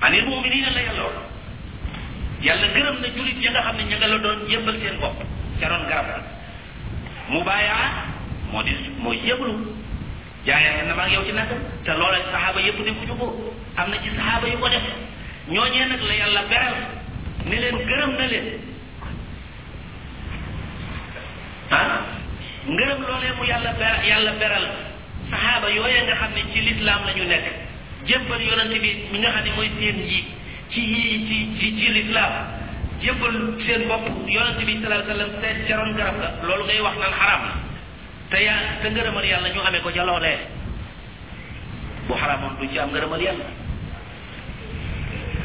anil muminina la yàlla wax yàlla gërëm na julit ya nga xam ne ña nga la doon yëbbal seen bopp ca doon garab la mu bàyyaa moo di mooy yëblu jaayante na maag yow ci nag te loola saxaaba yëpp defuñu ko am na ci saxaaba yu ko def ñooñee nag la yàlla beral ne leen gërëm na leen ah ngërëm loolee mu yàlla beral yàlla beral saxaaba yooya nga xam ne ci lislaam la ñu nekk jébbal yonante bi mi nga xam ne mooy seen njiit ci yii ci ci ci lislaam jébbal seen bopp yonante bi sallallahu alayhi wa sallam seen caroon garab la loolu ngay wax naan xaraam la te yaa te ngërëmal yàlla ñu amee ko ca loolee bu xaraamoon du ci am ngërëmal yàlla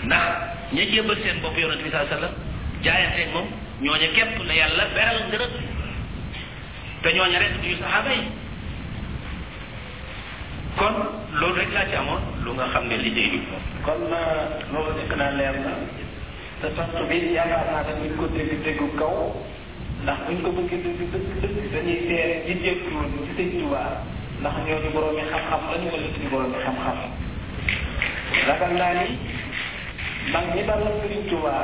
ndax ña jébbal seen bopp yonante bi sallallahu alayhi wa sallam jaayanteeg moom ñooña képp la yàlla beral ngërëm te ñooña rek duñu saxaaba yi kon loolu rek laa ci amoon lu nga xam ne liggéey bi moom kon loolu nekk naa leer na te tontu bi yaakaar naa ne buñ ko dégg déggu kaw ndax buñ ko bëggee dégg dëgg dëgg dañuy seere ñi jékku woon ci sëñ Tuubaa ndax ñooñu boroomi xam-xam lañu wala suñu boroomi xam-xam ragal naa ni mag ñi dal sëriñ Tuubaa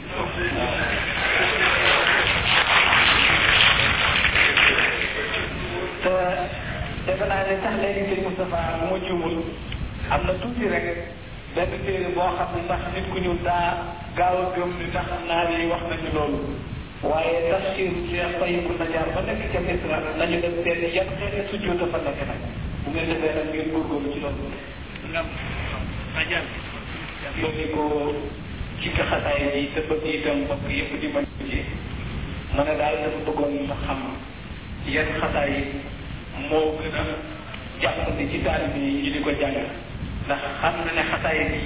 te defe naa ne sax léegi sëñ Moustapha bu ma juumul am na tuuti rek benn téere boo xam ne sax nit ku ñuul daa gaaw a gëm ni tax naar yi wax nañu loolu waaye tafsir Cheikh Tayyibou Najaar ba nekk ca Misra nañu dem seeti yan xeeti sujjóot dafa nekk nag bu ngeen defee nag ngeen góorgóorlu ci loolu yóbbi ko ci xasaay bi te bëgg itam mbokk yëpp di mën ci ma ne daal dafa bëggoon ma xam yan xasaay moo gën a jàpp ne ci taalib yi ñu di ko jàng ndax xam na ne xasaay bi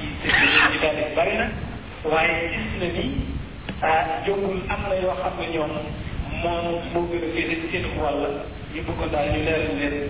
ci taalib bari na waaye gis na ni ah jógul am na yoo xam ne ñoom moom moo gën a féete ci seen wàll ñu bëggoon daal ñu leeral leen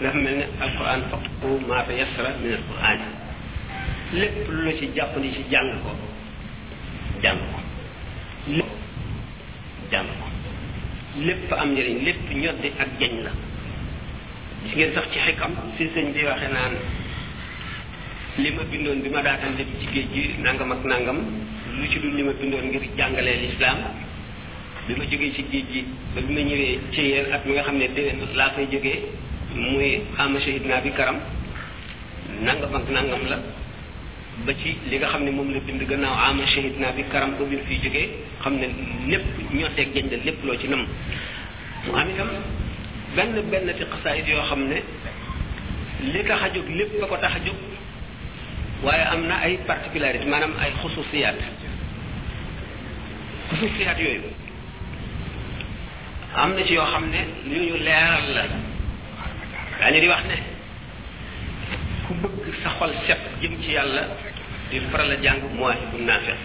dafa mel ne alquran faqu maa tayassara min alquran lépp lu la ci jàpp ni ci jàng ko jàng ko lépp jàng ko lépp am njëriñ lépp ñoddi ak jañ la gis ngeen sax ci xikam si sëñ bi waxe naan li ma bindoon bi ma daataan dem ci géej gi nangam ak nangam lu ci dul li ma bindoon ngir jàngalee lislaam bi ma jógee ci géej gi ba bi ma ñëwee ci yéen at mi nga xam ne déwén laa fay jógee muy ama shahid naa bi karam nangam ak nangam la ba ci li nga xam ne moom la bind gannaaw ama shahid naa bi karam ba bi fiy jógee xam ne lépp ñoo teg jañ la lépp loo ci nam mu am itam benn benn ci xasaayit yoo xam ne li tax a jóg lépp la ko tax a jóg waaye am na ay particularité maanaam ay xususiyaat xususiyaat yooyu am na ci yoo xam ne lu ñu leeral la daañu di wax ne ku bëgg sa xol set jëm ci yàlla di faral a jàng mooy bu naafeq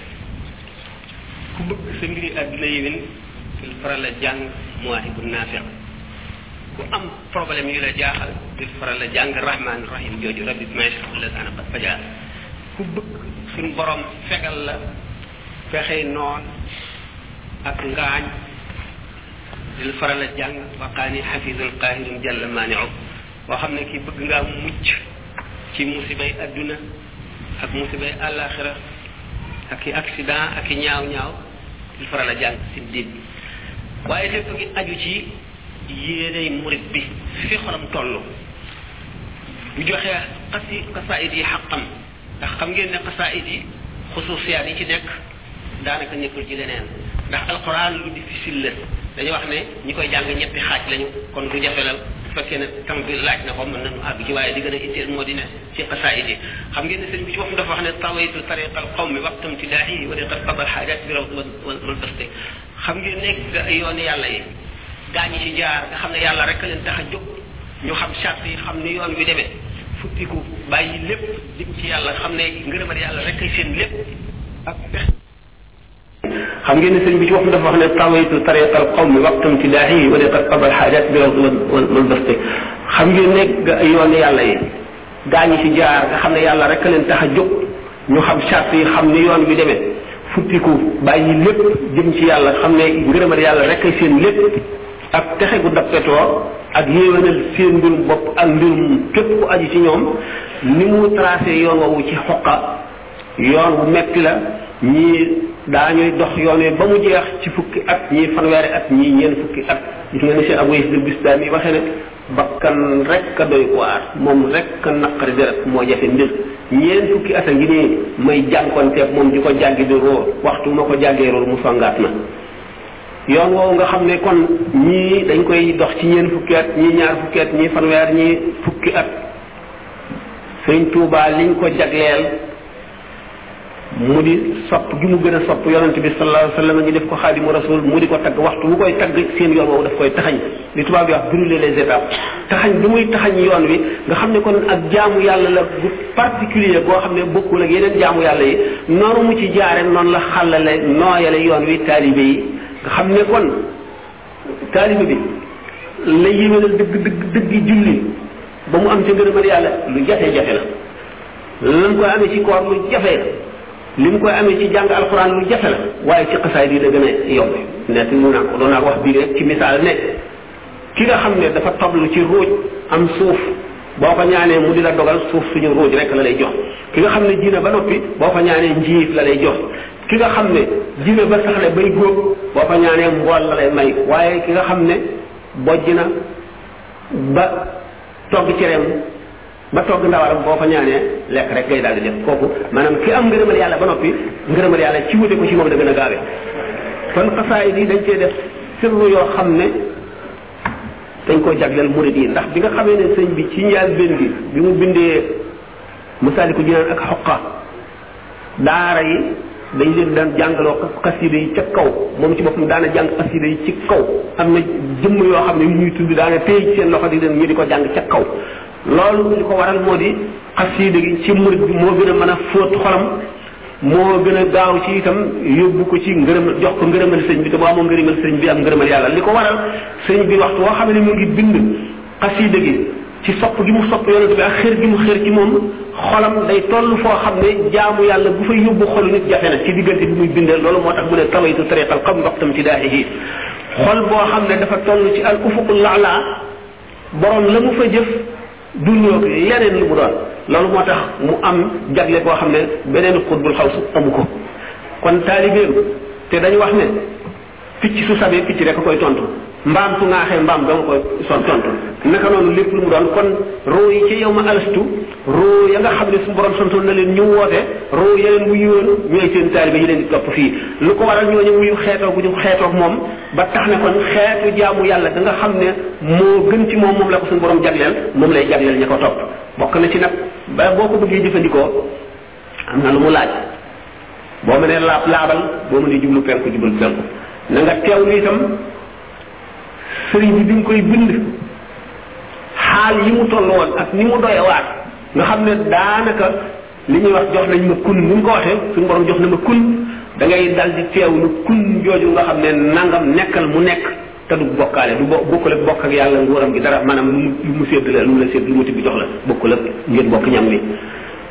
ku bëgg sa mbiri àdduna yéwén il faral la jàng muwaahibu naafi ku am problème yu la jaaxal il faral la jàng rahmaan rahim jooju rabbi bi may sax la saana ba fajaar ku bëgg suñ borom fegal la fexey noon ak ngaañ il faral la jàng waqaani xafisun qaahirin jalla maaniu boo xam ne kii bëgg ngaa mucc ci musibay adduna ak musibay àllaaxira ak i accident ak i ñaaw ñaaw di faral a jàng si diin bi waaye lépp ngi aju ci yéeney murit bi fi xolam toll bu joxee xasi xasaayid yi xaqam ndax xam ngeen ne xasaayid yi xusuusiyaat yi ci nekk daanaka nekkul ci leneen ndax alquran lu difficile la dañu wax ne ñi koy jàng ñetti xaaj lañu kon lu jafe la bu fekkee ne tam bi laaj na ko mën nañu àgg ci waaye li gën a itteel moo di ne ci xasaayid yi xam ngeen ne sëñ bi ci boppam dafa wax ne tawaytu tariqa al qawmi waqtam tidaahi wa riqat qadal xaajat bi rawd wal baste xam ngeen ne ga- yooni yàlla yi gaa ñi ci jaar nga xam ne yàlla rek leen tax a jóg ñu xam charte yi xam ni yoon wi demee futtiku bàyyi lépp jëm ci yàlla xam ne ngërëmal yàlla rek ay seen lépp ak pex xam ngeen ne sëñ bi ci waxtu dafa wax ne tawaytu tariqa al qawmi waqtam tilaahi wa liqad qada al xaajat bi rawd wal wal baste xam ngeen ne ga- yooni yàlla yi gaa ñi ci jaar nga xam ne yàlla rek leen tax a jóg ñu xam charte yi xam ni yoon bi demee futtiku bàyyi lépp jëm ci yàlla xam ne ngërëmal yàlla rek ay seen lépp ak texe gu dappetoo ak yéwénal seen mbirum bopp ak mbirum képp ku aju ci ñoom ni mu tracé yoon woowu ci xoqa yoon wu metti la ñii daañuy dox yoon wi ba mu jeex ci fukki at ñii fanweeri at ñii ñeen fukki at gis nga ni si Abu Yazid Bistami waxee ne bakkan rek ka doy waar moom rek ka naqari deret moo jafe mbir ñeen fukki at a ngi nii may jànkonteeg moom di ko jàggi di róor waxtu ma ko jàggee róor mu songaat na yoon woowu nga xam ne kon ñii dañ koy dox ci ñeen fukki at ñii ñaar fukki at ñii fanweer ñii fukki at sëñ Tuubaa liñ ko jagleel mu di sopp gi mu gën a sopp yonent bi sallallahu alayhi wa sallam ñu def ko xaadimu rasul mu di ko tagg waxtu bu koy tagg seen yoon woowu daf koy taxañ li tubaab yi wax brûler les étapes taxañ bi muy taxañ yoon wi nga xam ne kon ak jaamu yàlla la bu particulier boo xam ne bokkul ak yeneen jaamu yàlla yi noonu mu ci jaare noonu la xàllale nooyale yoon wi taalibe yi nga xam ne kon taalibe bi la yéwénal dëgg dëgg dëgg julli ba mu am ca ngërëmal yàlla lu jafe-jafe la lan koy amee ci koor lu jafe la li mu koy amee ci jàng alxuraan lu jafe la waaye ci xasaay bi la gën a yomb nekk mu naa ko doon naa wax bii rek ci misaal ne ki nga xam ne dafa toblu ci ruuj am suuf boo ko ñaanee mu di la dogal suuf suñu ruuj rek la lay jox ki nga xam ne ji na ba noppi boo ko ñaanee njiit la lay jox ki nga xam ne jibe ba sax ne bay góob boo fa ñaanee mbool la lay may waaye ki nga xam ne bojj na ba togg cereem ba togg ndawaram boo fa ñaanee lekk rek ngay daal di def kooku maanaam ki am ngërëmal yàlla ba noppi ngërëmal yàlla ci wute ko ci moom da gën a gaawee kon xasaay bi dañ cee def sirru yoo xam ne dañ koo jagleel murid yi ndax bi nga xamee ne sëñ bi ci njaal benn bi bi mu bindee masaaliku jinaan ak xoqa daara yi dañ leen daan jàngaloo xasida yi ca kaw moom ci boppam daana jàng xasida yi ci kaw am na jëmm yoo xam ne yu ñuy tudd daana téye ci seen loxo di leen ñu di ko jàng ca kaw loolu li ko waral moo di xasida gi ci murid bi moo gën a mën a fóot xolam moo gën a gaaw ci itam yóbbu ko ci ngërëm jox ko ngërëmal sëñ bi te boo amoo ngërëmal sëñ bi am ngërëmal yàlla li ko waral sëñ bi waxtu woo xam ne mu ngi bind xasida gi ci sopp gi mu sopp yonent bi ak xër gi mu xër ci moom xolam day toll foo xam ne jaamu yàlla bu fay yóbbu xolu nit jafe na ci diggante bi muy bindal loolu moo tax mu ne tawaytu tariqal xam ndox tam ci daahihi xol boo xam ne dafa toll ci al ufuqul laala borom la mu fa jëf du ñëw leneen lu mu doon loolu moo tax mu am jagle boo xam ne beneen xutbul xaw su amu ko kon taalibeem te dañu wax ne picc su sabee picc rek koy tontu mbaam su ŋaaxee mbaam dong koy son tontu naka noonu lépp lu mu doon kon roo yi ci yow ma alastu roo ya nga xam ne suñu borom santoon na leen ñu woote roo ya leen wuyu woon ñooy seen taalibe yi leen di topp fii lu ko waral ñooñu wuyu xeetoo gu ñu xeetoog moom ba tax ne kon xeetu jaamu yàlla da nga xam ne moo gën ci moom moom la ko suñu borom jagleel moom lay jagleel ña ko topp bokk na ci nag ba boo ko bëggee jëfandikoo am na lu mu laaj boo mënee laab laabal boo mënee jublu penku jublu penku na nga teewlu itam sëriñ bi bi mu koy bind xaal yi mu toll woon ak ni mu doye waat nga xam ne daanaka li ñuy wax jox nañ ma kun ni mu ko waxee suñu borom jox na ma kun da ngay dal di teewlu kun jooju nga xam ne nangam nekkal mu nekk te du bokkaale du bo bokkul ak bokk ak yàlla nguuram gi dara maanaam lu mu sédd la lu mu la sédd lu mu tibb jox la bokkul ak ngeen bokk ñam li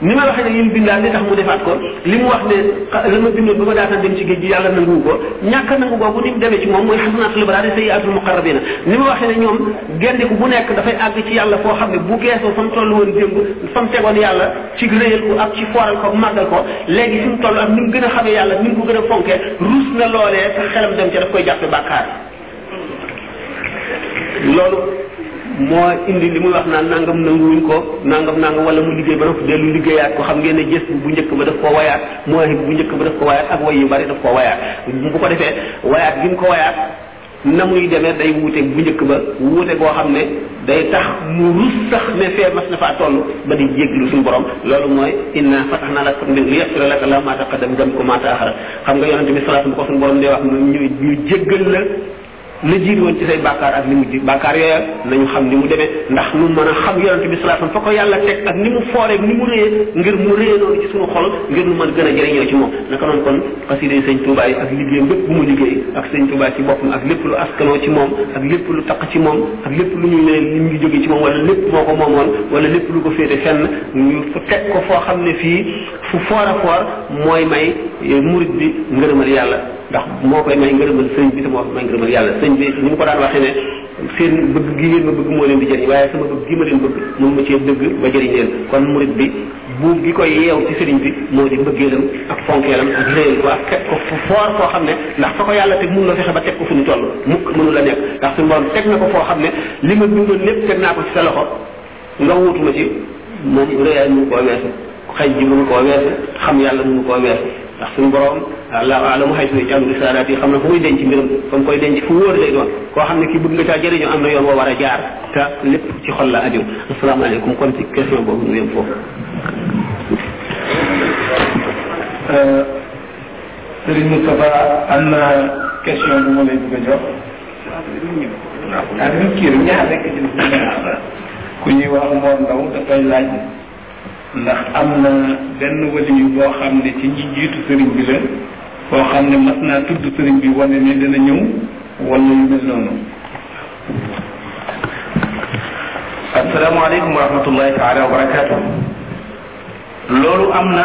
ni ma waxee ne yim bindaan li tax mu defaat ko li mu wax ne la ma bindoon ba ma daata dem ci géej gi yàlla nangu ko ñàkk a nangu boobu ni mu demee ci moom mooy xasanaatul abraar sayyiaatul muqarrabiina ni ma waxee ne ñoom gendiku bu nekk dafay àgg ci yàlla foo xam ne bu geesoo fa mu toll woon démb fa mu tegoon yàlla ci réyal ko ak ci fooral ko màggal ko léegi fi mu toll ak ni mu gën a xamee yàlla ni mu ko gën a fonkee ruus na loolee te xelam dem ca daf koy jàppe bàkkaar loolu moo indi li muy wax naan nangam nanguwuñ ko nangam nangam wala mu liggéey ba noppi dellu liggéeyaat ko xam ngeen ne gës bu njëkk ba daf ko wayaat muwaahib bu njëkk ba daf ko wayaat ak way yu bari daf ko wayaat bu ko defee wayaat gi mu ko wayaat na muy demee day wuute bu njëkk ba wuute boo xam ne day tax mu rus sax ne fee mas na faa toll ba di jéglu suñu borom loolu mooy inna fatahnaa laka fathan li yaghfira laka Allahu ma taqaddama min dhanbika wa ma ta'akhkhara xam nga yonente bi salaatu ko suñu borom dee wax mu ñu ñu jéggal la la jiitu woon ci say bàkkaar ak li mu ji bàkkaar yooya nañu xam ni mu demee ndax nu mën a xam yonente bi salaatu fa ko yàlla teg ak ni mu fooreeg ni mu réyee ngir mu réyee noonu ci suñu xol ngir nu mën gën a jëriñoo ci moom naka noonu kon xasida yi sëñ Tuubaa yi ak liggéeyam bépp bu mu liggéey ak sëñ Tuubaa ci boppam ak lépp lu askanoo ci moom ak lépp lu taq ci moom ak lépp lu ñu ne li mu ngi jóge ci moom wala lépp moo ko moomoon wala lépp lu ko féete fenn ñu teg ko foo xam ne fii fu foor a foor mooy may murit bi ngërëmal yàlla ndax moo koy may ngërëmal sëñ bi te moo koy may ngërëmal yàlla sëñ bi ni mu ko daan waxee ne seen bëgg gi ngeen ma bëgg moo leen di jëriñ waaye sama bëgg gi ma leen bëgg mun ma cee dëgg ba jëriñ leen kon murit bi buum gi koy yeew ci sëriñ bi moo di mbëggeelam ak fonkeelam ak réel ko ak teg ko fu foor foo xam ne ndax fa ko yàlla teg mun la fexe ba teg ko fu ñu toll mukk mënu la nekk ndax suñu borom teg na ko foo xam ne li ma dundoon lépp teg naa ko ci sa loxo nga wuutu ma ci moom réyaay mënu koo weesu xaj ji mënu koo weesu xam yàlla mënu koo weesu ndax suñu borom allahu alamu xaytu yaj'alu risaalaat yi xam na fu muy denc mbiram fa mu koy denc fu wóor lay doon koo xam ne kii bëgg nga caa jëriñu am na yoon woo war a jaar te lépp ci xol la aju asalaamaaleykum kon ci question boobu ñu yem foofu Serigne Moustapha am na question bu ma lay bëgg a jox ak ñu kii bi ñaar rek ci ku ñuy wax Mor Ndaw dafay laaj ndax am na benn wali yu boo xam ne ci ñi jiitu sëriñ bi la boo xam ne mas naa tudd sëriñ bi wane ne dana ñëw wala yu mel noonu asalaamaaleykum wa rahmatullahi taala wa barakaatu loolu am na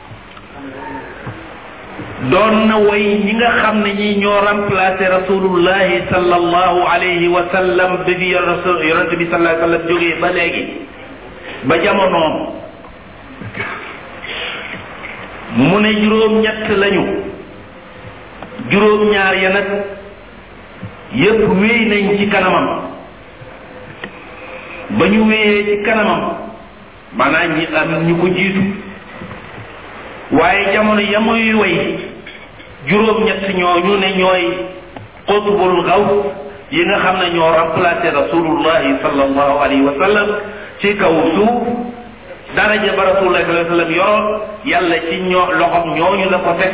doon na way ñi nga xam ne ñi ñoo remplacé rasulullahi sallallahu alayhi wa sallam bi fi yonente bi sallallahu alayhi wa sallam jógee ba léegi ba jamonoom mu ne juróom-ñett lañu juróom-ñaar ya nag yépp wéy nañ ci kanamam ba ñu wéyee ci kanamam maanaam ñi am ñu ko jiitu waaye jamono ya muy way juróom-ñett ñooñu ne ñooy xutbul xaw yi nga xam ne ñoo remplacé rasulullahi sallallahu alayhi wa sallam ci kaw suuf daraja ba rasulullahi sallallahu alayhi wa sallam yoroon yàlla ci ñoo loxom ñooñu la ko teg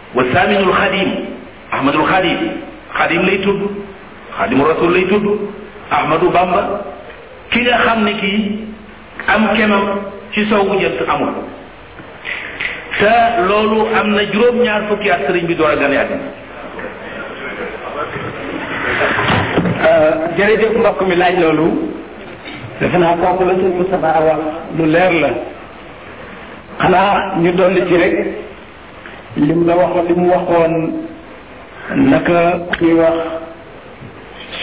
wa saaminul xadim ahmadul xadim xadim lay tudd xadimu rasul lay tudd ahmadu bamba ki nga xam ne kii am kemam ci soowu jant amul te loolu am na juróom-ñaar fukki at sëriñ bi door a gane àddina jërëjëf mbokk mi laaj loolu defe naa kooku la sëñ Moustapha wax lu leer la xanaa ñu dolli ci rek lim la waxoon li mu waxoon naka ñuy wax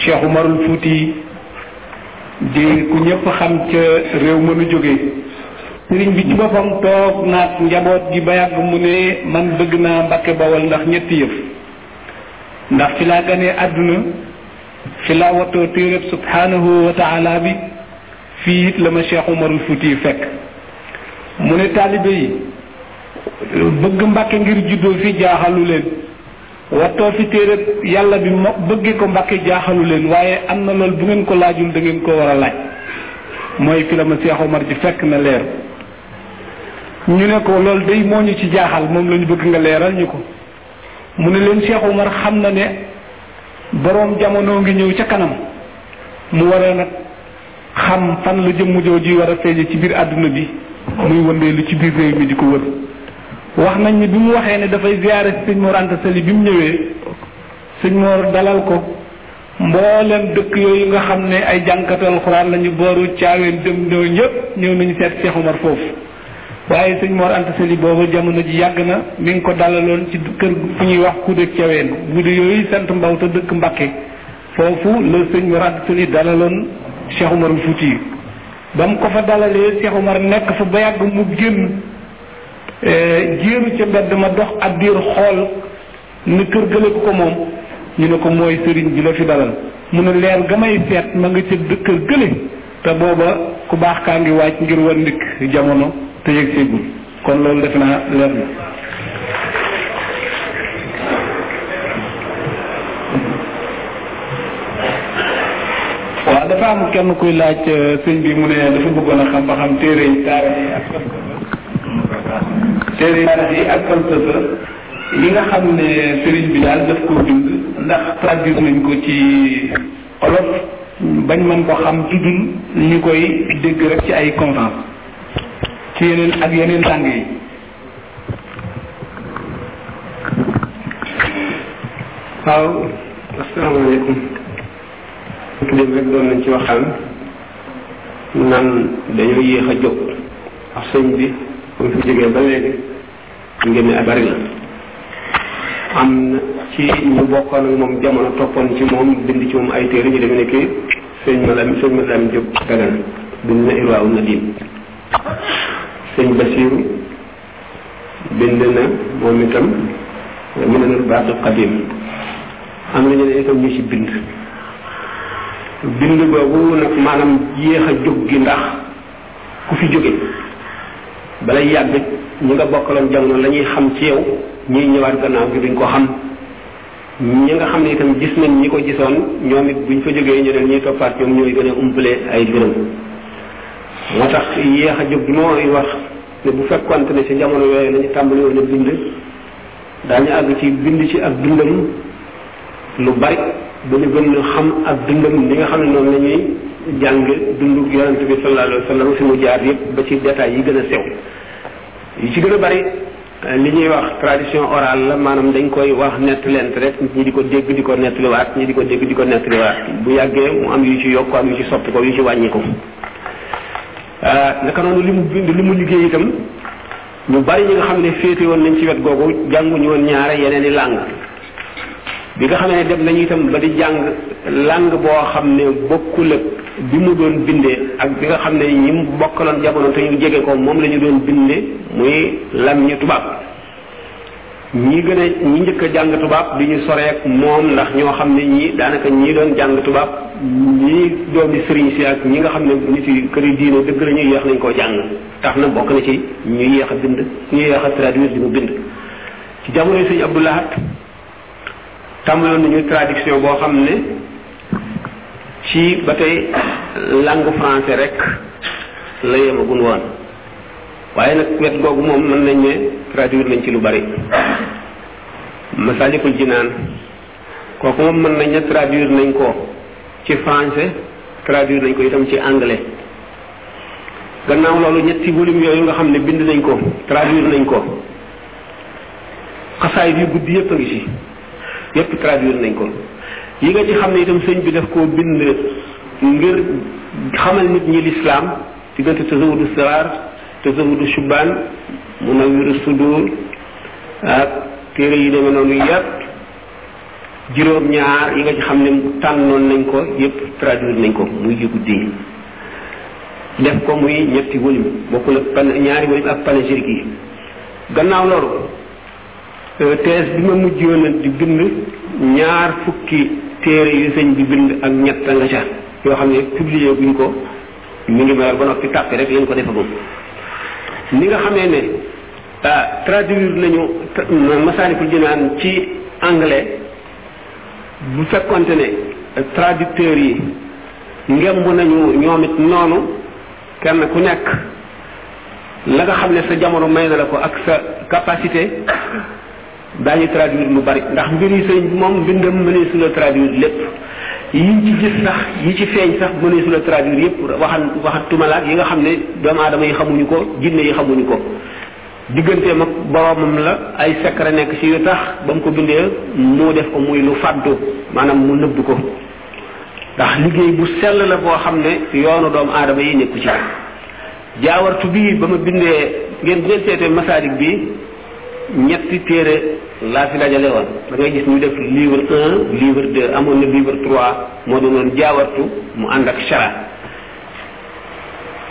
Cheikh Umarul Fuuti di ku ñëpp xam ca réew ma nu jóge sëriñ bi ci boppam toog naat njaboot gi ba yàgg mu ne man bëgg naa Mbàkke Bawol ndax ñetti yëf ndax fi laa ganee àdduna fi laa watoo téeréb subhanahu wa taala bi fii it la ma Cheikh Umarul Fuuti fekk mu ne taalibe yi bëgg mbàkke ngir juddoo fi jaaxalu leen wattoo fi téere yàlla bi mo bëggee ko mbàkke jaaxalu leen waaye am na loolu bu ngeen ko laajul da ngeen ko war a laaj mooy fi la ma Seex Omar ji fekk na leer ñu ne ko loolu day moo ñu ci jaaxal moom la ñu bëgg nga leeral ñu ko mu ne leen Seex Omar xam na ne boroom jamono ngi ñëw ca kanam mu war a nag xam fan la jëmm jooju war a feeñe ci biir àdduna bi muy wëndee lu ci biir réew mi di ko wër wax nañ ni bi mu waxee ne dafay ziyaare si sëñ Mor Anta Sali bi mu ñëwee sëñ Mor dalal ko mboolem dëkk yooyu nga xam ne ay jànkatu alxuraan lañu booru caaween dem ñoo ñëpp ñëw nañu seet Cheikh Omar foofu waaye sëñ Mor Anta Sali boobu jamono ji yàgg na mi ngi ko dalaloon ci kër fu ñuy wax kuude caaween guddi yooyu sant mbaw te dëkk Mbakke foofu la sëñ Murad Sëli dalaloon Cheikh Omar Fouti ba mu ko fa dalalee Cheikh Omar nekk fa ba yàgg mu génn eh, jéeru ca mbedd ma dox ab diir xool ni kër gële ko ko moom ñu ne ko mooy sëriñ bi la fi dalal mu ne leer ga may seet ma nga ca dë- kër gële te booba ku baax kaa ngi wàcc ngir war ndikk jamono te yëg seegul kon loolu def naa leer na waaw dafa am kenn kuy laaj sëñ bi mu ne dafa bëggoon a xam ba xam téere yi taarix yi ak téere yi taarix yi ak falsafa yi nga xam ne sëriñ bi daal daf koo bind ndax traduire nañ ko ci olof bañ mën ko xam ci dul ñu koy dégg rek ci ay conférence ci yeneen ak yeneen làng yi waaw asalaamaaleykum dem rek doon nañ ci waxtaan naan dañoo yéex a jóg ak sëñ bi ba mu fi jógee ba léegi xam ngeen ne ay bari la am na ci ñu bokkoon ak moom jamono toppoon ci moom bind ci moom ay téere ñu demee ne kii sëñ Malam sëñ Malam Diop Dagana bind na Irwaawu Nadim sëñ Basiru bind na moom itam mu ne nag baaxul xadim am na ñeneen itam ñu ci bind bind boobu nag maanaam yéex a jóg gi ndax ku fi jóge balay yàgg ñi nga bokkaloon jamono la ñuy xam ci yow ñuy ñëwaat gannaaw gi duñ ko xam ñi nga xam ne itam gis nañ ñi ko gisoon ñoom it buñ fa jógee ñeneen ñuy toppaat ñoom ñooy gën a umpale ay gërëm moo tax yéex a jóg bi mooy wax ne bu fekkonte ne ci jamono yooyu lañu tàmbali woon a bind daañu àgg ci bind ci ak dundam lu bari ba ñu gën a xam ak dundam li nga xam ne noonu la ñuy jàng dundu yonent bi sallallahu alayhi wa sallam fi mu jaar yëpp ba ci détails yi gën a sew yi ci gën a bari euh, li ñuy wax tradition orale la maanaam dañ koy wax nettalent rek ñi di ko dégg di ko nettaliwaat ñi di ko dégg di ko nettaliwaat bu yàggee mu am yu ci yokk am yu ci soppi ko yu ci wàññi ko euh, naka noonu li mu bind li mu liggéey itam ñu bari ñi nga xam ne féete woon nañ ci wet googu jànguñu woon ñaare yeneen i làng bi nga xam ne dem nañu itam ba di jàng làng boo xam ne bokkul ak bi mu doon bindee ak bi nga xam ne ñi mu bokkaloon jamono te ñu jege ko moom la ñu doon bindee muy lam ñu tubaab ñi gën a ñi njëkk a jàng tubaab di ñu soreek moom ndax ñoo xam ne ñii daanaka ñii doon jàng tubaab ñii doomi sëriñ si ak ñi nga xam ne nit yi kër yi diine dëgg la ñu yéex nañ koo jàng tax na bokk na ci ñu yéex a bind ñu yéex a traduire di mu bind ci jamono yi sëñ Abdou Lahad tàmbaloon nañu traduction boo xam ne ci ba tey langue français rek la yemagun woon waaye nag wet googu moom mën nañ ne traduire nañ ci lu bari masalikul jinaan kooku moom mën nañ ne traduire nañ ko ci français traduire nañ ko itam ci anglais gannaaw loolu ñetti volume yooyu nga xam ne bind nañ ko traduire nañ ko xasaay yu guddi yépp a ngi ci yépp traduire nañ ko yi nga ci xam ne itam sëñ bi daf koo bind ngir xamal nit ñi lislaam diggante tazawudu siraar tazawudu shubaan munawiru sudur ak téere yi demee noonu yépp juróom ñaar yi nga ci xam ne tànnoon nañ ko yépp traduire nañ ko muy ji guddi yi def ko muy ñetti wëlim bokkul ak pan ñaari wëlim ak panégyrique yi gannaaw loolu thèse bi ma mujjoon a di bind ñaar fukki téere yu sëñ bi bind ak ñett nga ca yoo xam ne publier buñ ko mi ngi mel ba noppi tàppi rek lañ ko defagum ni nga xamee ne ah traduire nañu Masaalikul Jinaan ci anglais bu fekkonte ne traducteurs yi ngemb nañu ñoom it noonu kenn ku nekk la nga xam ne sa jamono may na la ko ak sa capacité daañu traduire lu bari ndax mbiri sëñ bi moom mbindam mëneesu la traduire lépp yiñ ci gis sax yi ci feeñ sax mëneesu la traduire yépp waxan waxatuma laak yi nga xam ne doomu aadama yi xamuñu ko jinne yi xamuñu ko digganteem ak boromam la ay secret nekk ci yu tax ba mu ko bindee mu def ko muy lu fàddu maanaam mu nëbb ko ndax liggéey bu sell la boo xam ne yoonu doomu aadama yi nekku ci jaawartu bii ba ma bindee ngeen bu ngeen seetee masaalik bi ñetti téere laa fi dajale woon da ngay gis ñu def livre un livre deux amoon na livre trois moo doonoon jaawartu mu ànd ak chara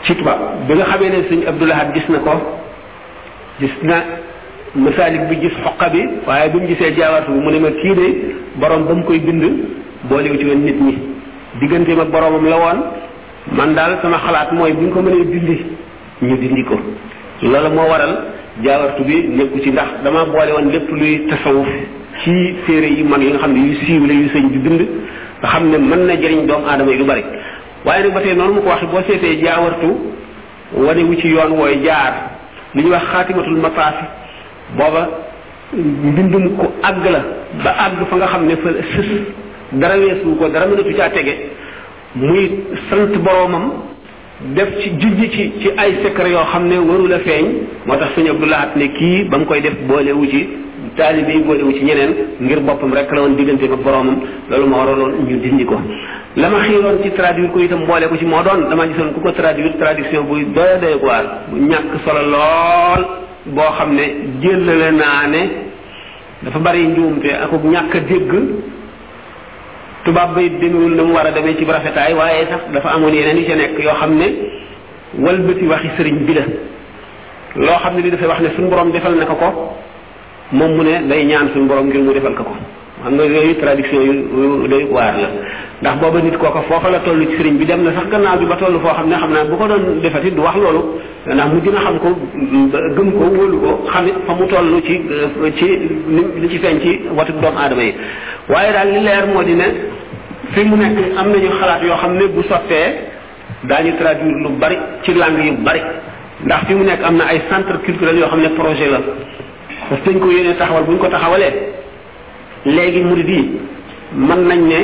ci tubaab bi nga xamee ne sëñ Abdou Lahad gis na ko gis na masaalik bi gis xoqa bi waaye bi mu gisee jaawartu bi mu ne ma kii de borom ba mu koy bind boolewu ci woon nit ñi digganteem ak boromam la woon man daal sama xalaat mooy bu ñu ko mënee dindi ñu dindi ko loolu moo waral jaawartu bi nekku ci ndax dama boole woon lépp luy tasawuf ci téere yi mag yi nga xam ne yu siiw la yu sëñ bi bind nga xam ne mën na jëriñ doomu aadama yi lu bari waaye nag ba tey noonu mu ko waxee boo seetee jaawartu wane wu ci yoon wooy jaar li ñuy wax xaatimatul mataafi booba mbindum ku àgg la ba àgg fa nga xam ne fa sës dara weesu ko dara mënatu caa tege muy sant boroomam def ci junj ci ci ay secret yoo xam ne warul a feeñ moo tax sëñ Abdou Lahat ne kii ba mu koy def boolewu ci taalibe yi boolewu ci ñeneen ngir boppam rek la woon diggante ba boroomam loolu ma waraloon ñu dindi ko la ma xiiroon ci traduire ko itam boole ko ci moo doon dama gisoon ku ko traduire traduction buy doy doy waar bu ñàkk solo lool boo xam ne jëllale naa ne dafa bari njuumte ak ñàkk a dégg tubaab bay demewul na mu war a demee ci rafetaay waaye sax dafa amoon yeneen yu ca nekk yoo xam ne walbati waxi sëriñ bi la loo xam ne li dafay wax ne suñu borom defal na ko ko moom mu ne day ñaan suñu borom ngir mu defal ko ko xam nga yooyu traduction yu doy waar la ndax booba nit kooka foofa la toll ci sëriñ bi dem na sax gannaaw bi ba toll foo xam ne xam naa bu ko doon defati du wax loolu maanaam mu gën a xam ko gëm ko wóolu ko xamit fa mu toll ci ci li ci feeñ ci watu doomu aadama yi waaye daal li leer moo di ne fi mu nekk am nañu xalaat yoo xam ne bu sottee daañu traduire lu bari ci langue yu bari ndax fi mu nekk am na ay centre culturel yoo xam ne projet la parce que dañ ko yéene taxawal bu ñu ko taxawalee léegi murid yi mën nañ ne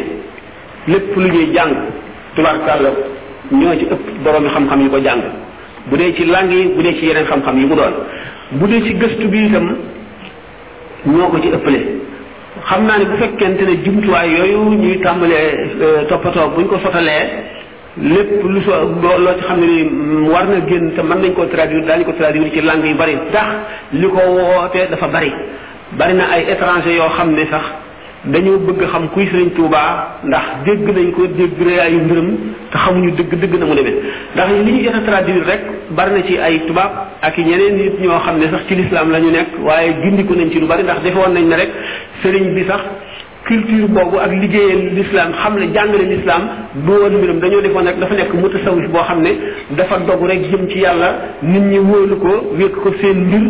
lépp lu ñuy jàng tubaarkàlla ñoo ci ëpp boroomi xam-xam yu ko jàng bu dee ci langue yi bu dee ci yeneen xam-xam yi mu doon bu dee ci gëstu bi itam ñoo ko ci ëppale xam naa ne bu fekkente ne jumtuwaay yooyu ñuy tàmbalee toppatoo buñ ko sotalee lépp lu so loo loo ci xam ne ni war na génn te mën nañ koo traduire daañu ko traduire ci langue yu bari ndax li ko wootee dafa bari bari na ay étranger yoo xam ne sax dañoo bëgg xam kuy Sëriñ Tuubaa ndax dégg nañ ko dégg réyaayu mbiram te xamuñu dëgg dëgg na mu demee ndax li ñu jot a traduire rek bari na ci ay tubaab ak ñeneen nit ñoo xam ne sax ci lislaam la ñu nekk waaye gindiku nañ ci lu bari ndax defoon nañ ne rek sëriñ bi sax culture boobu ak liggéeyal l'islam xam ne jàngale l'islam du woon mbirum dañoo defoon rek dafa nekk mutasawif boo xam ne dafa dogu rek jëm ci yàlla nit ñi wóolu ko wékk ko seen mbir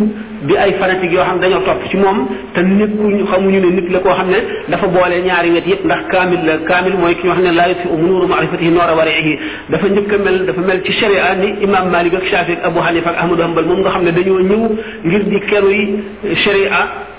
di ay fanatique yoo xam ne dañoo topp ci moom te nekkuñu xamuñu ne nit la koo xam ne dafa boole ñaari wet yëpp ndax kaamil la kaamil mooy ki ñu wax ne laa yutfi umunuuru maarifatihi noora warihi dafa njëkk a mel dafa mel ci sharia ni imam malik ak shafi ak abu hanifa ak ahmadu hambal moom nga xam ne dañoo ñëw ngir di keru yi sharia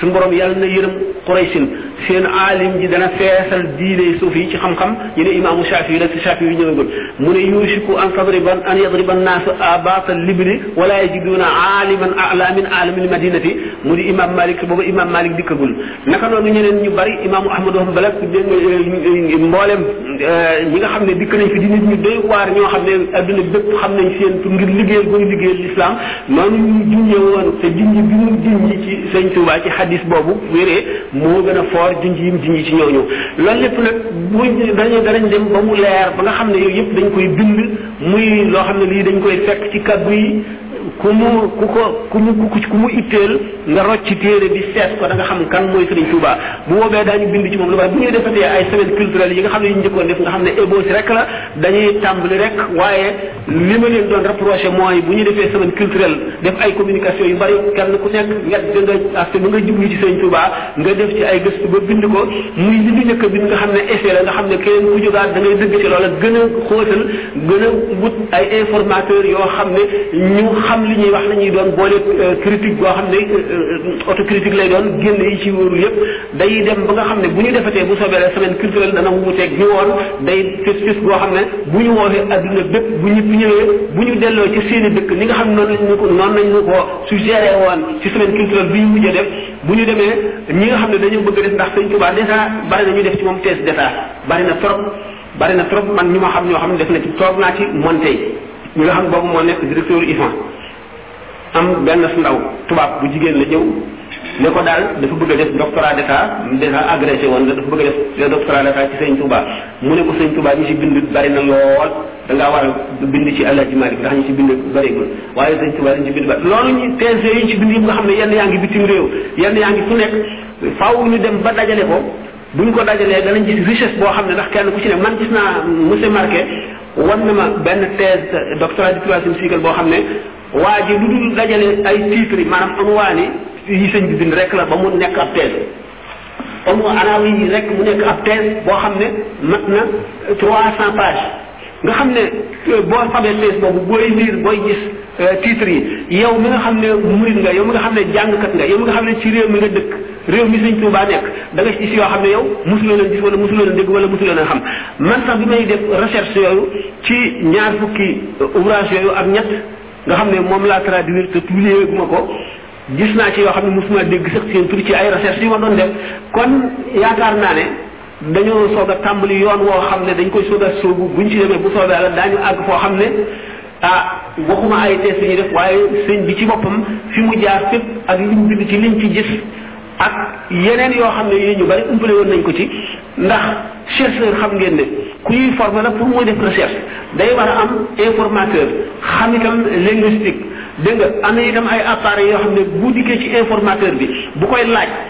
suñu borom yàlla na yërëm Quraysin seen aalim ji dana feesal diine suuf yi ci xam-xam ñu ne imaamu Shaafi la ci Shaafi yi ñëwagul mu ne yuusiku an tadriban an yadriba annaasu abata libri wala yajiduuna aaliman ala min aalamil madinati mu di imaam Malik booba imaam Malik dikkagul naka noonu ñeneen ñu bari imaamu Ahmadu Hanbal ak mboolem ñi nga xam ne dikk nañ fi di nit ñu doy waar ñoo xam ne adduna bépp xam nañ seen tur ngir liggéeyal bu ñu liggéeyal lislaam noonu ñu junje woon te junj bi mu junj ci sëñ Tuubaa ci xadis boobu wéree moo gën a foor junj yi mu junj ci ñooñu loolu lépp nag bu dañu danañ dem ba mu leer ba nga xam ne yooyu yëpp dañ koy bind muy loo xam ne lii dañ koy fekk ci kàddu yi ku mu ku ko ku mu ku ku mu itteel nga rocc ci téere bi seet ko da nga xam kan mooy Serigne Touba bu boobee daañu bind ci moom lu bari bu ñuy defatee ay semaine culturelle yi nga xam ne yu ñu njëkkoon def nga xam ne ébauche rek la dañuy tàmbali rek waaye li ma leen doon reproché mooy bu ñu defee semaine culturelle def ay communication yu bari kenn ku nekk nga da nga aspect ba nga jublu ci sëñ Touba nga def ci ay gëstu ba bind ko muy li ñu njëkk a bind nga xam ne essai la nga xam ne keneen ku jógaat da ngay dëgg ci loola gën a xóotal gën a wut ay informateur yoo xam ne ñu xam li ñuy wax la ñuy doon boole critique boo xam ne autocritique lay doon génn yi ci wóorul yépp day dem ba nga xam ne bu ñu defatee bu soobee la semaine culturelle dana wuuteeg ñu woon day fis fis boo xam ne bu ñu woowee adduna bépp bu ñëpp ñëwee bu ñu delloo ci seen i dëkk ni nga xam ne noonu lañ ñu ko noonu lañ ñu ko suggéré woon ci semaine culturelle bi ñu mujjee def bu ñu demee ñi nga xam ne dañoo bëgg def ndax sëñ Tuubaa dèjà bari na ñu def ci moom thèse d'état bari na trop bari na trop man ñu ma xam ñoo xam ne def na ci toog naa ci monté ñi nga xam boobu moo nekk directeur IFAN am benn ndaw tubaab bu jigéen la ñëw ne ko daal dafa bëgg a def doctorat d'état déjà agrégé woon la dafa bëgg a def doctorat d'état ci sëñ Touba mu ne ko sëñ Touba ñi ci bind bari na lool da ngaa war a bind ci Alaaji Malik ndax ñi ci bind bariwul waaye sëñ Touba ñi ci bind bari loolu ñu thèse yi ñu ci bind yi nga xam ne yenn yaa ngi bitim réew yenn yaa ngi fu nekk faaw ñu dem ba dajale ko buñ ko dajalee danañ gis richesse boo xam ne ndax kenn ku ci ne man gis naa monsieur Marquet wan na ma benn thèse doctorat du troisième cycle boo xam ne waa ji lu dul dajale ay titres yi maanaam unwaani yi sëñ bi bind rek la ba mu nekk ab thèse comme anaawi yi rek mu nekk ab thèse boo xam ne mat na trois cent pages nga xam ne boo xamee fees boobu booy liir booy gis titre yi yow mi nga xam ne murid nga yow mi nga xam ne jàngkat nga yow mi nga xam ne ci réew mi nga dëkk réew mi sëñ Tuubaa nekk da nga gis yoo xam ne yow mosuloo leen gis wala mosuloo leen dégg wala mosuloo leen xam man sax bi may def recherche yooyu ci ñaar fukki ouvrage yooyu ak ñett nga xam ne moom laa traduire te publié gu ma ko gis naa ci yoo xam ne mosuma dégg sax seen tur ci ay recherche yu ma doon def kon yaakaar naa ne dañu soog a tàmbali yoon woo xam ne dañ koy soog a sóobu buñ ci demee bu soobee yàlla daañu àgg foo xam ne ah waxuma ay tees yi def waaye sëñ bi ci boppam fi mu jaar fépp ak li mu bind ci liñ ci gis ak yeneen yoo xam ne yéen ñu bari umpale woon nañ ko ci ndax chercheur xam ngeen ne kuy former la pour muy def recherche day war a am informateur xam itam linguistique dégg nga am na itam ay appareils yoo xam ne bu dikkee ci informateur bi bu koy laaj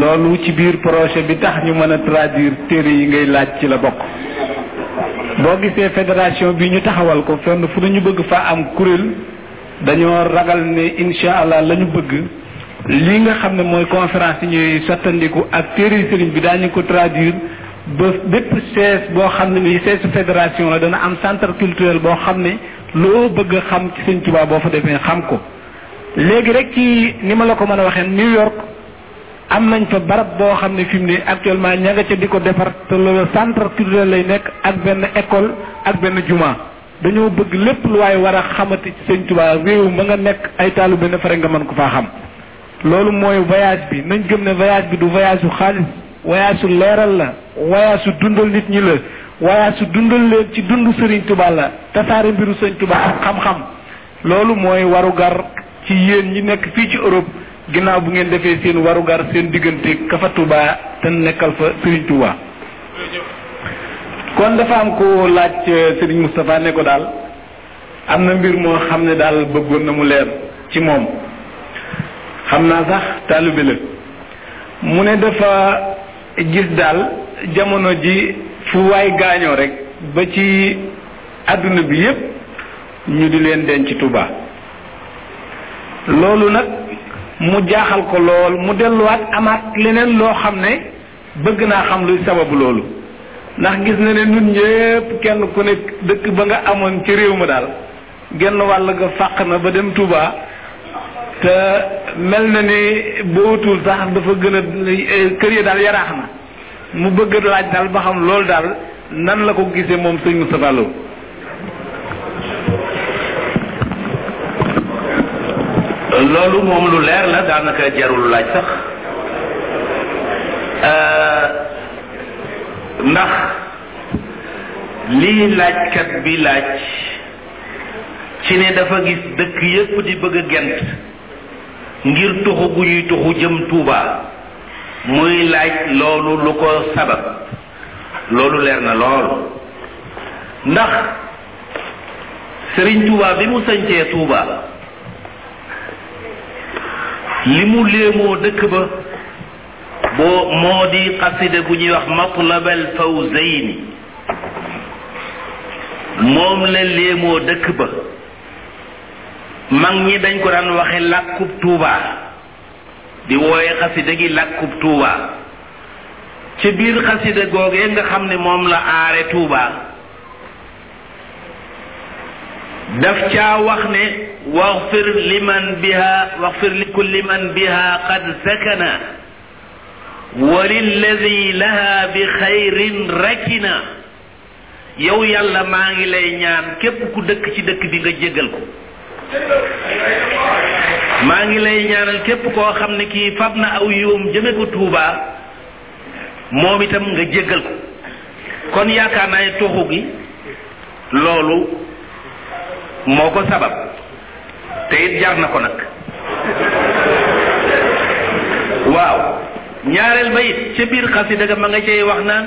loolu ci biir projet bi tax ñu mën a traduire téere yi ngay laaj ci la bokk boo gisee fédération bi ñu taxawal ko fenn fu ñu bëgg fa am kuréel dañoo ragal ne incha allah la ñu bëgg lii nga xam ne mooy conférence yi ñuy sottandiku ak téere yi sëriñ bi daañu ko traduire ba bépp sees boo xam ne nii seesu fédération la dana am centre culturel boo xam ne loo bëgg a xam ci sëñ Tuubaa boo fa demee xam ko léegi rek ci ni ma la ko mën a waxee New York am nañ fa barab boo xam ne fi mu ne actuellement ña nga ca di ko defar te loolu centre culturel lay nekk ak benn école ak benn juma dañoo bëgg lépp lu waaye war a xamati ci sëñ Tuubaa réew ma nga nekk ay taalu benn fere nga mën ko faa xam loolu mooy voyage bi nañ gëm ne voyage bi du voyage su xaalis voyage su leeral la voyage su dundal nit ñi la voyage su dundal leen ci dundu sëriñ Tuubaa la tasaare mbiru sëñ Tuubaa ak xam-xam loolu mooy warugar ci yéen ñi nekk fii ci Europe ginnaaw bu ngeen defee seen warugar seen diggante ka fa Touba te nekkal fa Serigne Touba kon dafa am ko laaj Serigne Moustapha ne ko daal am na mbir moo xam ne daal bëggoon na mu leer ci moom xam naa sax taalibe la mu ne dafa gis daal jamono ji fu waay gaañoo rek ba ci àdduna bi yépp ñu di leen denc Tuuba loolu nag mu jaaxal ko lool mu delluwaat amaat leneen loo xam ne bëgg naa xam luy sababu loolu ndax gis na ne nun ñépp kenn ku ne dëkk ba nga amoon ci réew ma daal genn wàll nga fàq na ba dem Touba te mel na ni bootul sax dafa gën a kër yi daal yaraax na mu bëgg a laaj daal ba xam loolu daal nan la ko gisee moom sëñ Moustapha Lo loolu moom lu leer la daanaka jarul laaj sax ndax lii laajkat bi laaj ci ne dafa gis dëkk yépp di bëgg a gent ngir tuxu gu ñuy tuxu jëm Touba muy laaj loolu lu ko sabab loolu leer na lool ndax Serigne Touba bi mu sañcee Touba li mu léemoo dëkk ba boo moo di xasida gu ñuy wax matlabal fawzayni moom la léemoo dëkk ba mag ñi dañ ko daan waxe làkkub tuubaa di wooye xasida gi làkkub tuubaa ci biir xasida googee nga xam ne moom la aare tuubaa daf caa wax ne waxfir liman biha waxfir li kulli man biha qad sakana wa lilladi laha bi xayrin rakina yow yàlla maa ngi lay ñaan képp ku dëkk ci dëkk bi nga jéggal ko maa ngi lay ñaanal képp koo xam ne kii fab na aw yoom jëme ko Touba moom itam nga jéggal ko kon yaakaar naa ne toxu gi loolu moo ko sabab te it jar na ko nag waaw ñaareel ba it ca biir xasida ga ma nga cay wax naan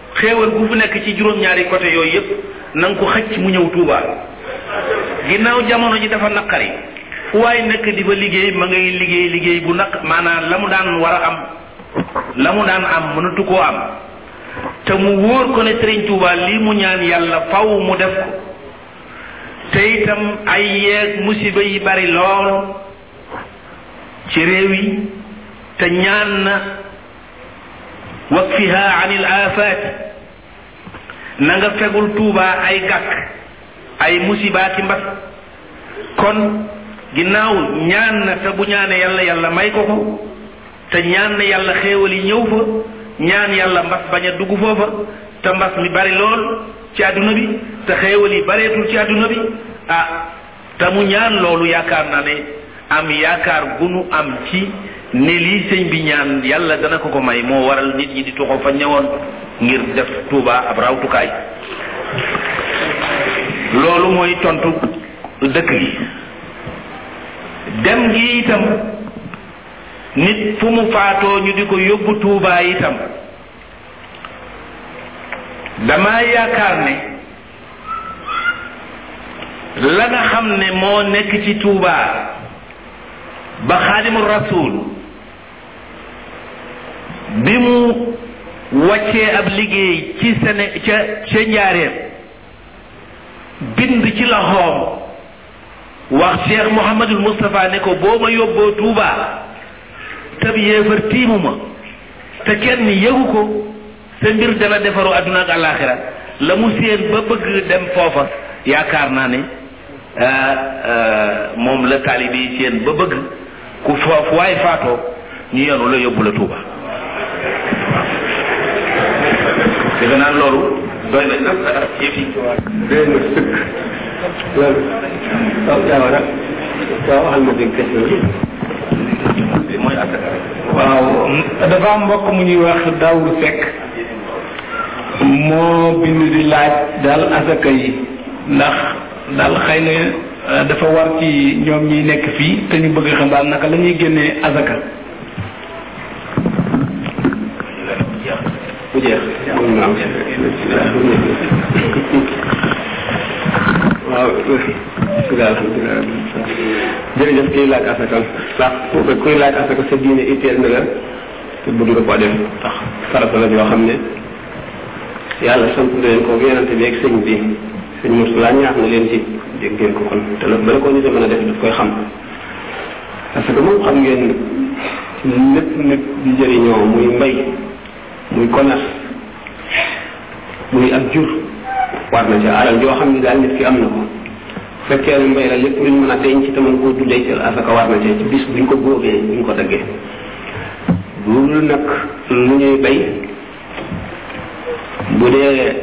xéewal gu fu nekk ci juróom-ñaari côté yooyu yëpp na nga ko xëcc mu ñëw Touba ginnaaw jamono ji dafa naqari fu waay nekk di fa liggéey ma ngay liggéey liggéey bu naq maanaam la mu daan war a am la mu daan am mënatu koo am te mu wóor ko ne Serigne Touba lii mu ñaan yàlla faw mu def ko te itam ay yeeg musiba yi bari lool ci réew yi te ñaan na wakfiha an il afaati na nga fegul tuuba ay gàkk ay musiba ki mbas kon ginnaaw ñaan na te bu ñaane yàlla yàlla may ko ko te ñaan na yàlla xéewal yi ñëw fa ñaan yàlla mbas bañ a dugg foofa te mbas mi bari lool ci àdduna bi te xéewal yi bareetul ci àdduna bi ah te mu ñaan loolu yaakaar naa ne am yaakaar gu nu am ci ne lii sëñ bi ñaan yàlla dana ko ko may moo waral nit ñi di tuxoo fa ñëwoon ngir def Touba ab rawtukaay loolu mooy tontu dëkk gi dem gi itam nit fu mu faatoo ñu di ko yóbbu Touba itam dama yaakaar ne la nga xam ne moo nekk ci Touba ba xaadimu rasul bi mu wàccee ab liggéey ci sene ca ca njaareem bind ci loxoom wax Cheikh Mouhamadul Moustapha ne ko boo ma yóbboo Touba tab yéefar tiimu ma te kenn yëgu ko sa mbir dana defaru àdduna ak àllaaxira la mu séen ba bëgg dem foofa yaakaar naa ne moom la taalibe yi séen ba bëgg ku foofu waaye faatoo ñu yenu la yóbbu la Tuuba defe naa loolu doy na nag dara yëpp yi doy na sëkk loolu waaw jaaw rek waaw waxal ma dégg question bi mooy asaka waaw dafa am mbokk mu ñuy wax Daawur Sekk moo bind di laaj daal asaka yi ndax daal xëy na euh, dafa war ci ñoom ñi nekk fii te ñu bëgg xam daal naka la ñuy génnee asaka bu jeex waaw jërëjëf kuy laaj asaka ndax kuy laaj asaka sa diine itteel na la te bëgg nga koo def ndax farata la yoo xam ne yàlla sant na leen ko yonante bi ak sëñ bi sëñ Moussa ñaax na leen ci dégg ngeen ko kon te la bala ko nit a mën a def daf koy xam parce que moom xam ngeen lépp nit di jëriñoo muy mbay muy commerce muy ak jur war na ca alal joo xam ne daal nit ki am na ko bu fekkee ne mbay la lépp luñ mën a denc te mën koo dundee ci asaka war na ca ci bis buñ ko góobee buñ ko daggee loolu nag lu ñuy bay bu dee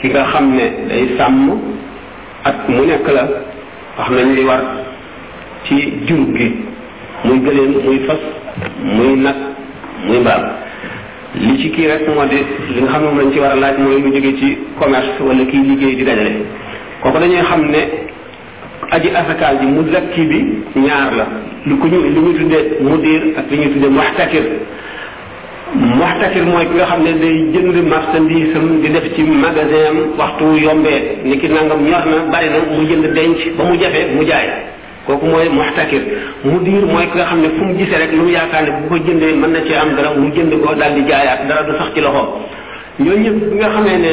ki nga xam ne day sàmm at mu nekk la wax nañ li war ci jur gi muy gëléem muy fas muy nag muy mbaam li ci kii rek moo di li nga xam ne moom lañ ci war a laaj mooy lu jóge ci commerce wala kii liggéey di dajale kooku dañuy xam ne aji asakaal ji mu zakki bi ñaar la lu ko ñu li ñu tuddee mudir ak li ñu tuddee muxtakir muxtakir mooy ki nga xam ne day jënd marchandise am di def ci magasin am waxtu yombee ni ki nangam ñor na bari na mu jënd denc ba mu jafe mu jaay kooku mooy muxtakir mu diir mooy ki nga xam ne fu mu gisee rek lu mu yaakaar ne bu ko jëndee mën na cee am dara mu jënd ko daal di jaayaat dara du sax ci loxoom ñooñu ñëpp bi nga xamee ne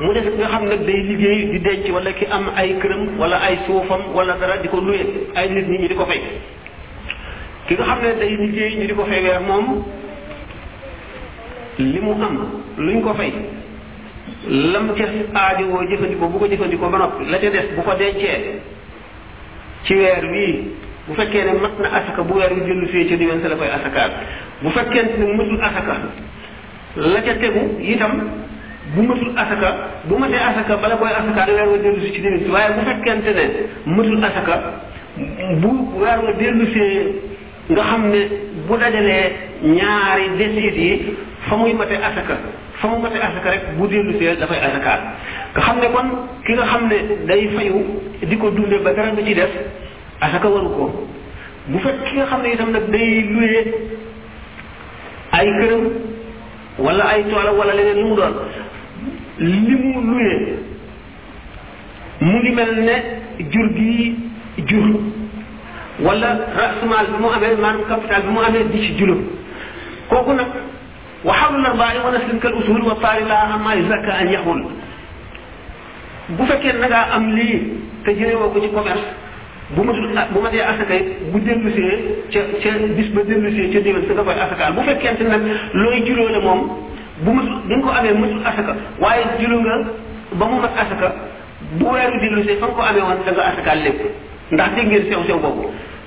mu def nga xam nag day liggéey di denc wala ki am ay këram wala ay suufam wala dara di ko luye ay nit ñi ñu di ko fay ki nga xam ne day liggéey ñu di ko fay weer moom li mu am luñ ko fay lam ca aajowoo jëfandikoo bu ko jëfandikoo ba noppi la ca des bu ko dencee ci weer wii bu fekkee ne mat na asaka bu weer wi jëllu fee ca diwén sa la koy asakaal bu fekkente ne mëtul asaka la ca tegu itam bu matul asaka bu matee asaka bala koy asaka da weer wa dellu si ci déwén si waaye bu fekkente ne matul asaka bu weer wa dellu see nga xam ne bu dajalee ñaari desit yi fa muy mate asaka fa mu mate asaka rek bu dellu see dafay asakaat nga xam ne kon ki nga xam ne day fayu di ko dunde ba dara du ci def asaka waru ko bu fekk ki nga xam ne itam nag day luyee ay këram wala ay toolam wala leneen lu mu doon li mu luye mu ngi mel ne jur gi jur wala rasmaal bi mu amee maanaam capital bi mu amee di ci juróom kooku nag wa xawlu larbaai wa naslin kal usul wa taari laa amma yuzakka an yaxul bu fekkee na ngaa am lii te jëlee woo ko ci commerce bu ma dul bu ma dee asaka it bu dellusee ca ca bis ba dellusee ca déwén sa nga koy asakaal bu fekkente nag looy juróo la moom bu ma bi nga ko amee mësul asaka waaye juróo nga ba mu mat asaka bu weeru dellusee fa nga ko amee woon da nga asakaal lépp ndax dégg ngeen sew sew boobu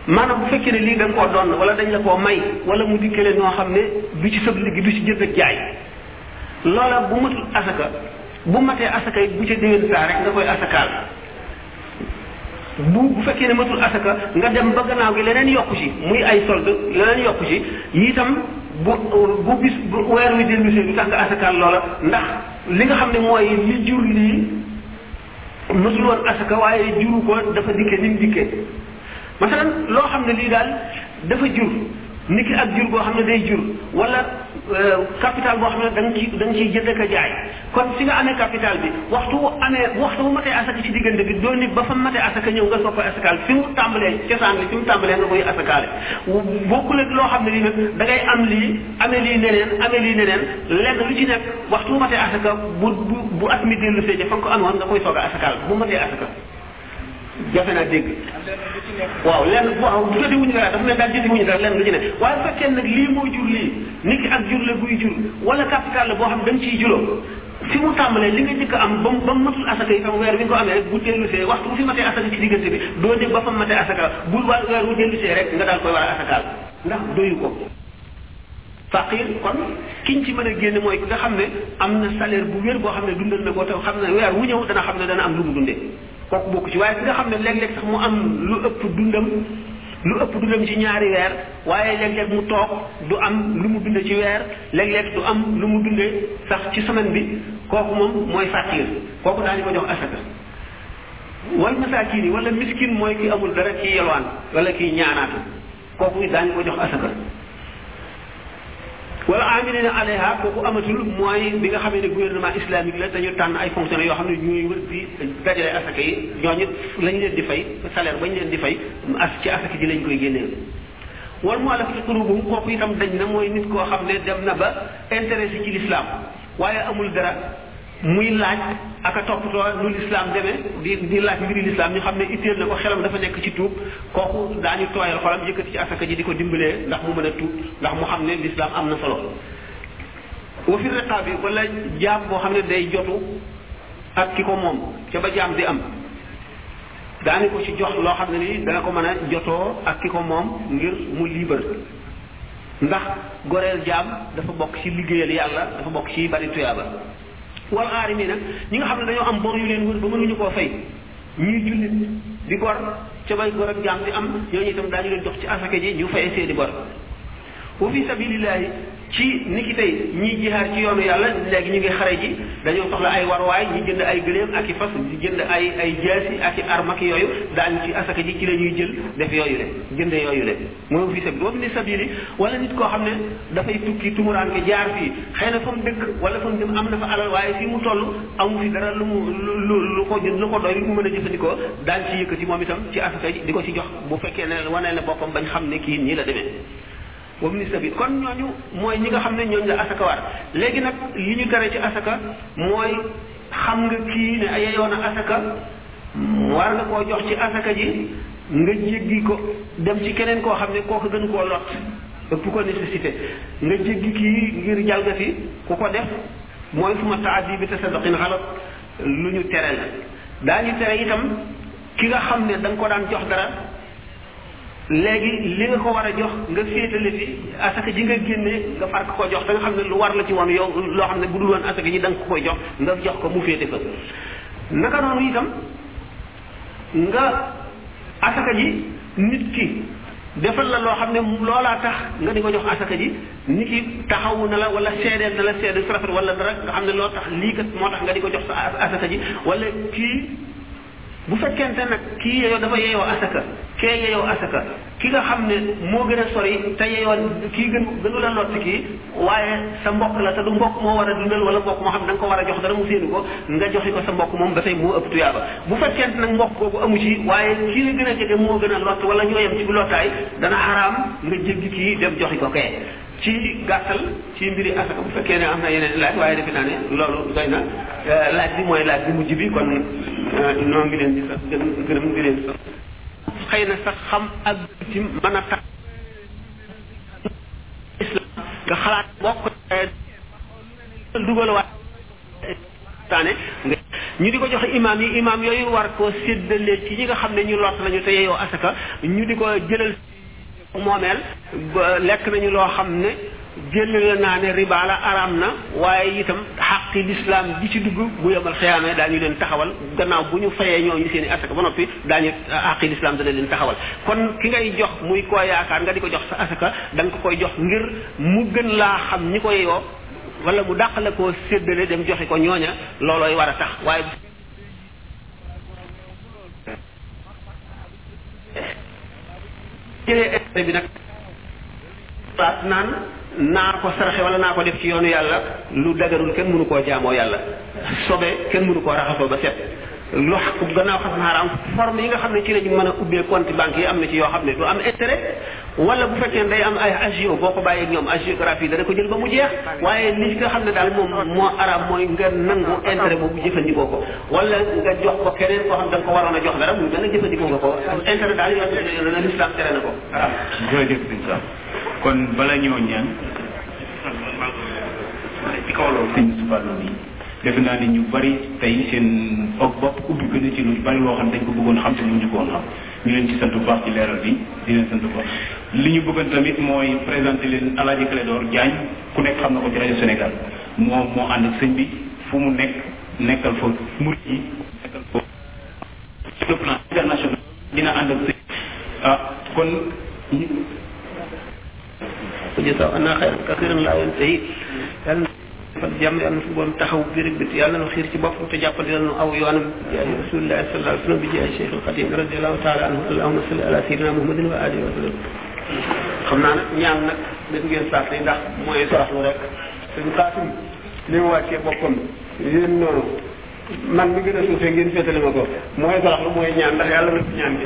maanaam bu fekkee ne lii da nga koo doon wala dañ la koo may wala mu dikkale noo xam ne du ci sëb liggi du ci jënd ak jaay loola bu matul asaka bu matee asaka yi bu ca déwén saa rek nga koy asakaal bu bu fekkee ne matul asaka nga dem ba gannaaw gi leneen yokku ci muy ay solde leneen yokku ci itam bu bu bis bu weer wi dellu si du tax nga asakaal loola ndax li nga xam ne mooy li jur lii matul woon asaka waaye juru ko dafa dikkee ni mu dikkee masalan loo xam ne lii daal dafa jur nit ki ak jur boo xam ne day jur wala capital boo xam ne da nga ci da nga ciy jënd ak a jaay kon fi nga amee capital bi waxtu wu amee waxtu wu matee asaka ci diggante bi doo nit ba fa matee asaka ñëw nga soog koy asakaal fi mu tàmbalee cosaan li fi mu tàmbalee nga koy asakaale bokkul ak loo xam ne lii nag da ngay am lii amee lii neneen amee lii neneen lenn lu ci nekk waxtu wu matee asaka bu bu bu at mi dellu see ca fa nga ko amoon nga koy soog a asakaal bu matee asaka jafe naa dégg waaw lenn waaw joti wuñu dara dafa mel daal joti wuñu dara lenn lu ci ne waaye bu fekkee nag lii moo jur lii nit ki ak jur la buy jur wala capital la boo xam da nga ciy juróom fi mu tàmbalee li nga njëkk am ba mu ba mu matul asaka itam weer bi nga ko amee rek bu dellusee waxtu bu fi matee asaka ci diggante bi doo ne ba fa matee asaka bu wa weer bu dellusee rek nga daal koy war a asakaal ndax doyu ko faqir kon kiñ ci mën a génne mooy ki nga xam ne am na salaire bu wér boo xam ne dundal na ko te xam ne weer wu ñëw dana xam ne dana am lu mu dundee kooku bokk ci waaye ki nga xam ne léeg-léeg sax mu am lu ëpp dundam lu ëpp dundam ci ñaari weer waaye léeg-léeg mu toog du am lu mu dunde ci weer léeg-léeg du am lu mu dunde sax ci semaine bi kooku moom mooy faqir kooku daañu ko jox asaka wal masaakin yi wala miskin mooy ki amul dara kii yelwaan wala kii ñaanaatu kooku it daañu ko jox asaka wala amilina alayha kooku amatul mooy bi nga xamee ne gouvernement islamique la dañu tànn ay fonctionnaires yoo xam ne ñooy wër di dajale asaka yi ñooñu lañ leen di fay salaire bañ leen di fay as ci asaka ji lañ koy génneel wal mu alaf ci qulubuhum kooku itam dañ na mooy nit koo xam ne dem na ba intéressé ci l'islam waaye amul dara muy laaj ak a toppatoo lu lislaam demee di di laaj mbiri lislaam ñu xam ne itteel na ko xelam dafa nekk ci tuub kooku daañu tooyal xolam yëkkati ci asaka ji di ko dimbalee ndax mu mën a tuub ndax mu xam ne lislaam am na solo wa fi riqaab bi wala jaam boo xam ne day jotu ak ki ko moom ca ba jaam di am daani ko ci jox loo xam ne ni dana ko mën a jotoo ak ki ko moom ngir mu libre ndax goreel jaam dafa bokk ci liggéeyal yàlla dafa bokk ci bari tuyaaba wal aarimina ñi nga xam ne dañoo am bor yu leen wër ba mënuñu koo fay ñuy jullit di gor ca bay gor ak jaam di am ñooñu itam daañu leen jox ci asaka ji ñu fayee seeni bor wa fi sabilillahi ci ni ki tey ñiy jihaar ci yoonu yàlla léegi ñu ngi xare ji dañoo soxla ay warwaay ñu jënd ay gëléem ak i fas ñu jënd ay ay jaasi ak i arm ak yooyu daañu ci asaka ji ci la ñuy jël def yooyu le jënd yooyu le mënoo fi sëb doo fi ni sabili wala nit koo xam ne dafay tukki tumuraanke jaar fii xëy na fa mu dëkk wala fa mu jëm am na fa alal waaye fii mu toll amu fi dara lu mu lu lu ko lu ko doy mu mën a jëfandikoo daal ci yëkkati moom itam ci asaka di ko ci jox bu fekkee ne wanee ne boppam bañ xam ne kii nii la demee wam ni sabi kon ñooñu mooy ñi nga xam ne ñooñu la asaka war léegi nag li ñu tere ci asaka mooy xam nga kii ne yeyoon a asaka war nga koo jox ci asaka ji nga jéggi ko dem ci keneen koo xam ne kooku gën koo lot ëpp ko nécessité nga jéggi kii ngir jalgati ku ko def mooy fu ma taaddi bi tasadduqin xalat lu ñu tere la daañu tere itam ki nga xam ne da nga ko daan jox dara léegi li nga ko war a jox nga féetale fi asaka ji nga génne nga far ko jox da nga xam ne lu war la ci woon yow loo xam ne bu dul woon asaka ji da nga ko koy jox nga jox ko mu féete fa naka noonu itam nga asaka ji nit ki defal la loo xam ne loolaa tax nga di ko jox asaka ji nit ki taxawu na la wala seedeel na la seede su rafet wala dara nga xam ne loo tax lii kat moo tax nga di ko jox sa asaka ji wala kii bu fekkente nag kii yeyoo dafa yeyoo asaka kee yeyoo asaka ki nga xam ne moo gën a sori te yeyoo kii gën gënu la lott kii waaye sa mbokk la te du mbokk moo war a dundal wala mbokk moo xam da nga ko war a jox dara mu séenu ko nga joxe ko sa mbokk moom ba tey moo ëpp tuyaaba bu fekkente nag mbokk boobu amu ci waaye kii la gën a jege moo gën a lott wala ñoo yem ci bu lottaay dana xaraam nga jéggi kii dem joxe ko kee ci gàttal ci mbiri asaka bu fekkee ne am na yeneen laaj waaye defe naa ne loolu doy na laaj bi mooy laaj bi mujj bi kon noo ngi leen di sax gën gërëm di leen sax xëy na sax xam ak ci mën a tax islam nga xalaat boo ko dugal waat taane nga ñu di ko joxe imaam yi imaam yooyu war koo séddale ci ñi nga xam ne ñu lott lañu te yeyoo asaka ñu di ko jëlal moomeel lekk nañu loo xam ne jëlale naa ne riba la araam na waaye itam xaqi lislaam bi ci dugg bu yemal xiyaamee daañu leen taxawal gannaaw bu ñu fayee ñooñu seen i asaka ba noppi daañu xaqi lislaam dana leen taxawal kon ki ngay jox muy koo yaakaar nga di ko jox sa asaka da nga ko koy jox ngir mu gën laa xam ñi ko yeyoo wala mu dàq la koo séddale dem joxe ko ñooña loolooy war a tax waaye jëlee intérêt bi nag baat naan naa ko saraxe wala naa ko def ci yoonu yàlla lu dagarul kenn mënu koo jaamoo yàlla sobe kenn mënu koo raxasoo ba set lu gannaaw xas na xaraam forme yi nga xam ne ci lañu mën a ubbee compte banque yi am na ci yoo xam ne du am intérêt wala bu fekkee day am ay agio boo ko bàyyi ñoom agiographie dana ko jël ba mu jeex waaye li nga xam ne daal moom moo araam mooy nga nangu intérêt boobu jëfandikoo ko wala nga jox ko keneen koo xam da nga ko waroon a jox dara mu gën a jëfandikoo nga ko intérêt daal yoon na l'islam tere na ko araam jërëjëf sëñ Sam kon bala ñoo ñaan ci kaw loolu sëñ Fallou bi defe naa ni ñu bari tey seen bopp bopp ubbi gën a ci lu bari loo xam dañ ko bëggoon xam te mënuñu ko woon xam ñu leen ci sant bu baax ci leeral bi di leen sant bu baax li ñu bëggoon tamit mooy présenté leen Alaaji Clédor Diagne ku nekk xam na ko ci rajo Sénégal moom moo ànd ak sëñ bi fu mu nekk nekkal fa murit yi nekkal fa sur le plan international dina ànd ak sëñ ah kon jazaa anna xayran kasiran laa woon tey yàlla na jàmm yàlla na fi boom taxaw biir ak biti yàlla na xiir ci boppam te jàppale nu aw yoonam bi ay rasulillahi sallallahu alayhi wa sallam bi ci ay cheikh alxadim radiallahu taala anhu allahuma salli ala sayidina muhammadin wa alihi wa sallam xam naa nag ñaan nag dañ ngeen sax yi ndax mooy soxlu rek suñu xaatim li mu wàccee boppam yéen noonu man mi gën a suufee ngeen féetale ma ko mooy sarax lu mooy ñaan ndax yàlla na ci ñaan bi